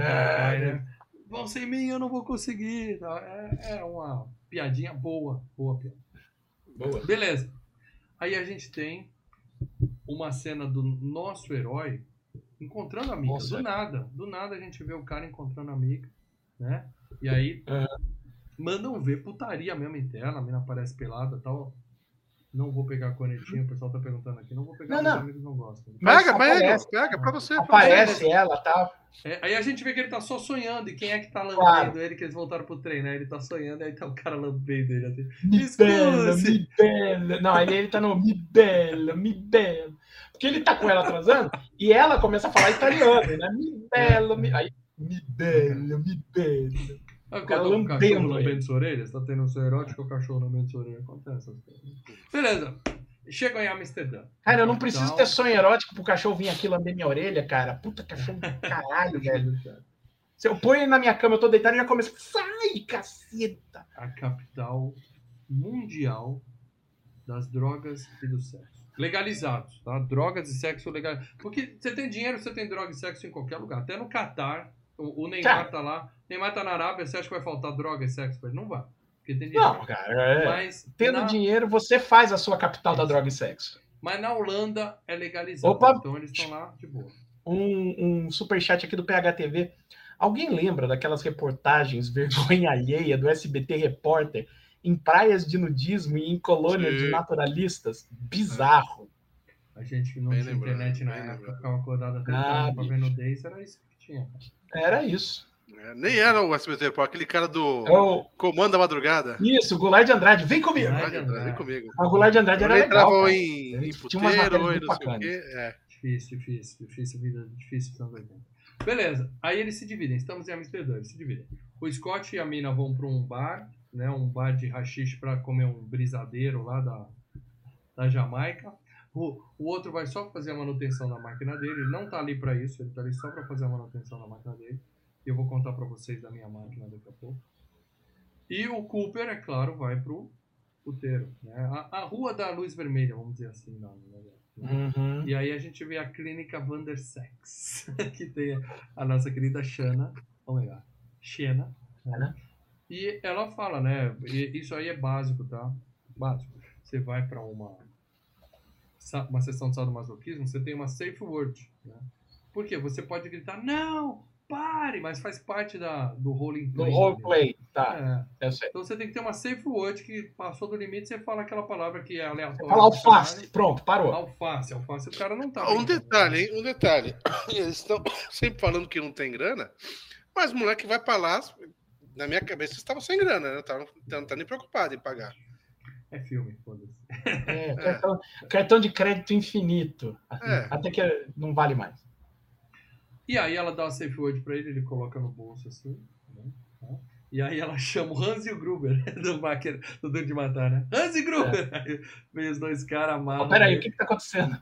É. não, sem mim eu não vou conseguir. É, é uma piadinha boa, boa piada. Boa. Beleza. Aí a gente tem uma cena do nosso herói encontrando a Mika. Nossa. Do nada. Do nada a gente vê o cara encontrando a Mika, né? E aí mandam ver putaria mesmo em tela, a mina aparece pelada e tal. Não vou pegar a cornetinha, o pessoal tá perguntando aqui. Não vou pegar, Não, meus não. amigos não gostam. Mas Pega, pega, aparece. pega pra você. pra Aparece ela tal. É, aí a gente vê que ele tá só sonhando, e quem é que tá lambendo Claro. ele, que eles voltaram pro trem, né? Ele tá sonhando, aí tá o cara lambendo ele assim. Me bela, me bela. Não, ele, ele tá no me bela, me bela. Porque ele tá com ela transando e ela começa a falar italiano, né? Me bela, me... Aí, me bela, me bela. Aí O cara lambendo ele. lambendo sua orelha, você tá tendo um seu erótico, o cachorro lambendo sua orelha, acontece. Beleza. Chegam em Amsterdã. Cara, eu não preciso Então- ter sonho erótico pro cachorro vir aqui lamber minha orelha, cara. Puta cachorro do caralho, velho. Se eu ponho ele na minha cama, eu tô deitado e já começa. Sai, caceta! A capital mundial das drogas e do sexo. Legalizados, tá? Drogas e sexo legal. Porque você tem dinheiro, você tem droga e sexo em qualquer lugar. Até no Catar, o, o Neymar tá lá. Neymar tá na Arábia, você acha que vai faltar droga e sexo pra ele? Não vai. Porque tem dinheiro. Não, cara. é. Mas, Tendo na, dinheiro, você faz a sua capital da droga e sexo. mas na Holanda é legalizado. Opa! Então eles estão lá de boa. um, um superchat aqui do PHTV. Alguém lembra daquelas reportagens vergonha alheia do SBT Repórter em praias de nudismo e em colônias Sim. de naturalistas? Bizarro. A gente que não Bem tinha lembrado, internet na época, lembrado. ficava acordado até Ah, pra ver nudez, era isso que tinha. Era isso. É, nem era o SBT, pô, aquele cara do É o- Comando da Madrugada. isso, o Goulart de Andrade. Vem comigo. Goulart Vem de Andrade. comigo. O Goulart de Andrade era Ele legal. entrava cara. em, em tinha umas puteiro e não sei o quê. É. Difícil, difícil, difícil, vida difícil anos 80. Beleza, aí eles se dividem, estamos em Amsterdã, eles se dividem. O Scott e a Mina vão para um bar, né, um bar de rachixe para comer um brisadeiro lá da, da Jamaica. O, o outro vai só fazer a manutenção da máquina dele, ele não tá ali para isso, ele tá ali só para fazer a manutenção da máquina dele. E eu vou contar para vocês da minha máquina daqui a pouco. E o Cooper, é claro, vai pro puteiro, né? A, a rua da luz vermelha, vamos dizer assim, não, né? Uhum. E aí a gente vê a clínica Vandersex, que tem a nossa querida Shana, my God, Xena. Xena. E ela fala, né? e Isso aí é básico, tá? Básico. Você vai para uma uma sessão de sadomasoquismo, você tem uma safe word, né? Por quê? Você pode gritar, não, pare, mas faz parte da, do roleplay. ali. roleplay, tá. É. Eu sei. Então você tem que ter uma safe word que passou do limite, você fala aquela palavra que é aleatória. Fala alface. Pronto, parou. Alface, alface, o cara não tá. Um detalhe, hein? Um detalhe. Eles estão sempre falando que não tem grana, mas o moleque vai pra lá. Na minha cabeça, eles estavam sem grana, né? Tavam- Não tá nem preocupado em pagar. É filme, foda-se. É, cartão, cartão de crédito infinito. É. Até que não vale mais. E aí ela dá uma safe word pra ele, ele coloca no bolso assim. né? Tá? E aí ela chama o Hans e o Gruber, do Macker, do Duro de Matar, né? Hans e Gruber! Aí vem os dois caras amarram. Ó, peraí, ele. o que, que tá acontecendo?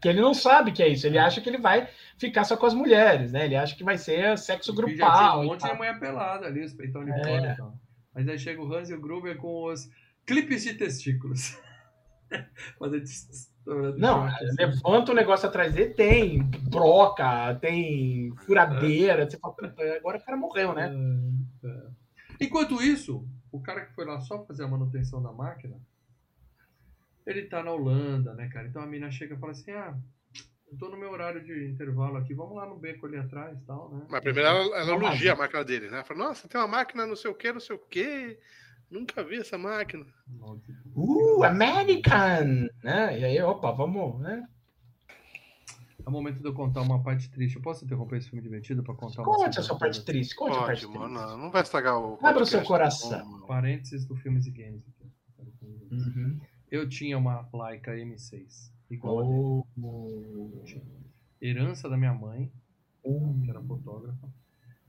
Que ele não sabe que é isso. Ele acha que ele vai ficar só com as mulheres, né? Ele acha que vai ser sexo grupal. um monte de mulher pelada ali, os peitão de É. fora e tal. Mas aí chega o Hans e o Gruber com os clipes de testículos. Fazer Não, levanta o negócio atrás dele, tem broca, tem furadeira. Você fala, "Puta, agora o cara morreu, né? É, é. Enquanto isso, o cara que foi lá só fazer a manutenção da máquina, ele tá na Holanda, né, cara? Então a mina chega e fala assim: ah, eu tô no meu horário de intervalo aqui, vamos lá no beco ali atrás e tal, né? Mas primeiro ela, ela elogia a máquina dele, né? Fala, nossa, tem uma máquina não sei o que, não sei o que. Nunca vi essa máquina. Uh, American! Né? E aí, opa, vamos, né? É o momento de eu contar uma parte triste. Eu posso interromper esse filme divertido pra contar uma Conte a sua parte triste, conte a parte Pode, triste. mano. Não vai estragar o. Abra o seu podcast, coração. Parênteses do Filmes e Games. aqui. Uhum. Eu tinha uma Leica M6. Igual. Oh. Herança da minha mãe, Uh. que era fotógrafa.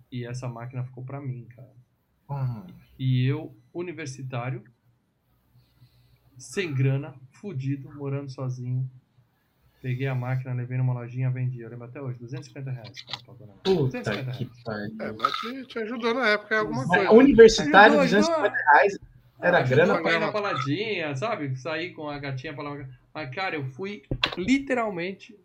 E essa máquina ficou pra mim, cara. Ah. E eu, universitário, sem grana, fudido, morando sozinho. Peguei a máquina, levei numa lojinha, vendi. Eu lembro até hoje, 250 reais. Cara, pagou na- Puta 250 que reais. pariu. É, mas te, te ajudou na época em alguma coisa. Universitário, Ajudou, 250 reais. Era grana pra na caramba. baladinha, sabe? Sair com a gatinha pra lá. Mas, cara, eu fui literalmente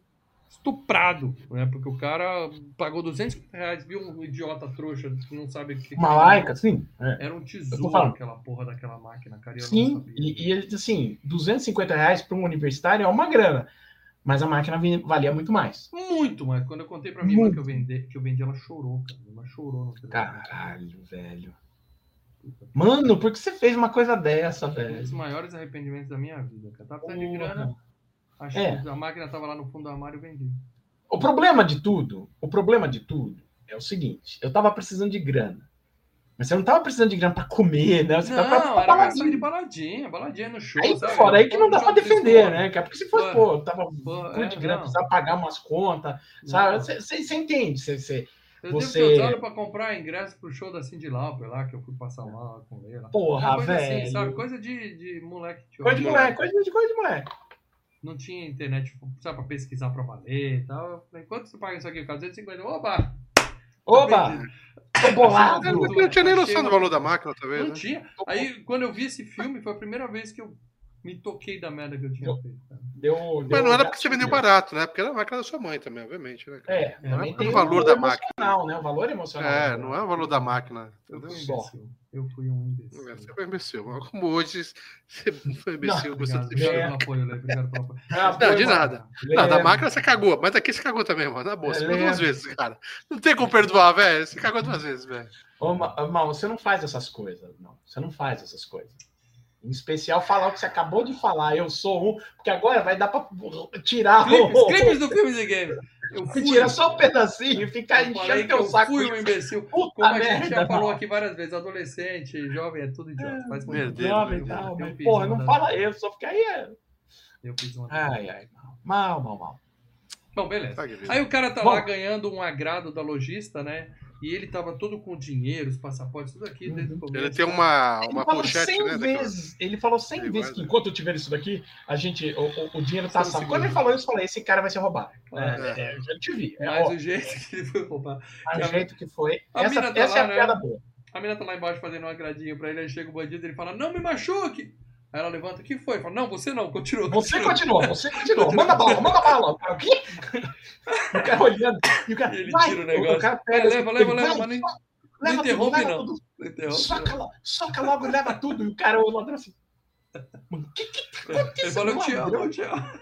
estuprado, né? Porque o cara pagou 250 reais, viu um idiota trouxa que não sabe o que. Uma laica, sim. É. Era um tesouro aquela porra daquela máquina, cara. e Sim, e, e assim, 250 reais para um universitário é uma grana. Mas a máquina valia muito mais. Muito, mas quando eu contei pra minha Muito. que eu vendi, que eu vendi, ela chorou, cara. Irmã chorou no telefone. Caralho, velho. Mano, por que você fez uma coisa dessa, Um dos velho? maiores arrependimentos da minha vida, cara. Tava precisando de grana, achei É. que a máquina tava lá no fundo do armário e vendi. O problema de tudo, o problema de tudo é o seguinte: eu tava precisando de grana. Mas você não tava precisando de grana pra comer, né? Você tava pra, Não, pra era baladinha. de baladinha, baladinha no show. Aí sabe? fora, aí que não dá pra defender, né? Porque se fosse, Pô, tava pô, é, de grana, não. precisava pagar umas contas, sabe? Não. Você entende, você- Eu Você- devo ter usado pra comprar ingresso pro show da Cindy Lauper lá, que eu fui passar lá com ela. Porra, coisa velho. assim, sabe? Coisa de, de moleque. tio. Coisa de moleque, coisa de, coisa de moleque. Não tinha internet, sabe, pra pesquisar pra valer e tal. Eu falei, quanto você paga isso aqui? cara? 250. Oba! Oba! vendido. Tô bolado! Eu não, não tinha nem noção do valor da máquina, talvez. Não Né? tinha. Aí, quando eu vi esse filme, foi a primeira vez que eu me toquei da merda que eu tinha feito. cara. Deu, Mas deu não era porque você vendeu barato, né? Porque era a máquina da sua mãe também, obviamente, né? É, também É, tem o valor da emocional, né? O valor emocional. É, não é o valor da máquina. Eu Entendeu? um imbecil. Eu fui um imbecil. É, Você foi imbecil. Mas como hoje você foi imbecil, você Obrigado, É. pelo apoio, Lê. Obrigado pelo apoio. Não, de nada. Não, da máquina você cagou, mas daqui você cagou também, mano. Na boa, você É, cagou duas vezes, cara. Não tem como perdoar, velho. Você cagou duas vezes, velho. Ô, Mal, você não faz essas coisas, não. Você não faz essas coisas. Em especial falar o que você acabou de falar, eu sou um, porque agora vai dar pra tirar Clipes, o. clipes do Filmes e Games. Eu fui. Tirar só um pedacinho e ficar enchendo que teu eu saco. fui um imbecil. Puta Como a gente merda, já falou Mal. aqui várias vezes, adolescente, jovem, é tudo idiota. Faz muito Meu. Deus, Jovem, meu mas, porra, não fala eu, só fica aí. é- Eu fiz uma. Ai, ai, mal, mal, mal. Bom, beleza. Aí o cara tá Bom. lá ganhando um agrado da lojista, né? E ele tava todo com dinheiro, os passaportes, tudo aqui desde o começo. Ele tem uma, Ele uma falou pochete, 100 né? daquela- vezes, ele falou 100 Ele vezes que enquanto eu tiver isso daqui, a gente, o, o- o dinheiro tá salvo. Quando ele falou isso, eu falei, esse cara vai ser roubado. É. É, é, eu já te vi. É, Mas ó, o jeito que ele foi roubar. o jeito que foi. A Essa, tá essa lá, é a né? piada boa. A menina tá lá embaixo fazendo um agradinho pra ele, aí chega o bandido e ele fala, não me machuque! Aí ela levanta, o que foi? Fala, não, você não, continua. Você continua. você continua. Manda bala, manda bala. O quê? O cara olhando. E o cara, E ele vai, tira o o, negócio. cara É, pega. leva, assim, leva, ele leva, vai, mas nem, leva não tudo, interrompe, leva não. tudo. não interrompe, Soca, não. soca logo e leva tudo. E o cara, o ladrão assim. Mano, que que Ele aconteceu? fala, eu te amo, eu te amo.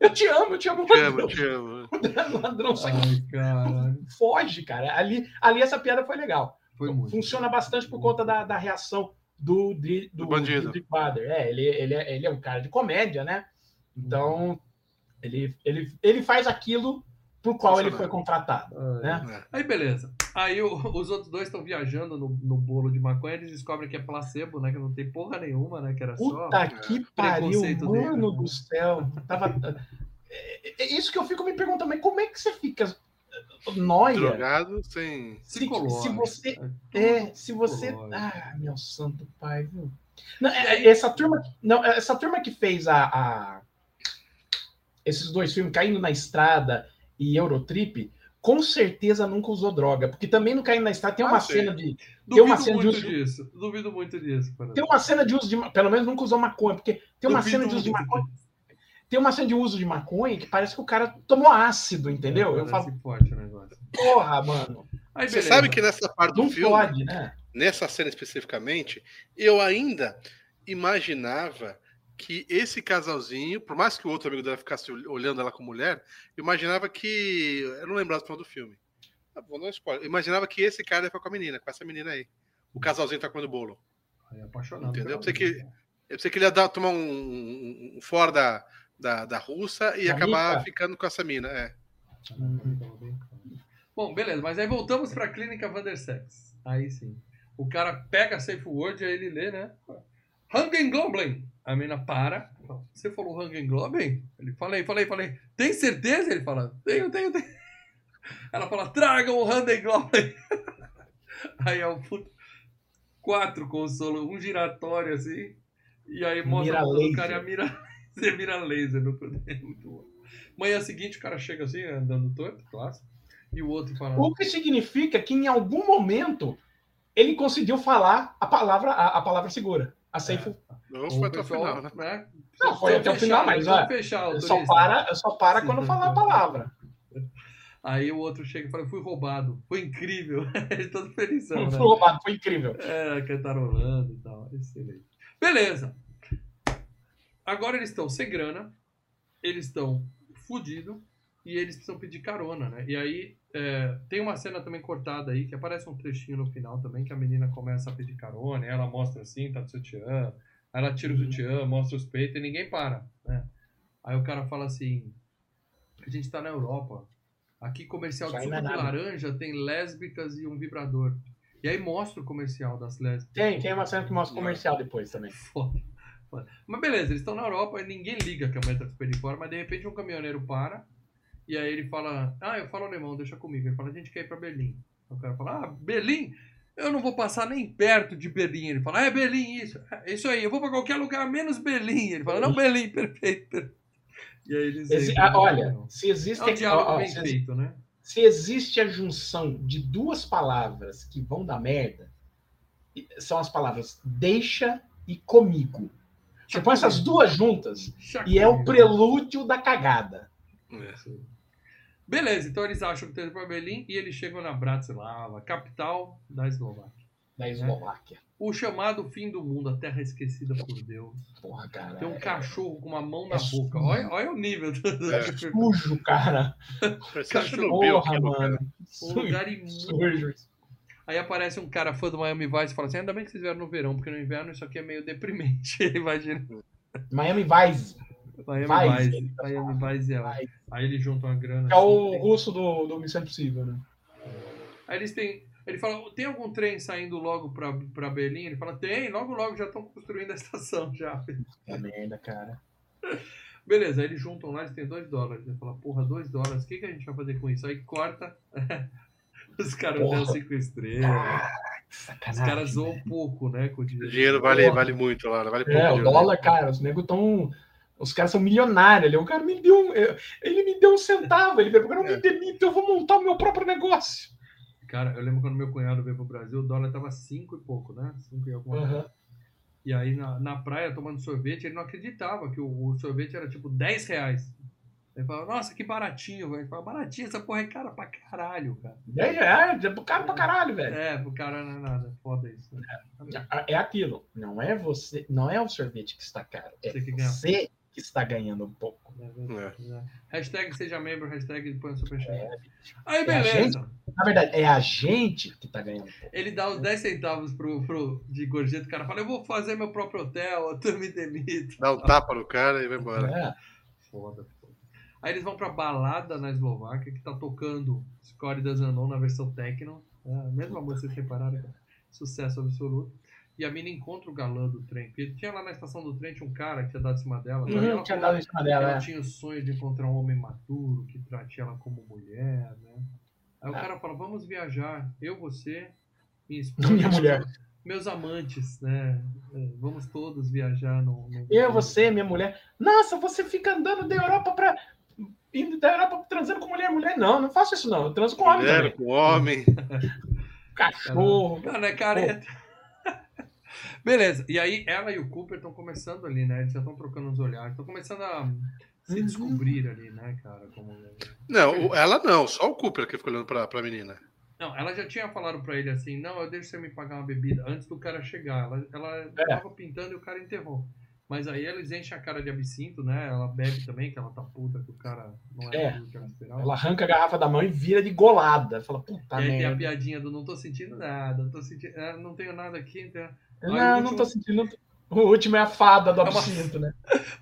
Eu te amo, eu te amo. Te amo, ladrão. te amo. O ladrão só Ai, caralho. foge, cara. Ali, ali essa piada foi legal. Foi muito. Funciona bastante por conta da, da reação do, de- do, Do bandido. Bader. É, ele, ele, é, ele é um cara de comédia, né? Então, ele, ele, ele faz aquilo por qual ele foi contratado. Ai. né? É. Aí beleza. Aí o- os outros dois estão viajando no, no bolo de maconha, eles descobrem que é placebo, né? Que não tem porra nenhuma, né? Que era só. Puta que pariu, Preconceito mano dele. do céu. Tava... É, é isso que eu fico me perguntando, mas como é que você fica noia? Drogado sem. Se, Psicológico. se você É, É, se você. Ah, meu santo pai, viu? Não, é- é- essa turma, não, essa turma que fez a, a- esses dois filmes, Caindo na Estrada e Eurotrip, com certeza nunca usou droga, porque também no Caindo na Estrada tem Ah, uma sim. cena de tem Duvido uma cena de muito uso- disso. Duvido muito disso. cara. tem uma cena de uso de pelo menos nunca usou maconha, porque tem uma Duvido cena de uso de maconha, disso. Tem uma cena de uso de maconha que parece que o cara tomou ácido, entendeu? É, Eu falo, forte o negócio. porra, mano, Aí, Você sabe que nessa parte do não filme, pode, né? nessa cena especificamente, eu ainda imaginava que esse casalzinho, por mais que o outro amigo dela ficasse ol- olhando ela como mulher, eu imaginava que. Eu não lembrava do final do filme. Ah, Vou dar um spoiler. Eu imaginava que esse cara ia ficar com a menina, com essa menina aí. O casalzinho tá comendo bolo. Aí, apaixonado. Entendeu? pela Você que-. Eu pensei que ele ia dar, tomar um, um- um fora da, da, da russa e Da acabar ficando com essa mina. É. Bom, beleza, mas aí voltamos pra clínica Vandersex. Aí sim. O cara pega a Safe Word e aí ele lê, né? Hangengloblen. A menina para. fala, Você falou Hangengloblen? Ele falei, falei, falei. Tem certeza? Ele fala, tenho, tenho, tenho. Ela fala, tragam o Hangengloblen. Aí é o puto. Quatro consolos, um giratório assim. E aí mostra Mira a laser. cara e a mira. Você mira laser no é muito bom. Manhã seguinte o cara chega assim, andando torto, clássico. E o outro fala. O que significa que em algum momento ele conseguiu falar a palavra, a, a palavra segura. A safe. Não o foi até o final, né? né? Não, foi até o final, mas só ó, fechar, só para, só para quando falar a palavra. Aí o outro chega e fala, fui roubado. Foi incrível. Ele todo felizão, né? Foi roubado, foi incrível. É, cantarolando e tal. Excelente. Beleza. Agora eles estão sem grana, eles estão fudidos e eles precisam pedir carona, né? E aí é, tem uma cena também cortada aí, que aparece um trechinho no final também, que a menina começa a pedir carona, e ela mostra assim, tá de sutiã, aí ela tira o Uhum. sutiã, mostra os peitos e ninguém para, né? Aí o cara fala assim, a gente tá na Europa, aqui comercial de suco de laranja tem lésbicas e um vibrador. E aí mostra o comercial das lésbicas. Tem, tem uma cena que mostra comercial depois também. Foda. Mas beleza, eles estão na Europa e ninguém liga que a mulher tá super de fora, mas de repente um caminhoneiro para e aí ele fala: Ah, eu falo alemão, deixa comigo. Ele fala: A gente quer ir pra Berlim. O cara fala: Ah, Berlim? Eu não vou passar nem perto de Berlim. Ele fala: Ah, é Berlim isso. É isso aí, eu vou pra qualquer lugar menos Berlim. Ele fala: Não, Berlim, perfeito. perfeito. E aí eles. Entram ah, olha, se existe, é um diálogo ó, bem se, feito, né? se existe a junção de duas palavras que vão dar merda, são as palavras deixa e comigo. Você põe essas duas juntas e é o prelúdio da cagada. É. Beleza, então eles acham que tem para Berlim e eles chegam na Bratislava, capital da Eslováquia. Da Eslováquia. O chamado fim do mundo, a terra esquecida por Deus. Porra, cara. Tem um é cachorro com uma mão na é boca. Olha, olha o nível do. É. Sujo, cara. Parece Cachorro, Porra, cara. mano. Um lugar imundo. Sujo. Aí aparece um cara fã do Miami Vice e fala assim: ainda bem que vocês vieram no verão, porque no inverno isso aqui é meio deprimente. Imagina. Miami Vice. Miami Vice. Vice. Miami Vice é. lá. Vice. Aí eles juntam a grana. É o assim, russo do, do Missão Impossível, né? Aí eles têm. Ele fala: tem algum trem saindo logo pra, pra Berlim? Ele fala: tem, logo logo já estão construindo a estação já. É merda, cara. Beleza, eles juntam lá, eles têm 2 dólares. Ele fala, porra, 2 dólares, o que, que a gente vai fazer com isso? Aí corta. Os caras Porra. dão 5 estrelas. Os caras zoam um pouco, né? Com o O dinheiro. dinheiro vale, Porra. vale muito lá, vale pouco. É, o dinheiro, dólar, né? cara, os negros estão. Os caras são milionários. ali. O cara me deu um. Ele me deu um centavo. Ele falou: não me É. demita, eu vou montar o meu próprio negócio. Cara, eu lembro quando meu cunhado veio pro Brasil, o dólar tava 5 e pouco, né? 5 e alguma coisa. Aham. E aí na, na praia, tomando sorvete, ele não acreditava que o, o sorvete era tipo 10 reais. Ele falava, nossa, que baratinho, velho. Ele falava, baratinho, essa porra é cara pra caralho, cara. 10 reais, é pro cara pra caralho, velho. É, pro cara não é nada. Foda isso. Né? É aquilo. Não é você, não é o sorvete que está caro. É Você que ganha. você que está ganhando um pouco. É verdade, é. Hashtag seja membro, hashtag põe o superchat. É, Aí É beleza. Na verdade, é a gente que está ganhando um pouco. Ele dá os 10 centavos pro, pro, de gorjeta, o cara fala, eu vou fazer meu próprio hotel, tu me demite. Dá um tapa no cara e vai embora. É. Foda. Aí eles vão pra balada na Eslováquia, que tá tocando Score das Anon na versão techno. É, a mesma música, vocês repararam, cara. Sucesso absoluto. E a mina encontra o galã do trem. Porque tinha lá na estação do trem, tinha um cara que tinha dado em cima dela. Uhum, ela tinha falou dado em cima dela, ela é. tinha o sonho de encontrar um homem maduro, que trate ela como mulher, né? Aí o Ah. cara fala, vamos viajar. Eu, você, minha esposa, Minha mulher. meus amantes, né? É, Vamos todos viajar no... no- Eu, você, minha mulher. Nossa, você fica andando da Europa pra. Indo da Europa transando com mulher. Mulher, não, não faço isso, não. Eu transo com homem Mulher também. com homem. Cachorro. Não, não é careta. Beleza, e aí ela e o Cooper estão começando ali, né? Eles já estão trocando uns olhares, estão começando a se Uhum. descobrir ali, né, cara? Como... Não, ela não, só o Cooper que ficou olhando pra, pra menina. Não, ela já tinha falado pra ele assim, não, eu deixo você me pagar uma bebida antes do cara chegar. Ela, ela É. tava pintando e o cara enterrou. Mas aí eles enchem a cara de absinto, né? Ela bebe também, que ela tá puta, que o cara não é, É. que ela esperava. Ela arranca a garrafa da mão e vira de golada. Fala, puta E aí tem a merda. piadinha do não tô sentindo nada, não tô sentindo, ah, não tenho nada aqui, então Não, o não último- tô sentindo. O último é a fada do É uma- absinto, né?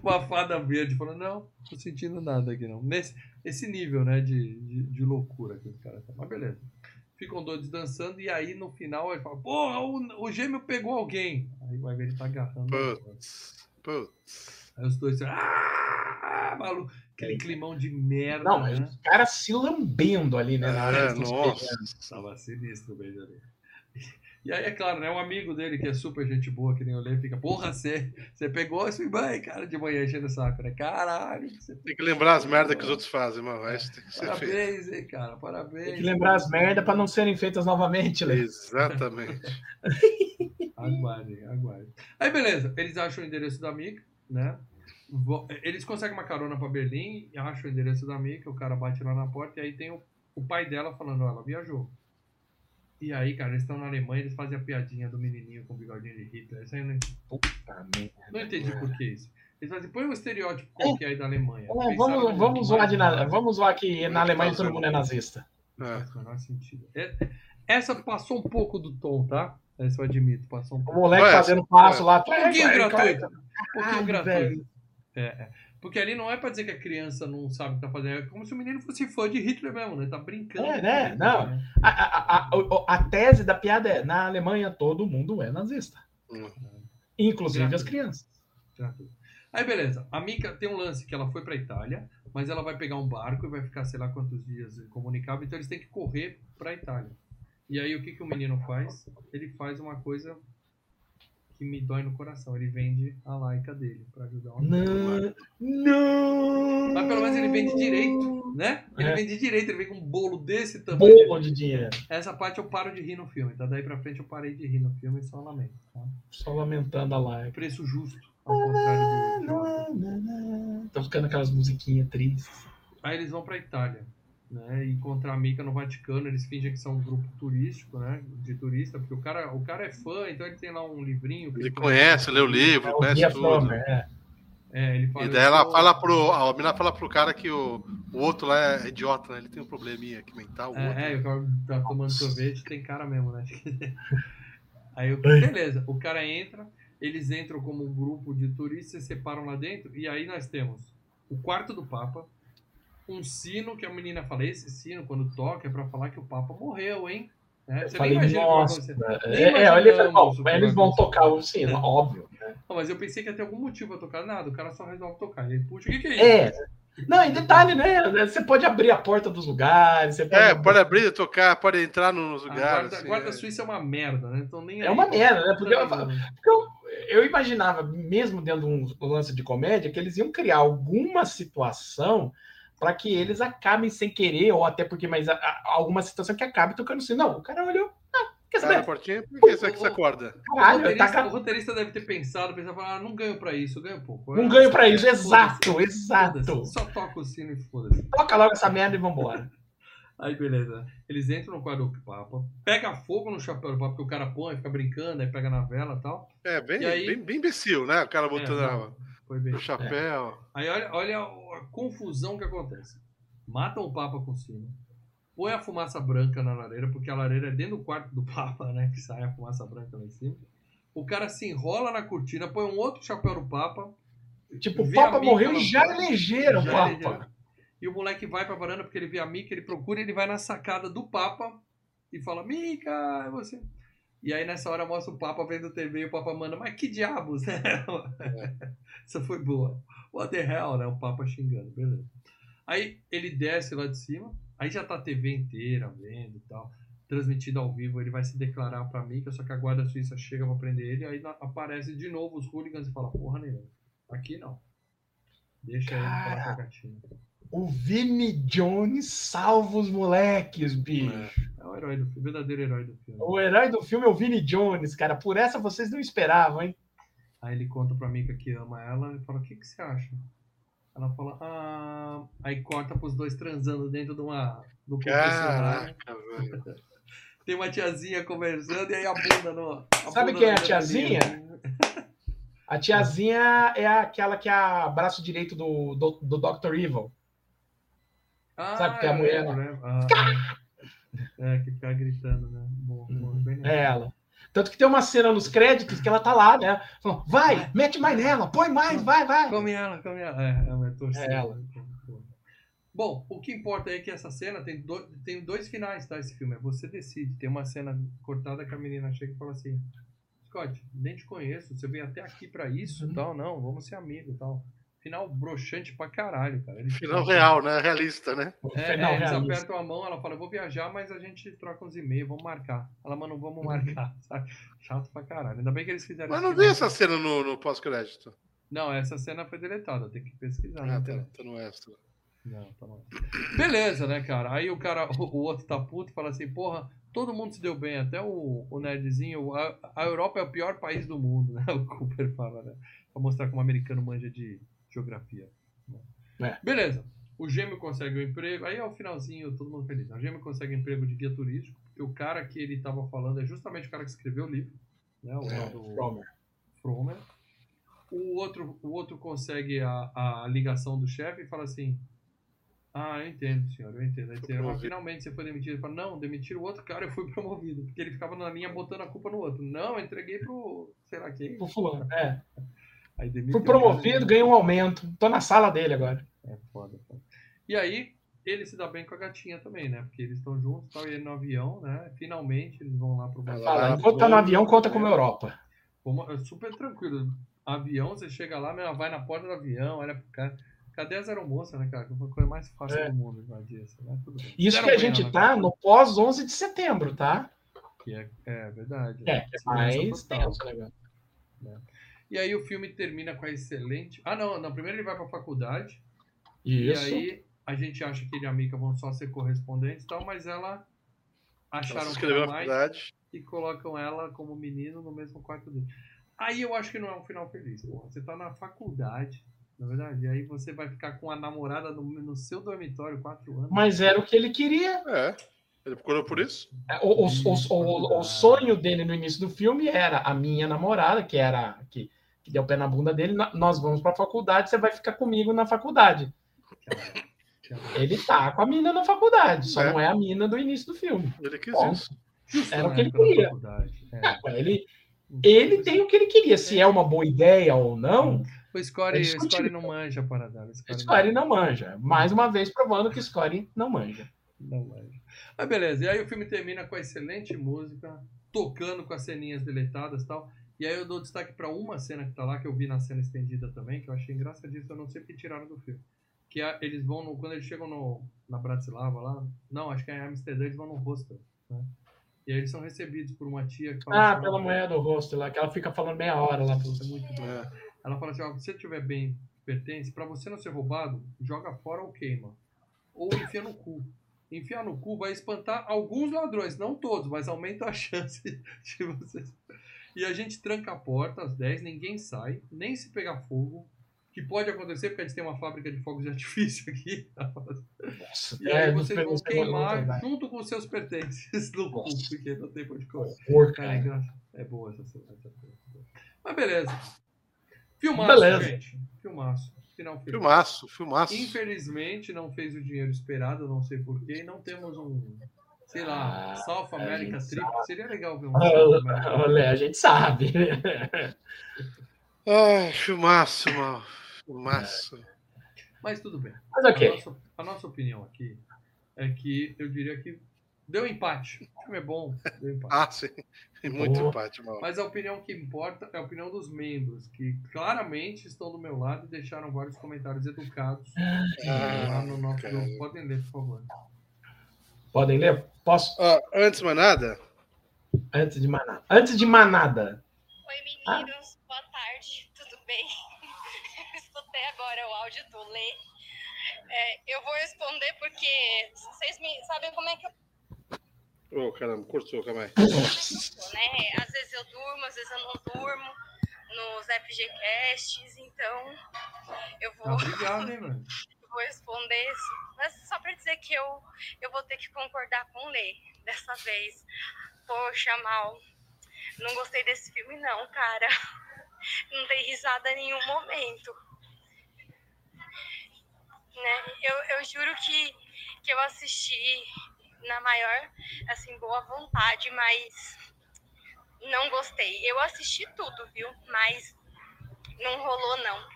uma fada verde falando, não, tô sentindo nada aqui não. Nesse esse nível, né, de, de, de loucura que os caras estão. Mas beleza. Ficam doidos dançando e aí no final ele fala, porra, o, o gêmeo pegou alguém. Aí vai ver ele tá agarrando. Putz, putz. Aí os dois, ah, maluco, aquele climão de merda, Não, mas né? os caras se lambendo ali, né? É, nossa. Tava sinistro o beijo ali. E aí, é claro, né? Um amigo dele que é super gente boa, que nem eu leio, fica, porra, você você pegou esse banho, cara, de manhã enchendo o saco, né? Caralho, você Tem que lembrar as merdas que os outros fazem, mano. Isso tem que ser feito. Parabéns, hein, cara. Parabéns. Tem que lembrar as merdas pra não serem feitas novamente, né? Exatamente. Aguardem, aguardem. Aí, beleza. Eles acham o endereço da Mika, né? Eles conseguem uma carona pra Berlim, acham o endereço da Mika, o cara bate lá na porta e aí tem o o pai dela falando, ó, ela viajou. E aí, cara, eles estão na Alemanha, eles fazem a piadinha do menininho com o bigodinho de Hitler. Isso aí eu não, Puta merda. não entendi por que isso. Eles fazem, põe um estereótipo qualquer aí da Alemanha. É, vamos, vamos, zoar de na, vamos zoar que na Alemanha todo mundo é nazista. Não É. faz o menor sentido. É- Essa passou um pouco do tom, tá? Essa eu admito, passou um O pouco. moleque Ué, fazendo passo lá. Um pouquinho gratuito. Um pouquinho gratuito. É, é. Porque ali não é pra dizer que a criança não sabe o que tá fazendo. É como se o menino fosse fã de Hitler mesmo, né? Tá brincando. É, né? Hitler, Não. né? A, a, a, a tese da piada é: na Alemanha todo mundo é nazista. Hum. Inclusive as crianças. Gratuito. Aí beleza, a Mika tem um lance que ela foi pra Itália, mas ela vai pegar um barco e vai ficar sei lá quantos dias incomunicável, então eles têm que correr pra Itália. E aí o que, que o menino faz? Ele faz uma coisa que me dói no coração. Ele vende a laica dele pra ajudar o Não. Não. Mas pelo menos ele vende direito, né? Ele É. vende direito, ele vem com um bolo desse tamanho. Bolo de dinheiro. Essa parte eu paro de rir no filme, tá? Daí pra frente eu parei de rir no filme e só lamento. Tá? Só lamentando a live. Preço justo, ao contrário do. Tô ficando aquelas musiquinhas tristes. Aí eles vão pra Itália, né? E encontrar a Mica no Vaticano, eles fingem que são um grupo turístico, né? De turista, porque o cara, o cara é fã, então ele tem lá um livrinho. Ele conhece, lê o livro, É o conhece tudo. Fromer, é. É, ele fala. E daí ela fala pro. A menina fala pro cara que o, o outro lá é idiota, né? Ele tem um probleminha aqui mental. O outro. É, é, o cara tá tomando sorvete, tem cara mesmo, né? Aí, eu, beleza, o cara entra, eles entram como um grupo de turistas, se separam lá dentro, e aí nós temos o quarto do Papa, um sino que a menina fala, esse sino, quando toca, é pra falar que o Papa morreu, hein? Né? Eu Você nem falei, imagina o que vai nossa. acontecer. É, Nem é, olha, o que eles vão tocar o sino, óbvio. né? Não, mas eu pensei que ia ter algum motivo pra tocar nada, o cara só resolve tocar. E aí, puxa, o que, que é isso? É. Não, e detalhe, né? Você pode abrir a porta dos lugares. Você pode É, pode abrir, tocar, pode entrar nos A lugares. guarda, assim, guarda é. suíça é uma merda, né? Então nem É aí uma merda, né? Porque eu- pra- Porque eu, eu imaginava, mesmo dentro de um lance de comédia, que eles iam criar alguma situação para que eles acabem sem querer, ou até porque, mas a- a- alguma situação que acabe tocando assim. Não, o cara olhou. Ah, quer Cara, saber? portinha, por que você que você acorda? O Caralho, roteirista, tá, o roteirista deve ter pensado, pensado, ah, não ganho pra isso, eu ganho pouco. não ganho pra isso. Exato, exato. Só toca o sino e foda-se. Toca logo essa merda e vambora. Aí beleza. Eles entram no quadro do Papa, pega fogo no chapéu do Papa, porque o cara põe, fica brincando, aí pega na vela e tal. É, bem, E aí- bem, bem imbecil, né? O cara botando É, a- não, foi bem. o chapéu. Aí olha, olha a confusão que acontece. Matam o Papa com sino. Põe a fumaça branca na lareira, porque a lareira é dentro do quarto do Papa, né? Que sai a fumaça branca lá em cima. O cara se enrola na cortina, põe um outro chapéu do Papa. Tipo, o Papa morreu e já elegeram o Papa. elegeram. E o moleque vai pra varanda porque ele vê a Mica, ele procura, ele vai na sacada do Papa e fala: Mica, é você. E aí nessa hora mostra o Papa vendo TV e o Papa manda, mas que diabos, né? Essa foi boa. What the hell, né? O Papa xingando, beleza. Aí ele desce lá de cima, aí já tá a TV inteira vendo e tal, transmitido ao vivo, ele vai se declarar pra Mica, só que a guarda suíça chega pra prender ele, aí aparece de novo os hooligans e fala, porra nenhuma, aqui não. Deixa ele falar com a gatinha. O Vini Jones salva os moleques, bicho. É o herói do filme, o verdadeiro herói do filme. O herói do filme é o Vini Jones, cara. Por essa vocês não esperavam, hein? Aí ele conta pra Mika que ama ela e fala, o que, que você acha? Ela fala, ah. Aí corta pros dois transando dentro de uma. Do. Caraca, velho. Tem uma tiazinha conversando e aí a bunda no. a Sabe bunda quem é a tiazinha? A tiazinha é aquela que é a braço direito do, do, do Dr. Evil. Ah, Sabe que é a mulher lembro, né? Ah, é, que fica gritando, né? Bom, bom, bem É ela. Tanto que tem uma cena nos créditos que ela tá lá, né? Falando, vai, mete mais nela, põe mais, vai, vai. Come ela, come ela. É, é uma torcida. É ela. Bom, o que importa é que essa cena tem, do, tem dois finais, tá? Esse filme. É você decide. Tem uma cena cortada que a menina chega e fala assim: Scott, nem te conheço, você veio até aqui pra isso e Uhum. tal. Não, vamos ser amigos e tal. Final broxante pra caralho, cara. Eles Final real, né? Realista, né? É, Final é, eles realista. apertam a mão, ela fala, eu vou viajar, mas a gente troca uns e-mails, vamos marcar. Ela, mano, vamos marcar, sabe? Chato pra caralho. Ainda bem que eles fizeram Mas não vi essa cena no, no pós-crédito. Não, essa cena foi deletada, tem que pesquisar. Ah, tá, tá no extra. Não, tá bom. Beleza, né, cara? Aí o cara, o, o outro tá puto e fala assim, porra, todo mundo se deu bem, até o, o nerdzinho, a, a Europa é o pior país do mundo, né? O Cooper fala, né? Pra mostrar como o americano manja de geografia. né? É. Beleza. O gêmeo consegue o emprego, aí é o finalzinho, todo mundo feliz. O gêmeo consegue o emprego de guia turístico, porque o cara que ele tava falando é justamente o cara que escreveu o livro, né? O É, do Fromer. Fromer. O outro, o outro consegue a, a ligação do chefe e fala assim: Ah, eu entendo, senhor, eu entendo. Aí "Ah, promovido." finalmente você foi demitido. Ele fala: Não, demitiram o outro cara, eu fui promovido. Porque ele ficava na linha botando a culpa no outro. Não, eu entreguei pro. sei lá quem. Pro fulano. É. Fui cara. promovido, ganhei um aumento. Tô na sala dele agora. É foda, foda. E aí, ele se dá bem com a gatinha também, né? Porque eles estão juntos, tal, e ele no avião, né? Finalmente eles vão lá pro Fala, lá, enquanto tá no avião, conta como Europa. Como- é super tranquilo. Avião, você chega lá, meu, vai na porta do avião, olha pro cara. Cadê as aeromoças, né, cara? Que foi a coisa mais fácil É. do mundo invadir isso, né? Tudo bem. Isso que a gente tá no pós 11 de setembro, tá? Que é, é verdade. É, é mais tenso o negócio. E aí o filme termina com a excelente. Ah, não, não. Primeiro ele vai pra faculdade. Isso. E aí a gente acha que ele e a Mika vão só ser correspondentes e tal, mas ela acharam que era mais faculdade. e colocam ela como menino no mesmo quarto dele. Aí eu acho que não é um final feliz, porra. Você tá na faculdade, na verdade, e aí você vai ficar com a namorada no, no seu dormitório quatro anos. Mas era o que ele queria. É. Ele procurou por isso? É, O, o, o, o, o sonho dele no início do filme era a minha namorada, que era que, que deu pé na bunda dele. "No- Nós vamos pra faculdade, você vai ficar comigo na faculdade. Ele tá com a mina na faculdade, só É. não é a mina do início do filme. Ele quis Bom, isso. Era o que ele queria. faculdade, é. Ele, ele tem o que ele queria. Se é uma boa ideia ou não, O Score, É o Score não manja a parada. O Score Score não manja. Mais uma vez provando que Score não manja. Não manja. Mas beleza, e aí o filme termina com a excelente música, tocando com as ceninhas deletadas e tal. E aí eu dou destaque pra uma cena que tá lá, que eu vi na cena estendida também, que eu achei engraçadíssimo, eu não sei porque tiraram do filme. Que é, eles vão, no, quando eles chegam no, na Bratislava lá, não, acho que é em Amsterdã, eles vão no hostel, né? E aí eles são recebidos por uma tia que fala Ah, assim, pela "Ó, mulher do rosto lá, que ela fica falando meia hora lá. É muito. É. Ela fala assim, ó, se você tiver bem pertence, pra você não ser roubado, joga fora ou queima. Ou enfia no cu. Enfiar no cu vai espantar alguns ladrões, não todos, mas aumenta a chance de você. E a gente tranca a porta às 10, ninguém sai, nem se pegar fogo. Que pode acontecer porque a gente tem uma fábrica de fogos de artifício aqui. Nossa, E aí é, vocês vão pegou queimar outra, junto com os seus pertences no Nossa. porque não tem pra onde correr. horror, Cara, é, cara. engra- é boa essa cena. cena. Mas beleza. Filmaço, Beleza. gente. Filmaço. Final feliz. Filmaço, filmaço. Infelizmente não fez o dinheiro esperado, não sei porquê. E não temos um, sei lá, Ah, South a America Trip. Seria legal ver um Olha, a gente sabe. Ai, filmaço, mano. Filmaço. Mas tudo bem. Mas A, ok. nossa, a nossa opinião aqui é que eu diria que deu empate. O filme é bom, deu empate. Ah, sim. Muito Boa. empate, mano. Mas a opinião que importa é a opinião dos membros, que claramente estão do meu lado e deixaram vários comentários educados lá Ah, no nosso cara. grupo. Podem ler, por favor. Podem ler? Posso? Ó, antes de mais nada, Antes de manada. Antes de manada. Oi, meninos. Boa tarde. Tudo bem? Escutei agora o áudio do Lê. É, eu vou responder porque vocês me sabem como é que eu Ô, caramba, cortou, calma aí. sou, né? Às vezes eu durmo, às vezes eu não durmo nos FGCasts, então eu Ah, vou, obrigado, hein, mano. responder. Mas só para dizer que eu, eu vou ter que concordar com o Lê dessa vez. Poxa, mal. Não gostei desse filme, não, cara. Não dei risada em nenhum momento. Né? Eu, eu juro que, que eu assisti na maior, assim, boa vontade, mas não gostei. Eu assisti tudo, viu? Mas não rolou, não.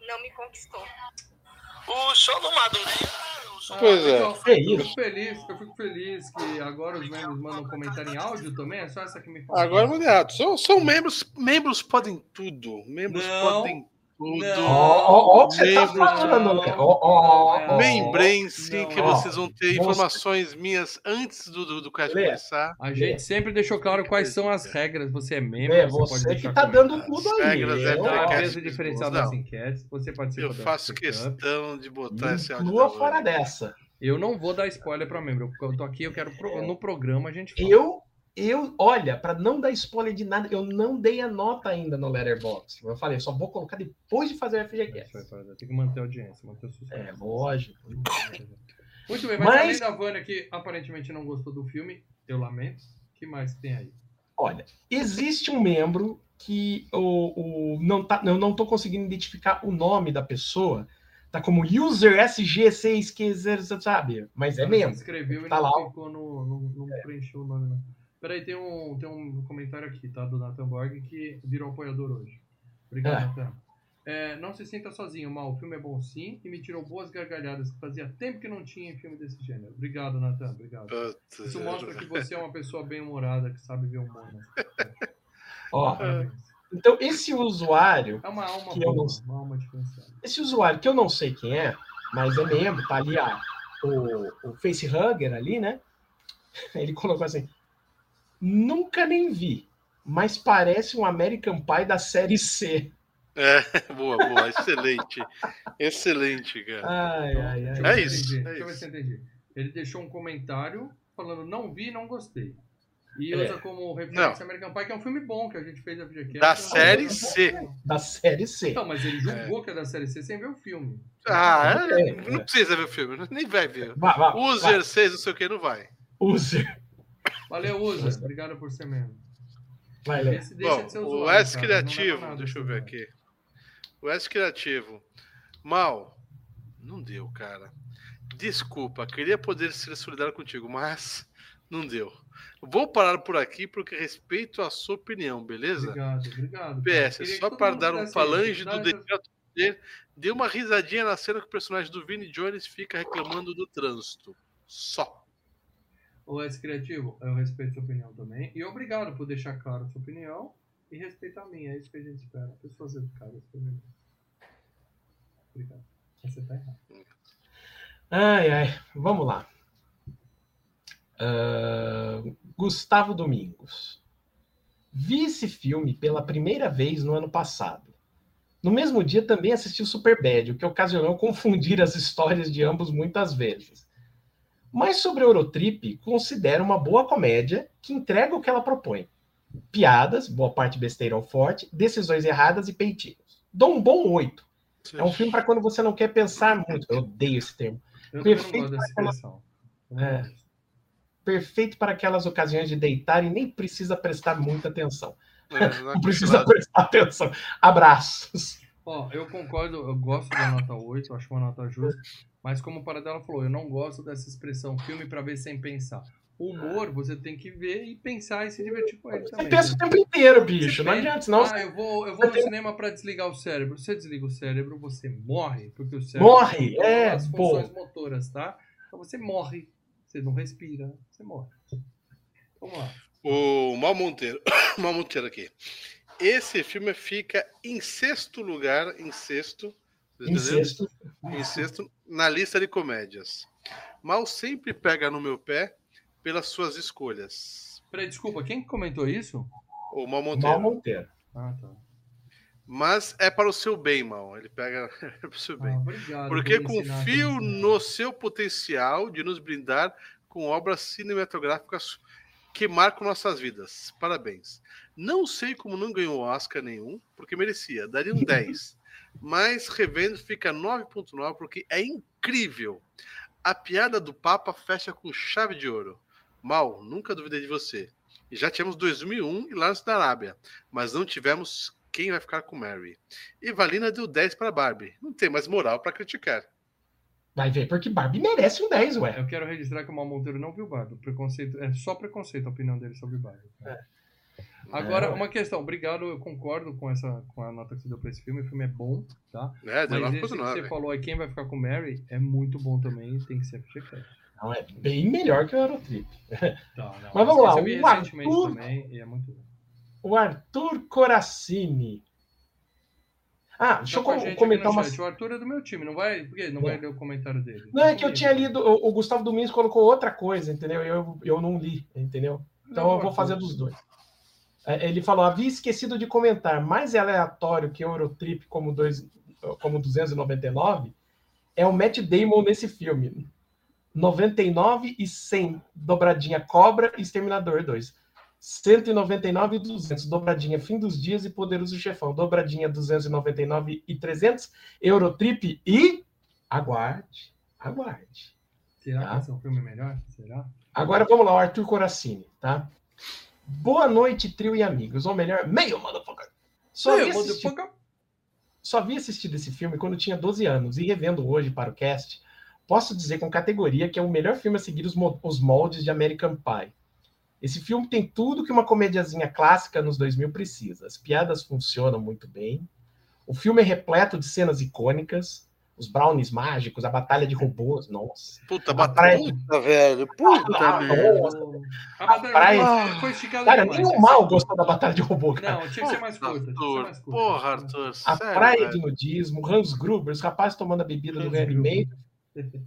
Não me conquistou. O show do Madureira. Pois é. Que Eu fico feliz, eu fico feliz que agora os membros mandam comentário em áudio também. É só essa que me fala. Agora é moderado. São, são membros. Membros podem tudo. Membros Não. podem. Ó, ó, o que você tá falando. Membrem-se Não, que vocês vão ter informações minhas antes do, do, do cast começar. A gente sempre deixou claro quais são as regras. Você é membro, É, você, pode você que tá dando tudo aí. regras é Podcast peso diferencial das enquetes. Você participa Eu faço questão de botar esse áudio. Da fora dessa. Eu não vou dar spoiler pra membro. Eu tô aqui, eu quero. No programa a gente fala. Eu, eu, olha, para não dar spoiler de nada, eu não dei a nota ainda no Letterboxd. Eu falei, só vou colocar depois de fazer o FGCast. Tem que manter a audiência, manter o sucesso. É, lógico. Muito bem, mas, Mas- além da Vânia que aparentemente não gostou do filme, eu lamento. O que mais tem aí? Olha, existe um membro que o, o não tá, eu não tô conseguindo identificar o nome da pessoa. Tá como user SG6 que sabe? Mas é membro. Escreveu e Tá não lá. Ficou no. Não, não preencheu o nome, não. Peraí, tem um, tem um comentário aqui, tá? Do Nathan Borg que virou apoiador hoje. Obrigado, É. Nathan. É, não se sinta sozinho, mal. O filme é bom sim e me tirou boas gargalhadas que fazia tempo que não tinha em filme desse gênero. Obrigado, Nathan. Obrigado. Putz, Isso mostra que você é uma pessoa bem humorada, que sabe ver humor. Né? Ó, então esse usuário, É uma alma Que eu boa, não- uma alma diferenciada. esse usuário que eu não sei quem é, mas é membro, tá ali a, o, o facehugger ali, né? Ele colocou assim: nunca nem vi, mas parece um American Pie da série C. É, boa, boa, excelente. Excelente, cara. Ai, ai, ai. É isso, entendi, é Deixa eu ver isso. se eu entendi. Ele deixou um comentário falando não vi, não gostei. E É. usa como referência American Pie, que é um filme bom que a gente fez a FGCast. Da É um série C. Da série C. Então, mas ele julgou que é da série C sem ver o filme. Ah, é? É, não é. precisa ver o filme, nem vai ver. Vá, vá. User 6, não sei o que, não vai. User. Valeu, usa. Obrigado por ser membro. Vai, Bom, de ser o S Criativo, nada deixa eu ver aqui. O S Criativo. Mal, não deu, cara. Desculpa, queria poder ser solidário contigo, mas não deu. Vou parar por aqui porque respeito a sua opinião, beleza? Obrigado, obrigado. PS, só para dar um falange do dê uma risadinha na cena que o personagem do Vini Jones fica reclamando do trânsito. Só. O S Criativo, eu respeito sua opinião também. E obrigado por deixar claro sua opinião e respeita a minha. É isso que a gente espera. Pessoas educadas. também. Obrigado. Você tá errado. Ai, ai. Vamos lá. Ah, Gustavo Domingos. Vi esse filme pela primeira vez no ano passado. No mesmo dia também assisti o Superbad, o que ocasionou confundir as histórias de ambos muitas vezes. Mas sobre Eurotrip, considero uma boa comédia que entrega o que ela propõe. Piadas, boa parte besteirão forte, decisões erradas e peitinhos. Dou um bom 8. É um filme para quando você não quer pensar muito. Eu odeio esse termo. Eu não Perfeito gosto dessa pra aquela- expressão. Eu não É. perfeito para aquelas ocasiões de deitar e nem precisa prestar muita atenção. É, Não precisa prestar atenção. Abraços. Ó, eu concordo, eu gosto da nota 8, eu acho uma nota justa, mas como o Paradela falou, eu não gosto dessa expressão filme pra ver sem pensar. O humor você tem que ver e pensar e se divertir com ele Você também. pensa né? o tempo inteiro, Você bicho. Não pensa, adianta, senão Ah, eu vou, eu vou no cinema pra desligar o cérebro. Você desliga o cérebro, você morre, porque o cérebro Morre, é, as pô. funções motoras, tá? Então você morre. Você não respira, você morre. Vamos lá. O Mal Monteiro. Mal Monteiro aqui. Esse filme fica em sexto lugar, em sexto, entenderam? incesto. em sexto na lista de comédias. Mal sempre pega no meu pé pelas suas escolhas. Peraí, desculpa, quem comentou isso? O Mal Mal Monteiro. Monteiro. Ah, tá. Mas é para o seu bem, Mal. Ele pega para o seu Ah, bem. obrigado. Porque ensinar confio isso. no seu potencial de nos brindar com obras cinematográficas que marcam nossas vidas. Parabéns. Não sei como não ganhou Oscar nenhum, porque merecia. Daria um 10. Mas revendo fica 9.9 porque é incrível. A piada do Papa fecha com chave de ouro. Mal, nunca duvidei de você. E já tivemos 2001 e Lance da Arábia, mas não tivemos quem vai ficar com Mary. E Valina deu 10 para Barbie. Não tem mais moral para criticar. Vai ver, porque Barbie merece um 10, ué. Eu quero registrar que o Mal Monteiro não viu Barbie. Preconceito, é só preconceito a opinião dele sobre Barbie. Agora, É, uma questão. Obrigado, eu concordo com, essa, com a nota que você deu pra esse filme. O filme é bom, tá? É, Mas esse que 9.9. você falou aí, quem vai ficar com Mary, é muito bom também. Tem que ser FGCast. Não, é bem melhor que o Eurotrip. Tá, Mas vamos lá, vi o Arthur- também e é muito bom. O Arthur Coracini. Ah, deixa Tá eu com comentar uma. chat. O Arthur é do meu time, não vai? Por quê? Não vai ler o comentário dele? Não, é que eu tinha lido, o, o Gustavo Domingos colocou outra coisa, entendeu? Eu, eu não li, entendeu? Então Não, eu vou fazer dos dois. É, Ele falou: havia esquecido de comentar, mais aleatório que Eurotrip como, dois, como 299 é o Matt Damon nesse filme. 99 e 100, dobradinha Cobra e Exterminador 2. 199 e 200, dobradinha Fim dos Dias e Poderoso Chefão, dobradinha 299 e 300, Eurotrip e aguarde, aguarde. Será Tá. que esse é um filme melhor? Será? Agora vamos lá, o Arthur Coracini, tá? Boa noite, trio e amigos, ou melhor, meio motherfucker. Só Ei, vi, assistido, motherfucker. só vi assistido esse filme quando tinha 12 anos e revendo hoje para o cast, posso dizer com categoria que é o melhor filme a seguir os, os moldes de American Pie. Esse filme tem tudo que uma comediazinha clássica nos 2000 precisa. As piadas funcionam muito bem. O filme é repleto de cenas icônicas. Os brownies mágicos, a batalha de robôs, nossa. Puta, A praia- Puta, velho. Puta Ah, nossa. A batalha praia- foi- foi esticada Cara, demais. nem o mal gostou da batalha de robô, cara. Não, tinha que ser mais curta. Arthur, mais curta. porra, Arthur. A sério, praia velho. de nudismo, Hans Gruber, os rapazes tomando a bebida do Hans Reanimator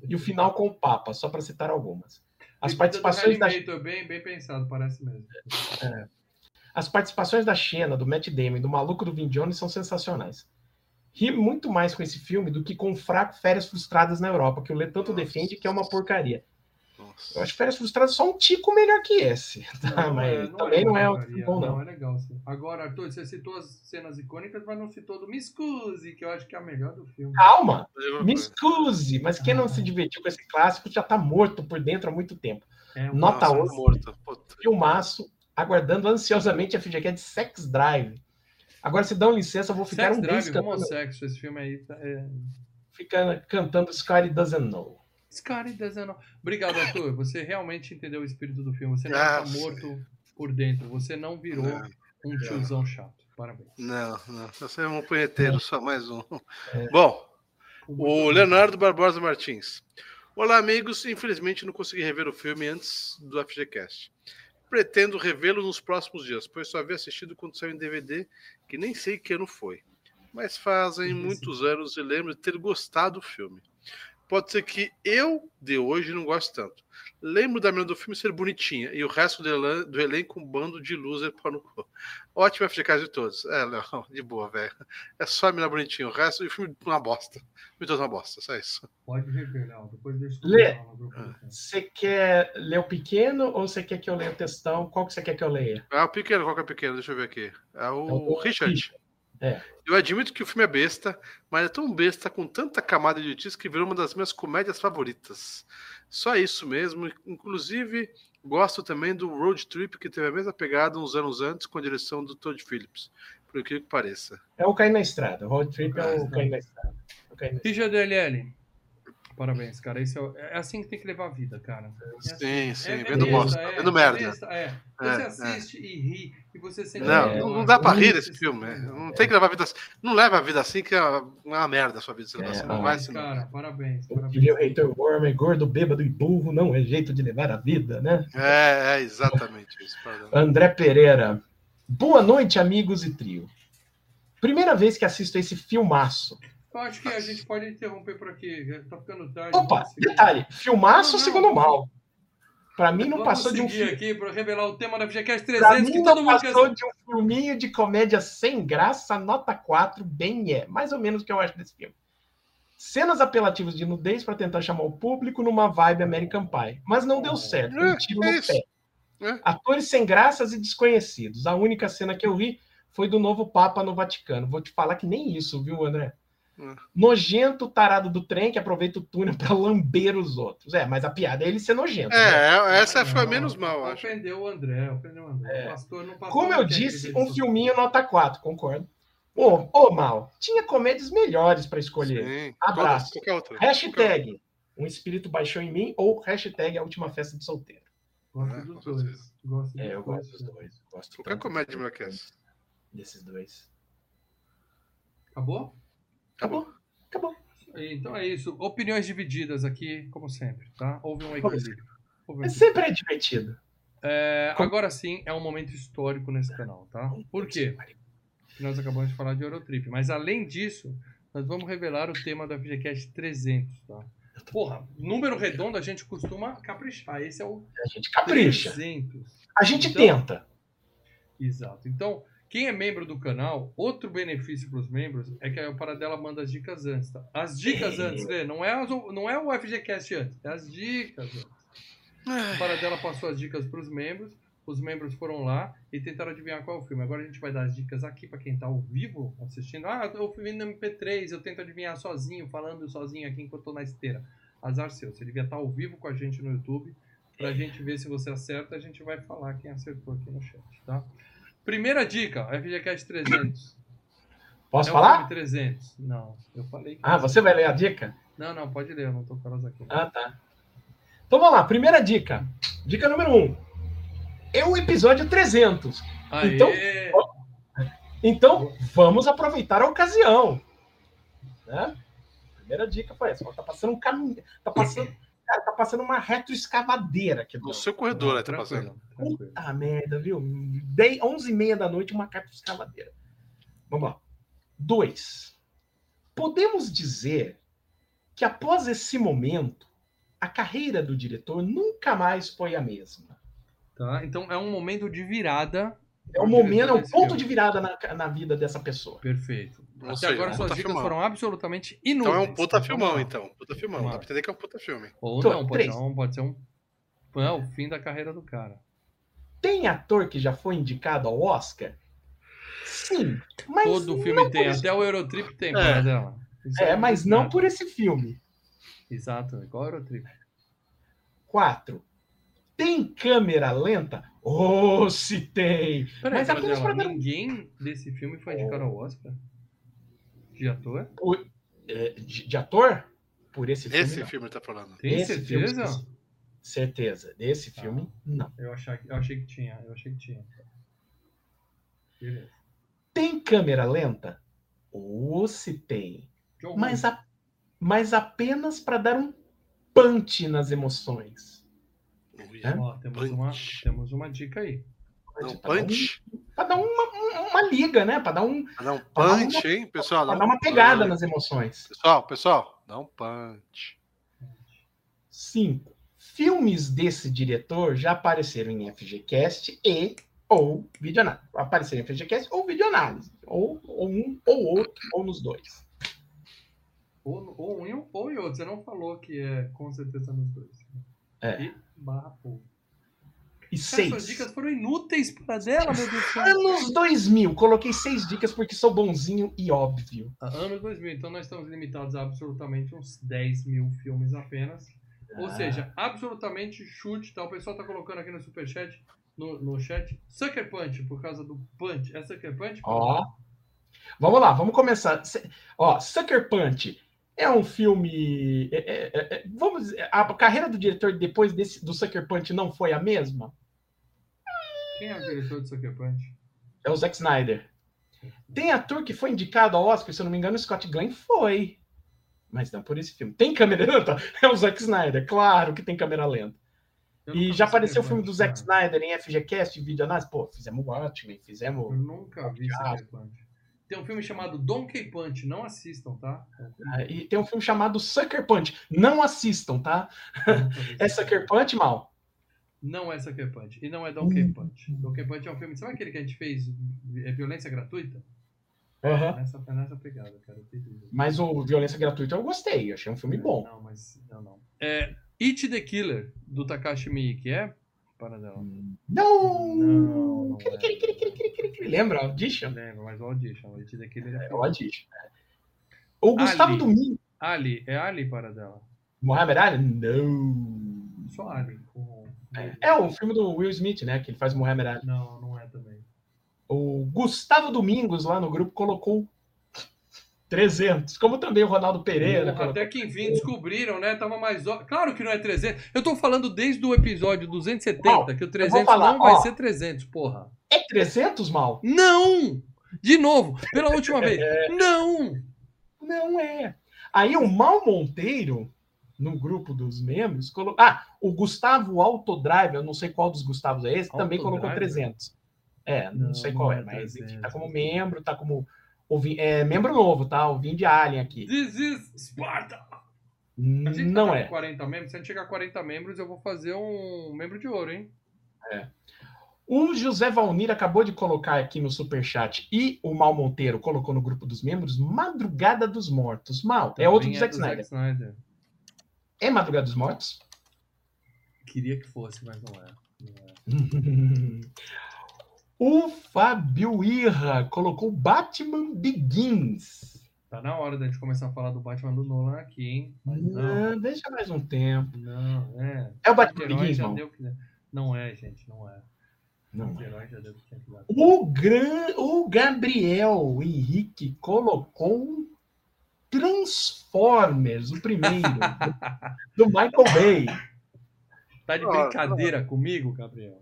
e o final com o Papa, só para citar algumas. As participações da bem, bem pensado, parece mesmo. As participações da Xena, do Matt Damon e do maluco do Vin Jones são sensacionais. Ri muito mais com esse filme do que com o fraco Férias Frustradas na Europa, que o Lê tanto Nossa. defende que é uma porcaria. Nossa. Eu acho Férias Frustradas só um tico melhor que esse. Tá? Não, mas é- não também é não é bom, não. é legal. sim. Agora, Arthur, você citou as cenas icônicas, mas não citou do Miss Cusi, que eu acho que é a melhor do filme. Calma, me excuse, mas quem não se divertiu com esse clássico já tá morto por dentro há muito tempo. É um Nota Nossa, oito. morto. Puta. Filmaço, aguardando ansiosamente a FGQ de Sex Drive. Agora, se dão licença, eu vou ficar Sex um mês Drive, cantando, homossexo, esse filme aí. tá- É... fica cantando Scotty Doesn't Know. Scotty dezendo. Obrigado, Arthur. Você realmente entendeu o espírito do filme. Você não Ah, está morto por dentro. Você não virou Não. um tiozão chato. Parabéns. Não, não. Você é um punheteiro, só mais um. É. Bom, o Leonardo Barbosa Martins. Olá, amigos. Infelizmente não consegui rever o filme antes do FGCast. Pretendo revê-lo nos próximos dias, pois só havia assistido quando saiu em DVD, que nem sei que ano foi. Mas fazem Uhum. muitos anos e lembro de ter gostado do filme. Pode ser que eu, de hoje, não goste tanto. Lembro da menina do filme ser bonitinha e o resto do, elenco um bando de loser para no cu. Ótimo FGCast de todos. É, não, de boa, velho. É só a menina bonitinha. O resto, e o filme uma bosta. Me todos uma bosta, só isso. Pode rever, Léo. Depois deixa eu Lê. Você quer ler o pequeno ou você quer que eu leia o textão? Qual que você quer que eu leia? Ah, o pequeno, qual que é o pequeno? Deixa eu ver aqui. É o, É o Richard. É. Eu admito que o filme é besta, mas é tão besta com tanta camada de idiotice que virou uma das minhas comédias favoritas. Só isso mesmo. Inclusive, gosto também do Road Trip, que teve a mesma pegada uns anos antes, com a direção do Todd Phillips. Por incrível que pareça. É o Cair na Estrada. O Road Trip é o Ah, Cair na Estrada. O Cair na Estrada. Richard DLL. Parabéns, cara. Esse é, é assim que tem que levar a vida, cara. É assim. Sim, sim. É- é vendo bosta. é, vendo é merda. besta, é. É, Você é. assiste e ri, e você sente. Não, É, não, não dá pra rir se desse filme. sente- Não tem que levar a vida assim. Não leva a vida assim, que é uma merda a sua vida. Você não, É, você não ah, vai Parabéns, assim. não. cara. Parabéns. Parabéns. diria o Reitor Worm, gordo, bêbado e burro, não é jeito de levar a vida, né? É, é exatamente isso. André Pereira. Boa noite, amigos e trio. Primeira vez que assisto esse filmaço. Eu acho que a gente pode interromper por aqui. já Tá ficando tarde. Opa, detalhe, filmaço não, segundo mal. Pra mim não Vamos passou de um filme. aqui para revelar o tema da FGCast Pra 300 mim que não todo mundo quer passou de um filminho de comédia sem graça, nota 4, bem é. Mais ou menos o que eu acho desse filme. Cenas apelativas de nudez pra tentar chamar o público numa vibe American Pie. Mas não deu certo. Um É, tiro é no pé. É. Atores sem graças e desconhecidos. A única cena que eu ri foi do novo Papa no Vaticano. Vou te falar que nem isso, viu, André? Hum. Nojento tarado do trem que aproveita o túnel pra lamber os outros. É, mas a piada é ele ser nojento. né? É, essa foi a menos mal, acho. Ofendeu o André, ofendeu o André. É. O pastor não passou Como eu é disse, um filminho nota 4, concordo. Ô, ô, Mal, tinha comédias melhores pra escolher. Sim. Abraço. Todas, qualquer outra. Hashtag, um espírito baixou em mim ou hashtag a última festa de solteiro. Gosto É, dos dois. Gosto É, eu gosto dos dois. dois. Gosto Qualquer comédia melhor que essa. Desses dois. Acabou? Acabou. Acabou. Então é isso. Opiniões divididas aqui, como sempre, tá? Houve um equilíbrio. Houve um equilíbrio. sempre é divertido. É, agora sim, é um momento histórico nesse canal, tá? Por quê? Nós acabamos de falar de Eurotrip. Mas além disso, nós vamos revelar o tema da FGCast 300, tá? Porra, número redondo a gente costuma caprichar. Esse é o A gente capricha. 300. A gente Então- tenta. Exato. Então, quem é membro do canal, outro benefício para os membros é que a Paradela manda as dicas antes, tá? As dicas antes, Lê, não é, as- não é o FGCast antes, é as dicas antes. A Paradela passou as dicas para os membros. os membros foram lá e tentaram adivinhar qual é o filme. Agora a gente vai dar as dicas aqui pra quem tá ao vivo assistindo. Ah, eu fui vendo no MP3, eu tento adivinhar sozinho, falando sozinho aqui enquanto eu tô na esteira. Azar seu, você devia estar ao vivo com a gente no YouTube pra gente ver se você acerta. A gente vai falar quem acertou aqui no chat, tá? Primeira dica, FGCast 300. Posso é falar? filme 300. Não, eu falei que Ah, você vai ler a dica? Não, não, pode ler, eu não tô com elas aqui. Ah, tá. Então vamos lá, primeira dica. Dica número um. É o episódio 300. Aê! Então- Então, vamos aproveitar a ocasião. Né? Primeira dica foi essa. Tá passando um caminho. Tá passando, cara, tá passando uma retroescavadeira aqui. No seu corredor, aí tá passando. Puta merda, viu? 10, 11 e meia da noite, uma retroescavadeira. Vamos lá. Dois. Podemos dizer que após esse momento, a carreira do diretor nunca mais foi a mesma. Tá? Então é um momento de virada. É o momento, diretor é o ponto de virada na, na vida dessa pessoa. Perfeito. Até seja, agora um suas dicas filmão. foram absolutamente Então inúteis. é um puta Então, filmão, lá. então. Puta filmão. Vamos Dá lá. pra entender que é um puta filme. Ou Tô, não, pode três. ser, um, pode ser um. É o fim da carreira do cara. Tem ator que já foi indicado ao Oscar? Sim. Mas Todo filme tem, esse- até o Eurotrip tem, É. dela. Isso É, mas não por esse filme. Exato, igual o Eurotrip. Quatro. Tem câmera lenta? Oh, se tem! Peraí, Mas apenas pra dar- ninguém desse filme foi indicado ao Oscar? De ator? É, de, de ator? Por esse filme. Esse não. filme tá falando. Tem Esse filme, certeza? certeza. Desse Tá. filme, não. Eu, achei, eu achei que tinha, eu achei que tinha. Beleza. Tem câmera lenta? Ou se tem. Mas, a- mas apenas para dar um punch nas emoções. Ui, É? Ó, temos, uma, Punch. temos uma dica aí. Não, Pra dar um- punch. Pra dar uma, uma liga, né? Para dar, um, Dá um Pra dar punch, hein, pessoal? pra Dá dar um uma pegada punch. nas emoções. Pessoal, pessoal, dá um punch. Cinco. Filmes desse diretor já apareceram em FGCast e ou videoanálise. Apareceram em FGCast ou videoanálise. Ou, ou um ou outro, ou nos dois. Ou, ou um ou em outro. Você não falou que é com certeza nos dois. É. E barra ou. E Cara, seis. suas dicas foram inúteis para dela, meu Deus do céu. Anos 2000. Coloquei seis dicas porque sou bonzinho e óbvio. Ah, Anos 2000, então nós estamos limitados a absolutamente uns 10 mil filmes apenas. Ou Ah. seja, absolutamente chute, tá? O pessoal tá colocando aqui no superchat, no, no chat, Sucker Punch, por causa do Punch. É Sucker Punch? Ó. Vamos lá, vamos começar. Ó, Sucker Punch é um filme. é- é- é- é- vamos dizer, a carreira do diretor depois desse, do Sucker Punch não foi a mesma? Quem é o diretor de Sucker Punch? É o Zack Snyder. Tem ator que foi indicado ao Oscar, se eu não me engano, o Scott Glenn foi. Mas não por esse filme. Tem câmera lenta? É o Zack Snyder, claro que tem câmera lenta. Eu E já apareceu o filme do Zack. Snyder em FGCast, vídeo análise. Pô, fizemos Watchmen, Eu fizemos. nunca vi Sucker Punch. Tem um filme chamado Donkey Punch, não assistam, tá? Ah, E tem um filme chamado Sucker Punch. Não assistam, tá? É Sucker Punch, mal? Não é Sucker Punch. E não é Donkey Hum. Punch. Donkey Punch é um filme. Sabe aquele que a gente fez? É violência gratuita? Aham. Nessa, é nessa pegada, cara. é. Mas o Violência Gratuita eu gostei, achei um filme bom. Não, mas. Não, não. É. It the Killer, do Takashi Miike, é? Para dela. Não! Não, não Cri, é. cri, cri. Lembra? Audition? Lembra, mas o Audition. The Killer é. É o Audition. O Gustavo Ali. Domingo. Ali, é Ali para dela. Mohamed Ali? Não. Só Ali. com- É o filme do Will Smith, né? Que ele faz Mohamed Ali. Não, não é também. O Gustavo Domingos lá no grupo colocou 300. Como também o Ronaldo Pereira. Até que enfim descobriram, né? Tava mais. Claro que não é 300. Eu tô falando desde o episódio 270 Não, que o 300 falar, não vai ó. ser 300, porra. É 300, mal? Não! De novo, pela última vez. É. Não! Não é. Aí o Mal Monteiro, no grupo dos membros, colocou. Ah, o Gustavo Autodrive, eu não sei qual dos Gustavos é esse, também colocou Autodrive? 300. É, não, Não, sei qual é é, mas 300. enfim, tá como membro, tá como. Ouvi- É membro novo, tá? Ouvindo de Alien aqui. This is Sparta! A gente Não tá é. com 40 membros. Se a gente chegar a 40 membros, eu vou fazer um membro de ouro, hein? O José Valnir acabou de colocar aqui no superchat e o Mal Monteiro colocou no grupo dos membros Madrugada dos Mortos. Mal, é outro do Também Zack Snyder. Snyder. É Madrugada dos Mortos? Queria que fosse, mas não é. o Fábio Irra colocou Batman Begins. Tá na hora da gente começar a falar do Batman do Nolan aqui, hein? Mas não, Não, deixa mais um tempo. não, é. É o Batman Herói Begins, não? o que. Não é, gente, não é. Não. O herói já deu o. O, gran... o Gabriel Henrique colocou um Transformers, o primeiro, do, Michael Bay. Tá de brincadeira comigo, Gabriel?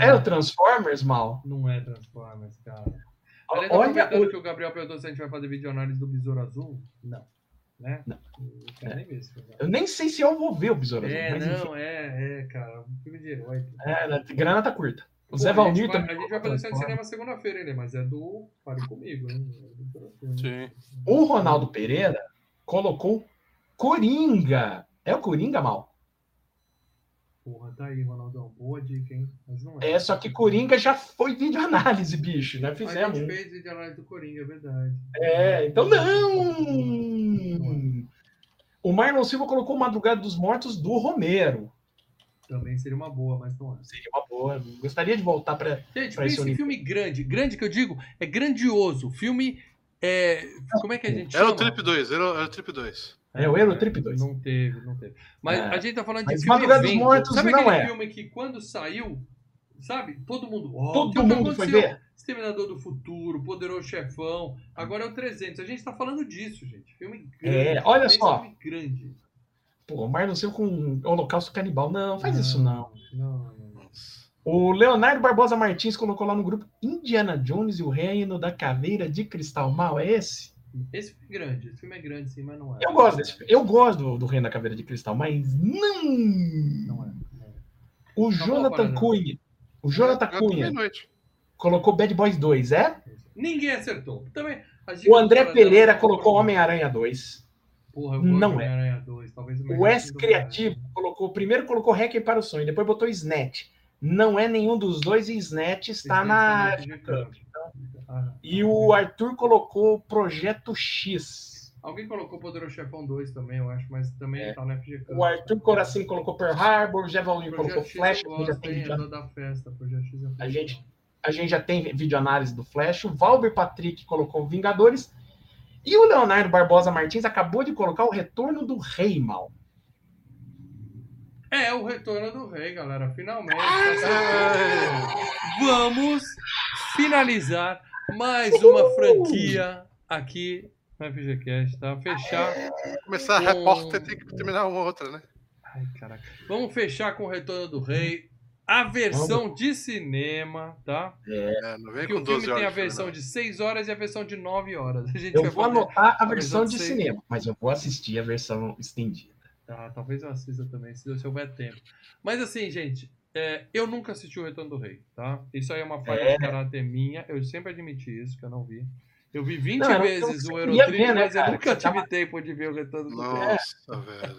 É o Transformers, mal? Não é Transformers, cara. Olha, Aliás, aproveitando que o Gabriel perguntou se a gente vai fazer vídeo análise do Besouro Azul. Não. Né? Não. Eu quero nem eu nem sei se eu vou ver o Besouro Azul, É, mas enfim, não, é, é, cara. Um filme de herói. é, a grana tá curta. O Pô, Zé Valmir vai- também. A gente vai fazer isso no cinema segunda-feira, né? Mas é do Pare Comigo? É né? Sim. O Ronaldo Pereira colocou Coringa. É o Coringa, mal? Porra, tá aí, Ronaldão. Boa dica, hein? Mas não é. É, só que Coringa já foi vídeo análise, bicho, né? A Fizemos. gente fez vídeo análise do Coringa, é verdade. É, então não! O Marlon Silva colocou Madrugada dos Mortos do Romero. Também seria uma boa, mas não é. Seria uma boa. Gostaria de voltar para. Gente, Pra esse filme grande. Grande que eu digo é grandioso. Filme. É... Como é que a gente Era chama? o Trip 2, era, o- era o Trip 2. É o Eurotrip 2. Não teve, não teve. Mas É. a gente tá falando Mas de filme Madrugada dos. Mortos Sabe não aquele é. filme que quando saiu, sabe? Todo mundo. ó, Todo é mundo foi ver? Exterminador do Futuro, Poderoso Chefão. Agora é o 300. A gente tá falando disso, gente. Filme É, grande. olha Pensa em só. Filme grande. Pô, o Marlon Silva com Holocausto Canibal. Não, faz isso não. Não, não, não. O Leonardo Barbosa Martins colocou lá no grupo Indiana Jones e o Reino da Caveira de Cristal Mal. É esse? Esse filme é grande. Esse filme é grande, sim, mas não é. Eu gosto desse filme. Eu gosto do, do Reino da Caveira de Cristal, mas não. Não é. Não é. O boa Jonathan. Cunha. O Jonathan Cunha colocou Bad Boys 2, é? Ninguém acertou. Também, O André Pereira colocou Homem-Aranha 2. Porra, Não é. Homem-Aranha 2. Talvez O S Criativo colocou. Primeiro colocou Hacker para o Sonho, depois botou Snatch. Não é nenhum dos dois e Snatch está na. Esse Ah, E o Arthur colocou Projeto X. Alguém colocou Poderoso Chefão 2 também, eu acho, mas também É. tá no FG O Arthur Coracinho colocou Pearl Harbor, o Jevalin colocou X Flash. eu A gente, já tem da festa. Projeto X é A gente- a gente já tem videoanálise do Flash. O Valber Patrick colocou Vingadores. E o Leonardo Barbosa Martins acabou de colocar o Retorno do Rei Mal. É, o Retorno do Rei, galera. Finalmente. Ah! Vamos finalizar mais uma franquia aqui no FGCast, tá? Fechar. Começar a Com- repórter tem que terminar uma outra, né? Ai, caraca. Vamos fechar com o Retorno do Rei. A versão de cinema, tá? É, não vem Porque com o 12 filme horas. tem a versão não. de 6 horas e a versão de 9 horas. A gente Eu vai vou anotar a a versão versão de de cinema, mas eu vou assistir a versão estendida. Tá, talvez eu assista também, se se houver tempo. Mas assim, gente, é, eu nunca assisti o Retorno do Rei, tá? Isso aí é uma falha É. de caráter minha. Eu sempre admiti isso, que eu não vi. Eu vi 20 Não, vezes o Eurotrip, ver, né, mas eu nunca tive tempo de ver o Retorno do Rei. Nossa, velho.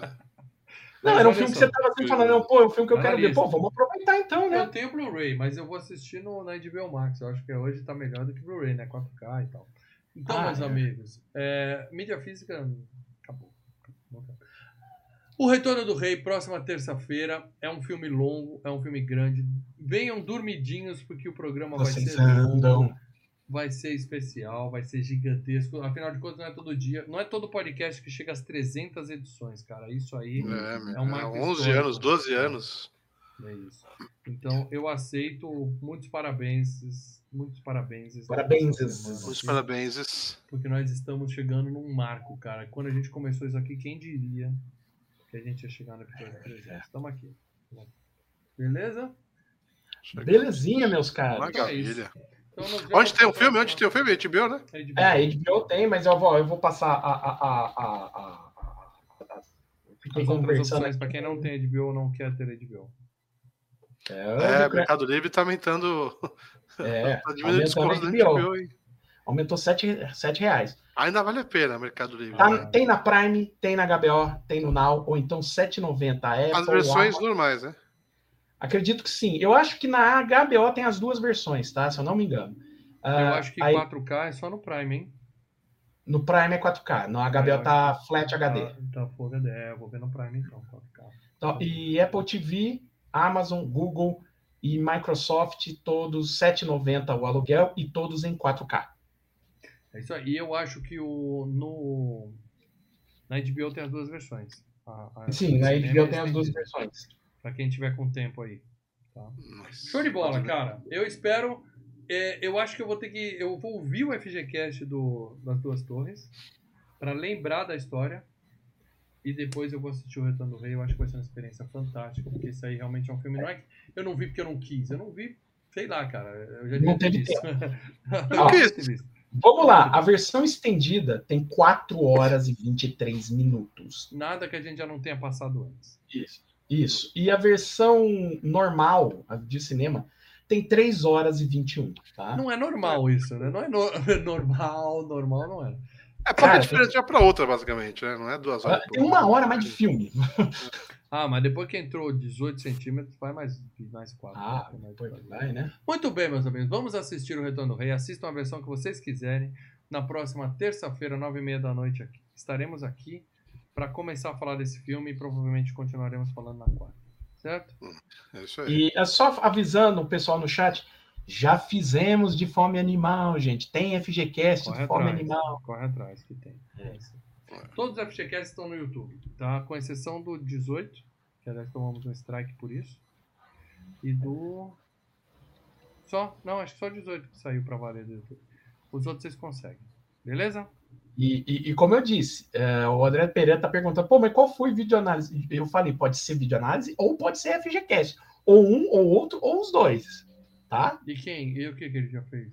Não, Mas era um filme que você tava assim falando, não, pô, é um filme que eu quero ver. Pô, vamos aproveitar então, né? Eu tenho Blu-ray, mas eu vou assistir no, na HBO Max. Eu acho que hoje tá melhor do que Blu-ray, né? 4K e tal. Então, Ah, meus é. amigos, é, mídia física acabou. Acabou. O Retorno do Rei, próxima terça-feira. É um filme longo, é um filme grande. Venham dormidinhos, porque o programa vai ser longo, andam. vai ser especial, vai ser gigantesco. Afinal de contas, não é todo dia, não é todo podcast que chega às 300 edições, cara. Isso aí É, é um marco 11 histórico. anos, 12 anos. é isso. Então, eu aceito muitos parabéns, muitos parabéns. Parabéns. Muitos parabéns. Porque nós estamos chegando num marco, cara. Quando a gente começou isso aqui, quem diria que a gente ia chegar no episódio 300? Estamos aqui. Beleza? Belezinha, meus caras. Maravilha. Então, nos vemos Onde tem o filme? Onde tem o filme? HBO, né? É, HBO tem, mas eu vou, eu vou passar a. a, a, a, Fiquei As outras conversando. opções, pra quem não tem HBO ou não quer ter HBO. É, É, o Mercado Livre tá aumentando. é, Tá diminuindo a da HBO. HBO, hein? Aumentou 7, sete reais. Ainda vale a pena, Mercado Livre. Tá- tem na Prime, tem na HBO, tem no Now, ou então 7,90. Apple, As versões normais, né? Acredito que sim. Eu acho que na HBO tem as duas versões, tá? Se eu não me engano. Eu Ah, acho que aí, 4K é só no Prime, hein? no Prime é 4K, no HBO É, eu tá Flat HD. Tá, tá Full HD. É, eu vou ver no Prime então, 4K. Então, e Apple TV, Amazon, Google, e Microsoft, todos 7,90 o aluguel e todos em 4K. É isso aí. E eu acho que o, no, na HBO tem as duas versões. A, a Sim, na HBO tem as duas versões. Pra quem tiver com tempo aí. Tá? Nossa. Show de bola, cara. Eu espero. é, eu acho que eu vou ter que. Eu vou ouvir o FGCast do, das duas torres. Pra lembrar da história. E depois eu vou assistir o Retorno do Rei. Eu acho que vai ser uma experiência fantástica. Porque isso aí realmente é um filme. Não é que eu não vi porque eu não quis. Eu não vi. Sei lá, cara. Eu já Não devia ter teve visto. Não Eu quis. Vamos lá, a versão estendida tem 4 horas e 23 minutos. Nada que a gente já não tenha passado antes. Isso. Isso. E a versão normal a de cinema tem 3 horas e 21, tá? Não é normal isso, né? Não é no- normal, normal não é. É pra Cara, uma diferente uma pra outra, basicamente, né? Não é duas horas. Tem uma hora mais de filme. Ah, mas depois que entrou 18 centímetros, vai mais, mais 4. Ah, depois vai, né? Muito bem, meus amigos. Vamos assistir o Retorno do Rei. Assistam a versão que vocês quiserem. Na próxima terça-feira, nove e meia da noite, aqui. estaremos aqui para começar a falar desse filme e provavelmente continuaremos falando na quarta. Certo? É isso aí. E é só avisando o pessoal no chat, já fizemos de fome animal, gente. Tem FGCast Corre de fome atrás. animal. Corre atrás que tem. É. Todos os FGCasts estão no YouTube, tá? Com exceção do 18, que aliás tomamos um strike por isso. E do. Só? Não, acho que só o 18 que saiu pra valer do YouTube. Os outros vocês conseguem. Beleza? E, e- e como eu disse, é, o André Pereira tá perguntando, pô, mas qual foi videoanálise? Eu falei, pode ser videoanálise ou pode ser FGCast. Ou um, ou outro, ou os dois. Tá? E quem? E o que, que ele já fez?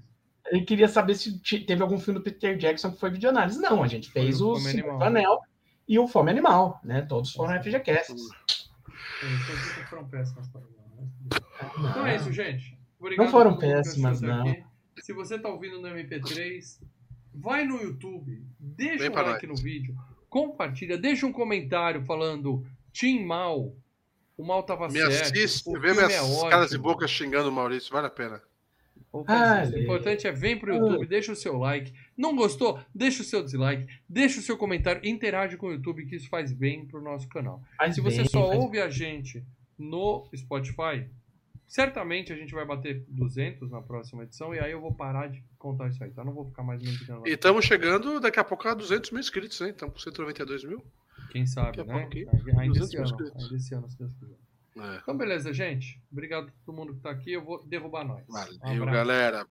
Ele queria saber se te- teve algum filme do Peter Jackson que foi videoanálise. Não, a gente Foi fez o o Anel e o Fome Animal, né? Todos foram FGCasts. Foram péssimas para bem. Então é isso, gente. Obrigado Não foram péssimas, não. aqui. Se você tá ouvindo no MP3, vai no YouTube, deixa Vem um like nós. no vídeo, compartilha, deixa um comentário falando Tim Mal, o mal tava Me certo. assiste, o vê minhas é ótimo. caras e bocas xingando o Maurício, vale a pena. Ah. O é. importante é vem pro YouTube, deixa o seu like. Não gostou? Deixa o seu dislike, deixa o seu comentário, interage com o YouTube que isso faz bem pro nosso canal. Faz Se você bem, só faz- ouve a gente no Spotify, certamente a gente vai bater 200 na próxima edição e aí eu vou parar de contar isso aí, tá? Não vou ficar mais me indicando lá. E estamos chegando daqui a pouco a 200 mil inscritos, hein? Estamos com 192 mil. Quem sabe, daqui a né? Ainda 200 esse ano, inscritos. ainda esse ano, se Deus quiser. É. Então, beleza, gente. Obrigado a todo mundo que tá aqui. Eu vou derrubar nós. Um Valeu, abraço. galera.